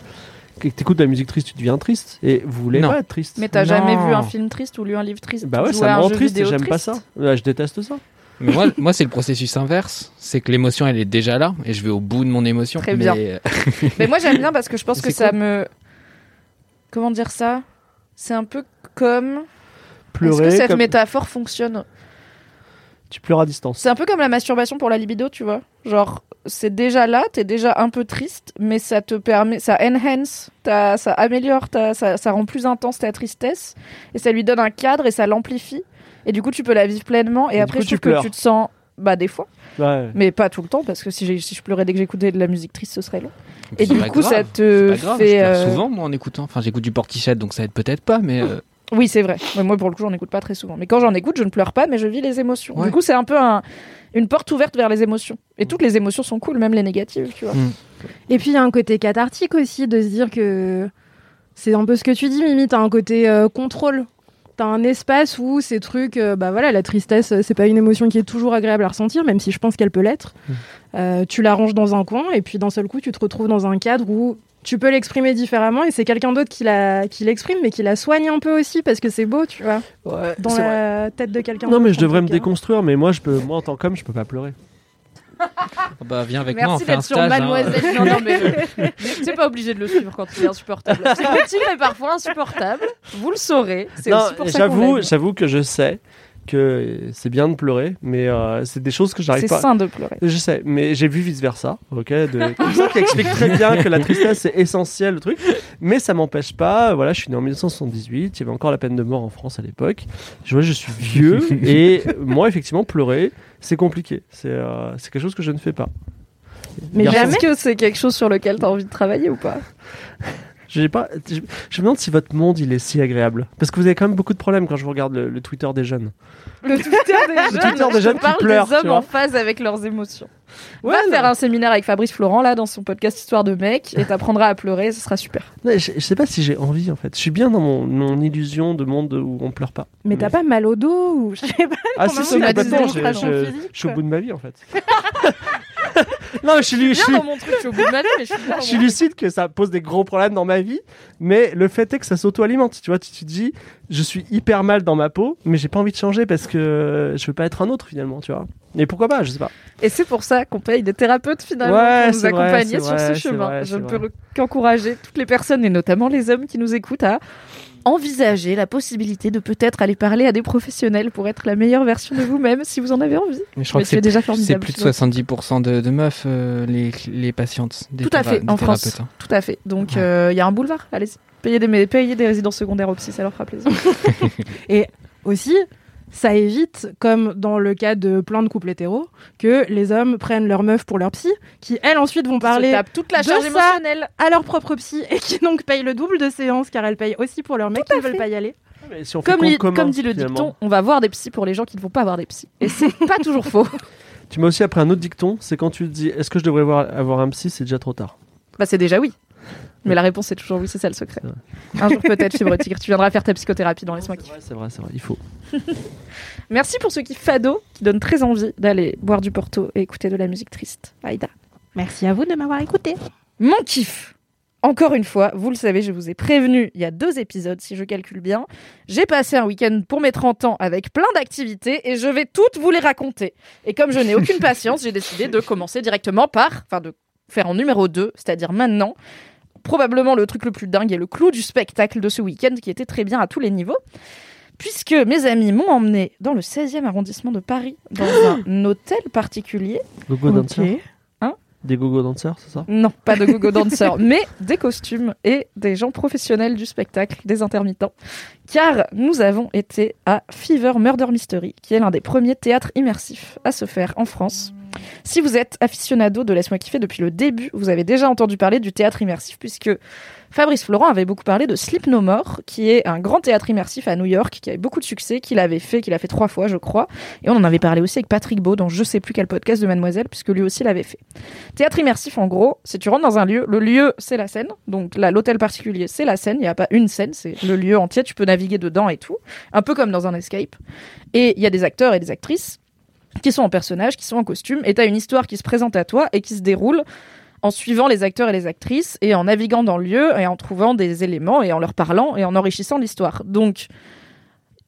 Speaker 6: t'écoutes de la musique triste, tu deviens triste. Et vous voulez
Speaker 3: Non.
Speaker 6: pas être triste.
Speaker 5: Mais t'as jamais vu un film triste ou lu un livre triste
Speaker 6: Bah ouais, ça
Speaker 5: un
Speaker 6: me rend triste j'aime pas ça. Ouais, je déteste ça.
Speaker 3: Mais moi, moi c'est le processus inverse. C'est que l'émotion, elle est déjà là et je vais au bout de mon émotion.
Speaker 5: Très
Speaker 3: Mais,
Speaker 5: bien.
Speaker 3: euh,
Speaker 5: Mais moi j'aime bien parce que je pense que ça me. Comment dire ça? C'est un peu comme. Est-ce
Speaker 6: Pleurer,
Speaker 5: que cette
Speaker 6: comme-
Speaker 5: métaphore fonctionne?
Speaker 6: Tu pleures à distance.
Speaker 5: C'est un peu comme la masturbation pour la libido, tu vois. Genre, c'est déjà là, t'es déjà un peu triste, mais ça te permet, ça enhance, ta- ça améliore, ta- ça, ça rend plus intense ta tristesse, et ça lui donne un cadre et ça l'amplifie. Et du coup, tu peux la vivre pleinement. Et, après,
Speaker 6: coup,
Speaker 5: je
Speaker 6: tu
Speaker 5: trouve que tu te sens, bah, des fois,
Speaker 6: Ouais.
Speaker 5: mais pas tout le temps, parce que si, je pleurais dès que j'écoutais de la musique triste, ce serait long. Et du coup,
Speaker 3: grave.
Speaker 5: ça te
Speaker 3: C'est pas grave,
Speaker 5: fait.
Speaker 3: je pleure
Speaker 5: euh,
Speaker 3: souvent, moi, en écoutant. Enfin, j'écoute du Portichet, donc ça aide peut-être pas, mais. euh,
Speaker 5: Oui, c'est vrai. Moi, pour le coup, j'en écoute pas très souvent. Mais quand j'en écoute, je ne pleure pas, mais je vis les émotions.
Speaker 3: Ouais.
Speaker 5: Du coup, c'est un peu un- une porte ouverte vers les émotions. Et toutes les émotions sont cool, même les négatives, tu vois.
Speaker 3: Mm.
Speaker 1: Et puis il y a un côté cathartique aussi de se dire que c'est un peu ce que tu dis, Mimi. T'as un côté euh, contrôle. T'as un espace où ces trucs, euh, bah voilà, la tristesse, c'est pas une émotion qui est toujours agréable à ressentir, même si je pense qu'elle peut l'être.
Speaker 6: Mm.
Speaker 1: Euh, tu la ranges dans un coin et puis d'un seul coup, tu te retrouves dans un cadre où tu peux l'exprimer différemment et c'est quelqu'un d'autre qui la qui l'exprime, mais qui la soigne un peu aussi parce que c'est beau, tu vois,
Speaker 6: Ouais,
Speaker 1: dans la tête de quelqu'un.
Speaker 6: Non, mais je devrais me
Speaker 1: cas.
Speaker 6: déconstruire, mais moi, je peux, moi en tant qu'homme, je peux pas pleurer.
Speaker 3: Bah, viens avec moi, on
Speaker 2: Merci
Speaker 3: fait un
Speaker 2: sur
Speaker 3: stage. hein.
Speaker 2: Mademoiselle. Non, non, mais t'es pas obligé de le suivre quand il est insupportable. C'est petit, mais parfois insupportable. Vous le saurez. C'est
Speaker 6: j'avoue, j'avoue que je sais que c'est bien de pleurer, mais euh, c'est des choses que j'arrive
Speaker 5: C'est
Speaker 6: pas.
Speaker 5: sain de pleurer.
Speaker 6: Je sais, mais j'ai vu vice versa, ok, de comme ça qui explique très bien que la tristesse c'est essentiel le truc, mais ça m'empêche pas. Voilà, je suis né en 1978, il y avait encore la peine de mort en France à l'époque. Je vois, je suis vieux et moi effectivement pleurer c'est compliqué. C'est euh, c'est quelque chose que je ne fais pas.
Speaker 1: Mais.
Speaker 5: Est-ce que c'est quelque chose sur lequel tu as envie de travailler ou pas?
Speaker 6: J'ai pas. Je, je me demande si votre monde il est si agréable, parce que vous avez quand même beaucoup de problèmes quand je vous regarde le, le Twitter des jeunes.
Speaker 5: Le Twitter des jeunes.
Speaker 6: Twitter des
Speaker 5: je
Speaker 6: jeunes qui
Speaker 5: parle
Speaker 6: pleurent,
Speaker 5: des hommes en phase avec leurs émotions.
Speaker 6: Ouais,
Speaker 5: Va
Speaker 6: non.
Speaker 5: faire un séminaire avec Fabrice Florent là dans son podcast Histoire de mec et t'apprendras à pleurer, ce sera super.
Speaker 6: Je, je sais pas si j'ai envie en fait. Je suis bien dans mon, mon illusion de monde où on pleure pas.
Speaker 1: Mais t'as pas mal au dos ou je sais pas.
Speaker 6: Ah si, si,
Speaker 1: on a des
Speaker 6: complètement. Je, suis au bout de ma vie en fait. non, mais je suis, lu- je
Speaker 5: Viens
Speaker 6: suis-
Speaker 5: dans mon truc, je suis au bout de ma vie, mais je suis bien dans
Speaker 6: je suis
Speaker 5: mon-
Speaker 6: lucide que ça pose des gros problèmes dans ma vie, mais le fait est que ça s'auto-alimente. Tu vois, tu te dis, je suis hyper mal dans ma peau, mais j'ai pas envie de changer parce que je veux pas être un autre finalement, tu vois. Et pourquoi pas, je sais pas.
Speaker 5: Et c'est pour ça qu'on paye des thérapeutes finalement
Speaker 6: Ouais,
Speaker 5: pour nous
Speaker 6: vrai,
Speaker 5: accompagner sur
Speaker 6: vrai,
Speaker 5: ce chemin.
Speaker 6: vrai,
Speaker 5: Je ne peux qu'encourager toutes les personnes et notamment les hommes qui nous écoutent à envisager la possibilité de peut-être aller parler à des professionnels pour être la meilleure version de vous-même si vous en avez envie.
Speaker 3: Mais je crois
Speaker 5: Mais
Speaker 3: que c'est
Speaker 5: déjà
Speaker 3: c'est
Speaker 5: formidable,
Speaker 3: plus de
Speaker 5: tu vois.
Speaker 3: 70% de, de meufs, euh, les, les patientes. Des
Speaker 5: Tout à fait, en France.
Speaker 3: hein.
Speaker 5: Tout à fait. Donc il y a un boulevard, allez-y. Payez des, payez des résidences secondaires au psy, ça leur fera plaisir.
Speaker 1: Et aussi, ça évite, comme dans le cas de plein de couples hétéros, que les hommes prennent leur meuf pour leur psy, qui elles ensuite vont parler
Speaker 5: toute la
Speaker 1: de
Speaker 5: charge
Speaker 1: ça
Speaker 5: émotionnelle.
Speaker 1: à leur propre psy et qui donc payent le double de séances car elles payent aussi pour leur mec qui ne veulent pas y aller.
Speaker 6: Mais si on fait
Speaker 5: Comme,
Speaker 6: compte
Speaker 5: li-
Speaker 6: commun,
Speaker 5: comme dit le
Speaker 6: finalement.
Speaker 5: dicton, on va voir des psys pour les gens qui ne vont pas voir des psys. Et c'est pas toujours faux.
Speaker 6: Tu m'as aussi appris un autre dicton, c'est quand tu te dis, est-ce que je devrais voir- avoir un psy, c'est déjà trop tard.
Speaker 5: Bah c'est déjà oui. Mais la réponse est toujours oui, c'est ça le secret. Un jour peut-être, Fibre Tigre, tu viendras faire ta psychothérapie dans Laisse-moi kiffer.
Speaker 6: C'est vrai, c'est vrai, il faut.
Speaker 5: Merci pour ce qui fado, qui donne très envie d'aller boire du Porto et écouter de la musique triste. Aïda.
Speaker 1: Merci à vous de m'avoir écouté.
Speaker 5: Mon kiff. Encore une fois, vous le savez, je vous ai prévenu il y a deux épisodes, si je calcule bien. J'ai passé un week-end pour mes 30 ans avec plein d'activités et je vais toutes vous les raconter. Et comme je n'ai aucune patience, j'ai décidé de commencer directement par, enfin de faire en numéro 2, c'est-à-dire maintenant, probablement le truc le plus dingue et le clou du spectacle de ce week-end qui était très bien à tous les niveaux. Puisque mes amis m'ont emmené dans le 16e arrondissement de Paris, dans un hôtel particulier.
Speaker 6: Gogo Dancer.
Speaker 5: Hein
Speaker 6: Des gogo danseurs, c'est ça?
Speaker 5: Non, pas de gogo danseurs, mais des costumes et des gens professionnels du spectacle, des intermittents. Car nous avons été à Fever Murder Mystery, qui est l'un des premiers théâtres immersifs à se faire en France. Si vous êtes aficionado de Laisse-moi kiffer depuis le début, vous avez déjà entendu parler du théâtre immersif, puisque Fabrice Florent avait beaucoup parlé de Sleep No More, qui est un grand théâtre immersif à New York, qui avait beaucoup de succès, qu'il avait fait, qu'il a fait trois fois, je crois. Et on en avait parlé aussi avec Patrick Beau, dans je sais plus quel podcast de Mademoiselle, puisque lui aussi l'avait fait. Théâtre immersif, en gros, si tu rentres dans un lieu, le lieu, c'est la scène. Donc là, l'hôtel particulier, c'est la scène. Il n'y a pas une scène, c'est le lieu entier. Tu peux naviguer dedans et tout. Un peu comme dans un escape. Et il y a des acteurs et des actrices qui sont en personnage, qui sont en costume. Et tu as une histoire qui se présente à toi et qui se déroule en suivant les acteurs et les actrices et en naviguant dans le lieu et en trouvant des éléments et en leur parlant et en enrichissant l'histoire. Donc,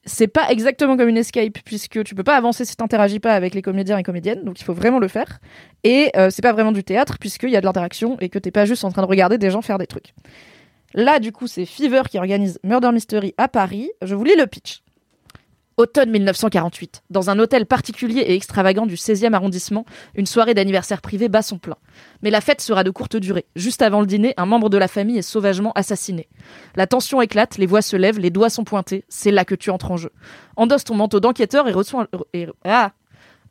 Speaker 5: c'est pas exactement comme une escape puisque tu peux pas avancer si t'interagis pas avec les comédiens et comédiennes, donc il faut vraiment le faire. Et euh, c'est pas vraiment du théâtre puisqu'il y a de l'interaction et que t'es pas juste en train de regarder des gens faire des trucs. Là, du coup, c'est Fever qui organise Murder Mystery à Paris. Je vous lis le pitch. Automne 1948. Dans un hôtel particulier et extravagant du 16e arrondissement, une soirée d'anniversaire privé bat son plein. Mais la fête sera de courte durée. Juste avant le dîner, un membre de la famille est sauvagement assassiné. La tension éclate, les voix se lèvent, les doigts sont pointés. C'est là que tu entres en jeu. Endosse ton manteau d'enquêteur et reçois... ah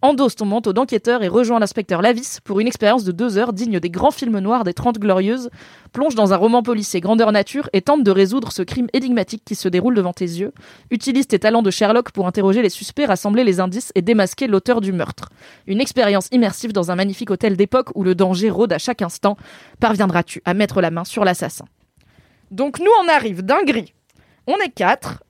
Speaker 5: Endosse ton manteau d'enquêteur et rejoins l'inspecteur Lavis pour une expérience de deux heures digne des grands films noirs des Trente Glorieuses. Plonge dans un roman policier grandeur nature et tente de résoudre ce crime énigmatique qui se déroule devant tes yeux. Utilise tes talents de Sherlock pour interroger les suspects, rassembler les indices et démasquer l'auteur du meurtre. Une expérience immersive dans un magnifique hôtel d'époque où le danger rôde à chaque instant. Parviendras-tu à mettre la main sur l'assassin? Donc nous on arrive dinguerie. On est quatre,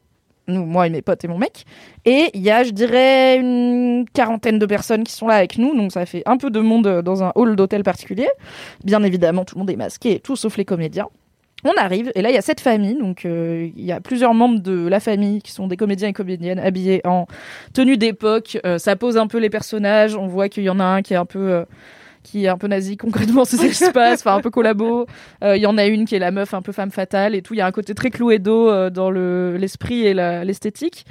Speaker 5: nous, moi et mes potes et mon mec. Et il y a, je dirais, une quarantaine de personnes qui sont là avec nous. Donc ça fait un peu de monde euh, dans un hall d'hôtel particulier. Bien évidemment, tout le monde est masqué, tout sauf les comédiens. On arrive, et là, il y a cette famille. Donc, euh, il y a plusieurs membres de la famille qui sont des comédiens et comédiennes habillés en tenue d'époque. Euh, ça pose un peu les personnages. On voit qu'il y en a un qui est un peu... qui est un peu nazi concrètement c'est ça qui se passe enfin un peu collabo. Euh, il y en a une qui est la meuf un peu femme fatale et tout. Il y a un côté très Cluedo euh, dans le l'esprit et l'esthétique.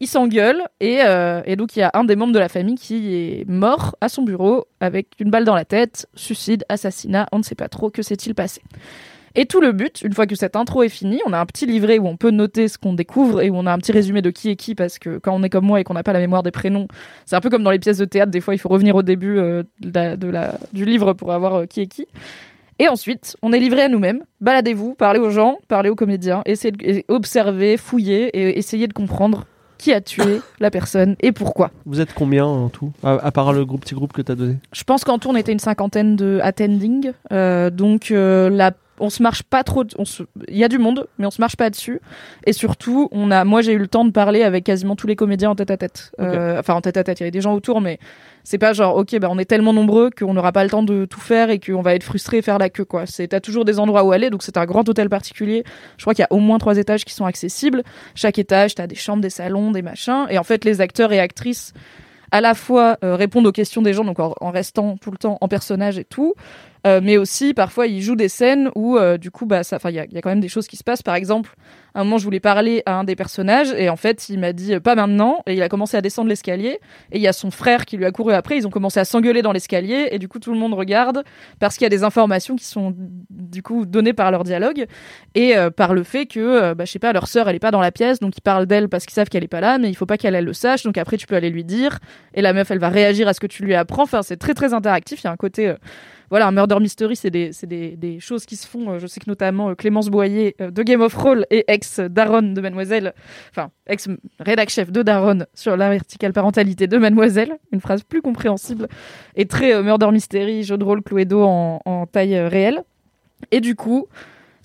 Speaker 5: Ils s'engueulent et, euh, et donc il y a un des membres de la famille qui est mort à son bureau avec une balle dans la tête suicide assassinat on ne sait pas trop que s'est-il passé et tout le but, une fois que cette intro est finie, on a un petit livret où on peut noter ce qu'on découvre et où on a un petit résumé de qui est qui parce que quand on est comme moi et qu'on n'a pas la mémoire des prénoms, c'est un peu comme dans les pièces de théâtre, des fois il faut revenir au début euh, de la- de la- du livre pour avoir euh, qui est qui. Et ensuite, on est livré à nous-mêmes. Baladez-vous, parlez aux gens, parlez aux comédiens, essayez de et observer, fouiller et essayez de comprendre qui a tué la personne et pourquoi.
Speaker 6: Vous êtes combien en tout à, à part le groupe, petit groupe que t'as donné?
Speaker 5: Je pense qu'en tout, on était une cinquantaine de attending. Euh, donc, euh, la, on se marche pas trop. se- Il y a du monde, mais on se marche pas dessus. Et surtout, on a, moi, j'ai eu le temps de parler avec quasiment tous les comédiens en tête à tête. Euh, Enfin, en tête à tête, il y avait des gens autour, mais c'est pas genre, ok, bah, on est tellement nombreux qu'on n'aura pas le temps de tout faire et qu'on va être frustré et faire la queue, quoi. C'est, t'as toujours des endroits où aller, donc c'est un grand hôtel particulier. Je crois qu'il y a au moins trois étages qui sont accessibles. Chaque étage, t'as des chambres, des salons, des machins. Et en fait, les acteurs et actrices à la fois euh, répondent aux questions des gens, donc en, en restant tout le temps en personnage et tout, mais aussi parfois ils jouent des scènes où euh, du coup bah ça, enfin il y il y a quand même des choses qui se passent. Par exemple, un moment je voulais parler à un des personnages et en fait il m'a dit euh, pas maintenant. Et il a commencé à descendre l'escalier et il y a son frère qui lui a couru après. Ils ont commencé à s'engueuler dans l'escalier et du coup tout le monde regarde parce qu'il y a des informations qui sont du coup données par leur dialogue et euh, par le fait que euh, bah, je sais pas leur sœur elle est pas dans la pièce donc ils parlent d'elle parce qu'ils savent qu'elle est pas là mais il faut pas qu'elle elle le sache. Donc après tu peux aller lui dire et la meuf elle va réagir à ce que tu lui apprends. Enfin c'est très très interactif. Il y a un côté euh, voilà un murder mystery c'est des des, choses qui se font. Je sais que notamment Clémence Boyer de Game of Roll et ex Daron de Mademoiselle enfin ex rédac chef de Daron sur la verticale parentalité de Mademoiselle une phrase plus compréhensible et très euh, murder mystery jeu de rôle Cluedo en, en taille euh, réelle et du coup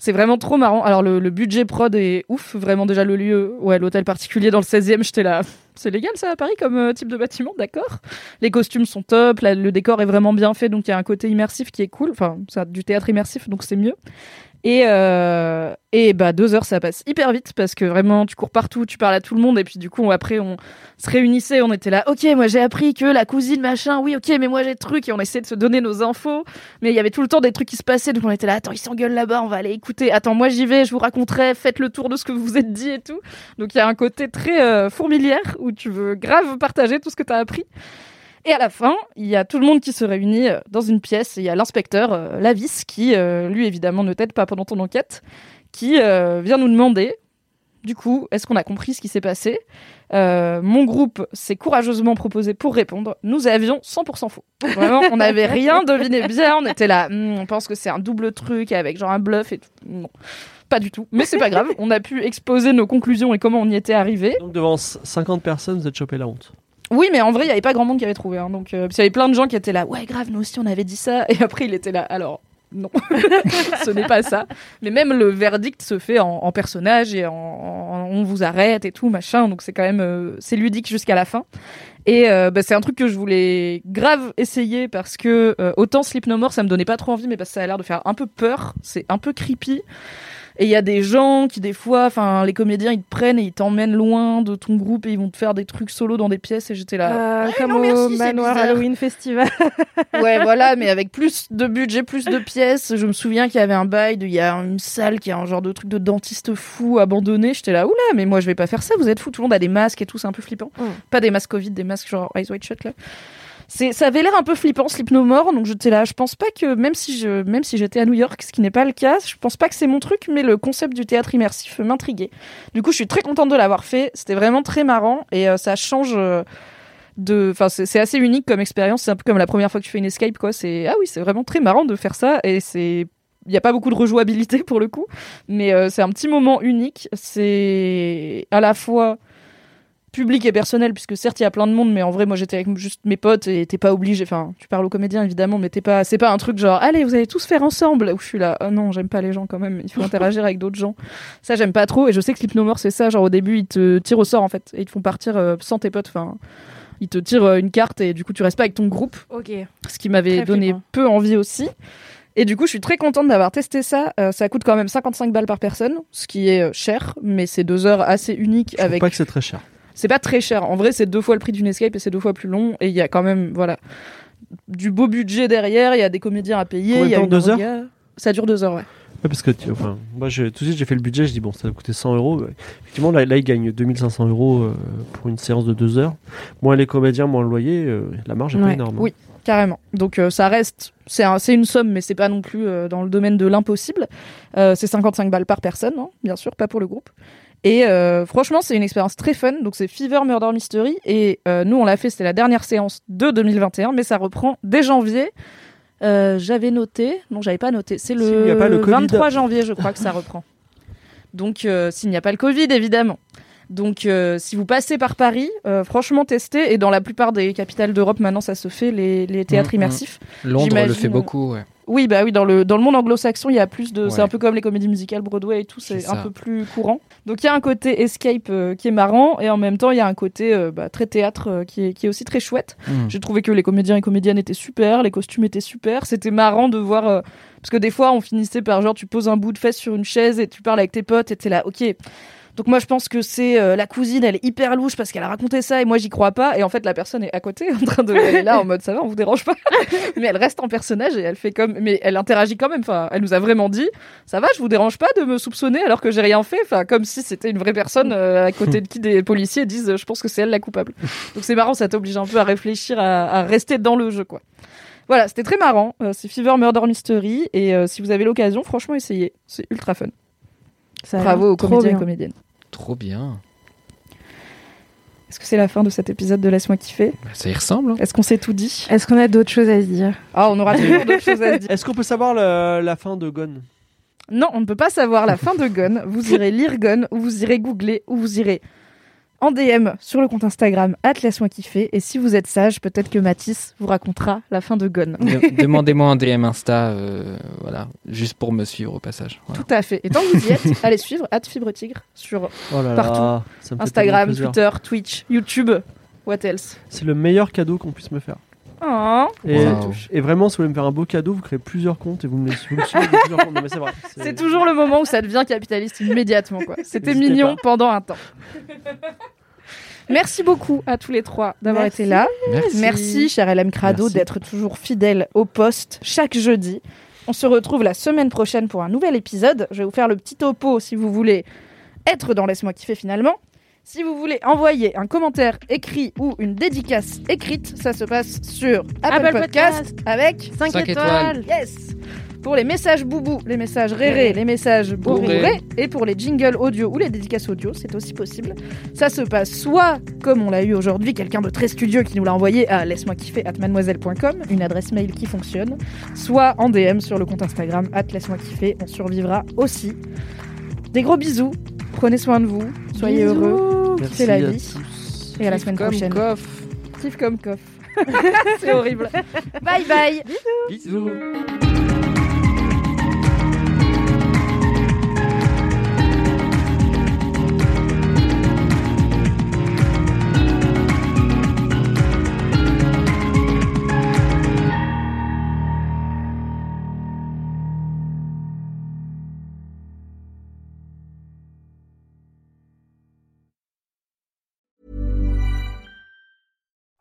Speaker 5: c'est vraiment trop marrant. Alors le, budget prod est ouf, vraiment déjà le lieu, ouais, l'hôtel particulier dans le 16e, j'étais là. C'est légal ça à Paris comme euh, type de bâtiment, d'accord Les costumes sont top, le décor est vraiment bien fait, donc il y a un côté immersif qui est cool. Enfin, c'est du théâtre immersif, donc c'est mieux. Et, euh, et bah deux heures ça passe hyper vite parce que vraiment tu cours partout, tu parles à tout le monde. Et puis du coup après on se réunissait, on était là, ok moi j'ai appris que la cousine machin, oui ok mais moi j'ai le truc et on essayait de se donner nos infos, mais il y avait tout le temps des trucs qui se passaient. Donc on était là, attends ils s'engueulent là-bas, on va aller écouter, attends moi j'y vais, je vous raconterai, faites le tour de ce que vous vous êtes dit et tout. Donc il y a un côté très euh, fourmilière où tu veux grave partager tout ce que tu as appris. Et à la fin, il y a tout le monde qui se réunit euh, dans une pièce. Il y a l'inspecteur euh, Lavis qui, euh, lui évidemment, ne t'aide pas pendant ton enquête, qui vient nous demander, du coup, est-ce qu'on a compris ce qui s'est passé? Mon groupe s'est courageusement proposé pour répondre. Nous avions 100% faux. Vraiment, on n'avait rien deviné bien. On était là, Hmm, on pense que c'est un double truc avec genre un bluff et. Non. Pas du tout, mais c'est pas grave. On a pu exposer nos conclusions et comment on y était arrivé.
Speaker 6: Devant c- 50 personnes, vous êtes chopé la honte.
Speaker 5: Oui, mais en vrai, il y avait pas grand monde qui avait trouvé. hein, donc, euh, qu'il y avait plein de gens qui étaient là. Ouais, grave, nous aussi, on avait dit ça. Et après, il était là. Alors, non, ce n'est pas ça. Mais même le verdict se fait en, en personnage et en, on vous arrête et tout machin. Donc c'est quand même euh, c'est ludique jusqu'à la fin. Et euh, bah, c'est un truc que je voulais grave essayer parce que autant Sleep No More ça me donnait pas trop envie, mais parce que ça a l'air de faire un peu peur. C'est un peu creepy. Et il y a des gens qui, des fois, enfin, les comédiens, ils te prennent et ils t'emmènent loin de ton groupe et ils vont te faire des trucs solo dans des pièces. Et j'étais là.
Speaker 1: Euh, comme
Speaker 5: non,
Speaker 1: au
Speaker 5: merci,
Speaker 1: Manoir. Halloween Festival.
Speaker 5: Ouais, voilà, mais avec plus de budget, plus de pièces. Je me souviens qu'il y avait un bail, il y a une salle qui a un genre de truc de dentiste fou abandonné. J'étais là, oula, mais moi je vais pas faire ça, vous êtes fous. Tout le monde a des masques et tout, c'est un peu flippant.
Speaker 1: Mm.
Speaker 5: Pas des masques Covid, des masques genre Eyes Wide Shut là. Ça avait l'air un peu flippant, More, donc j'étais là. Je pense pas que, même si je, même si j'étais à New York, ce qui n'est pas le cas, je pense pas que c'est mon truc, mais le concept du théâtre immersif m'intriguait. Du coup, je suis très contente de l'avoir fait. C'était vraiment très marrant et euh, ça change. euh, de enfin c'est c'est assez unique comme expérience c'est un peu comme la première fois que tu fais une escape quoi c'est ah oui c'est vraiment très marrant de faire ça et c'est il n'y a pas beaucoup de rejouabilité pour le coup mais euh, c'est un petit moment unique c'est à la fois public et personnel puisque certes il y a plein de monde mais en vrai moi j'étais avec juste mes potes et t'es pas obligé enfin tu parles aux comédiens évidemment mais t'es pas c'est pas un truc genre allez vous allez tous faire ensemble où je suis là oh non j'aime pas les gens quand même il faut interagir avec d'autres gens ça j'aime pas trop et je sais que Sleep No More c'est ça genre au début ils te tirent au sort en fait et ils te font partir euh, sans tes potes enfin ils te tirent euh, une carte et du coup tu restes pas avec ton groupe
Speaker 1: ok.
Speaker 5: ce qui m'avait donné
Speaker 1: flippant.
Speaker 5: peu envie aussi. Et du coup, je suis très contente d'avoir testé ça. Euh, ça coûte quand même 55 balles par personne, ce qui est cher, mais c'est deux heures assez uniques
Speaker 6: Je
Speaker 5: avec.
Speaker 6: pas que c'est très cher.
Speaker 5: C'est pas très cher. En vrai, c'est deux fois le prix d'une escape et c'est deux fois plus long. Et il y a quand même, voilà, du beau budget derrière. Il y a des comédiens à payer.
Speaker 6: Combien
Speaker 5: Il y a
Speaker 6: de temps,
Speaker 5: une
Speaker 6: deux heures
Speaker 5: orga. Ça dure deux heures, ouais.
Speaker 6: Ouais, parce que tu- enfin, moi, je- tout de suite, j'ai fait le budget, je dis bon, ça va coûter 100 euros. Effectivement, là, là, ils gagnent 2500 euros euh, pour une séance de deux heures. Moins les comédiens, moins le loyer, euh, la marge est pas énorme. hein.
Speaker 5: Oui, carrément. Donc euh, ça reste, c'est un- c'est une somme, mais c'est pas non plus euh, dans le domaine de l'impossible. Euh, c'est 55 balles par personne, hein, bien sûr, pas pour le groupe. Et euh, franchement, c'est une expérience très fun. Donc c'est Fever Murder Mystery et euh, nous on l'a fait, c'était la dernière séance de 2021, mais ça reprend dès janvier. Euh, j'avais noté, non j'avais pas noté, c'est le,
Speaker 6: pas le Covid.
Speaker 5: 23 janvier je crois que ça reprend. Donc euh, s'il n'y a pas le Covid évidemment. Donc euh, si vous passez par Paris, euh, franchement testez et dans la plupart des capitales d'Europe maintenant ça se fait les, les théâtres
Speaker 3: Mm, mm.
Speaker 5: immersifs.
Speaker 3: Londres le fait beaucoup, ouais.
Speaker 5: Oui bah oui dans le dans le monde anglo-saxon il y a plus de c'est un peu comme les comédies musicales Broadway et tout c'est
Speaker 3: C'est
Speaker 5: un peu plus courant. Donc il y a un côté escape euh, qui est marrant et en même temps il y a un côté euh, bah, très théâtre euh, qui est qui est aussi très chouette.
Speaker 3: Mm.
Speaker 5: J'ai trouvé que les comédiens et comédiennes étaient super, les costumes étaient super. C'était marrant de voir. parce que des fois, on finissait par genre, tu poses un bout de fesse sur une chaise et tu parles avec tes potes et t'es là, ok. Donc moi, je pense que c'est euh, la cousine, elle est hyper louche parce qu'elle a raconté ça et moi, j'y crois pas. Et en fait, la personne est à côté en train de. Elle est là en mode, ça va, on vous dérange pas. mais elle reste en personnage et elle fait comme. Mais elle interagit quand même. Enfin, elle nous a vraiment dit, ça va, je vous dérange pas de me soupçonner alors que j'ai rien fait. Enfin, comme si c'était une vraie personne euh, à côté de qui des policiers disent, je pense que c'est elle la coupable. Donc c'est marrant, ça t'oblige un peu à réfléchir, à, rester dans le jeu, quoi. Voilà, c'était très marrant. Euh, c'est Fever Murder Mystery et si vous avez l'occasion, franchement, essayez. C'est ultra fun.
Speaker 1: Ça
Speaker 5: Bravo aux
Speaker 1: trop
Speaker 5: comédiens et
Speaker 1: bien.
Speaker 5: comédiennes.
Speaker 3: Trop bien.
Speaker 5: Est-ce que c'est la fin de cet épisode de Laisse-moi kiffer?
Speaker 3: Bah, ça y ressemble. hein.
Speaker 5: Est-ce qu'on s'est tout dit?
Speaker 1: Est-ce qu'on a d'autres choses à se dire?
Speaker 5: Ah, on aura toujours d'autres choses à se dire.
Speaker 6: Est-ce qu'on peut savoir le- la fin de Gone?
Speaker 5: Non, on ne peut pas savoir la fin de Gone. Vous irez lire Gone, ou vous irez googler, ou vous irez en DM sur le compte Instagram Laisse-moi kiffer. Et si vous êtes sage, peut-être que Mathis vous racontera la fin de Gone.
Speaker 3: De- Demandez-moi un DM Insta, euh, voilà, juste pour me suivre au passage. Voilà.
Speaker 5: Tout à fait. Et tant que vous y êtes, allez suivre Fibre Tigre sur
Speaker 6: Oh là
Speaker 5: Partout.
Speaker 6: là,
Speaker 5: Instagram. Twitter, Twitch, YouTube. What else?
Speaker 6: C'est le meilleur cadeau qu'on puisse me faire.
Speaker 5: Oh,
Speaker 6: Et,
Speaker 3: Wow.
Speaker 6: et vraiment, si vous voulez me faire un beau cadeau, vous créez plusieurs comptes et vous me, vous comptes. Non, mais c'est vrai.
Speaker 5: C'est toujours le moment où ça devient capitaliste immédiatement. quoi. C'était
Speaker 6: N'hésitez
Speaker 5: mignon
Speaker 6: pas.
Speaker 5: pendant un temps. Merci beaucoup à tous les trois d'avoir
Speaker 1: Merci.
Speaker 5: été là.
Speaker 3: Merci.
Speaker 5: Merci, cher LM Crado,
Speaker 6: Merci.
Speaker 5: d'être toujours fidèle au poste chaque jeudi. On se retrouve la semaine prochaine pour un nouvel épisode. Je vais vous faire le petit topo si vous voulez être dans Laisse-moi kiffer finalement. Si vous voulez envoyer un commentaire écrit ou une dédicace écrite, ça se passe sur Apple,
Speaker 1: Apple
Speaker 5: Podcast,
Speaker 1: Podcast.
Speaker 5: avec
Speaker 1: 5
Speaker 3: Cinq
Speaker 1: étoiles.
Speaker 5: Yes Pour les messages boubou, les messages réré, les messages Bourré. et pour les jingles audio ou les dédicaces audio, c'est aussi possible. Ça se passe soit, comme on l'a eu aujourd'hui, quelqu'un de très studieux qui nous l'a envoyé à laisse-moi kiffer at mademoiselle.com, une adresse mail qui fonctionne, soit en DM sur le compte Instagram at laisse-moi kiffer, on survivra aussi. Des gros bisous, prenez soin de vous, soyez
Speaker 1: Bisous.
Speaker 5: heureux, kiffez la vie,
Speaker 6: tous.
Speaker 5: et à la
Speaker 3: Kiff
Speaker 5: semaine
Speaker 3: comme
Speaker 5: prochaine.
Speaker 3: coff.
Speaker 5: Kiff comme coff. c'est horrible. Bye bye
Speaker 3: Bisous.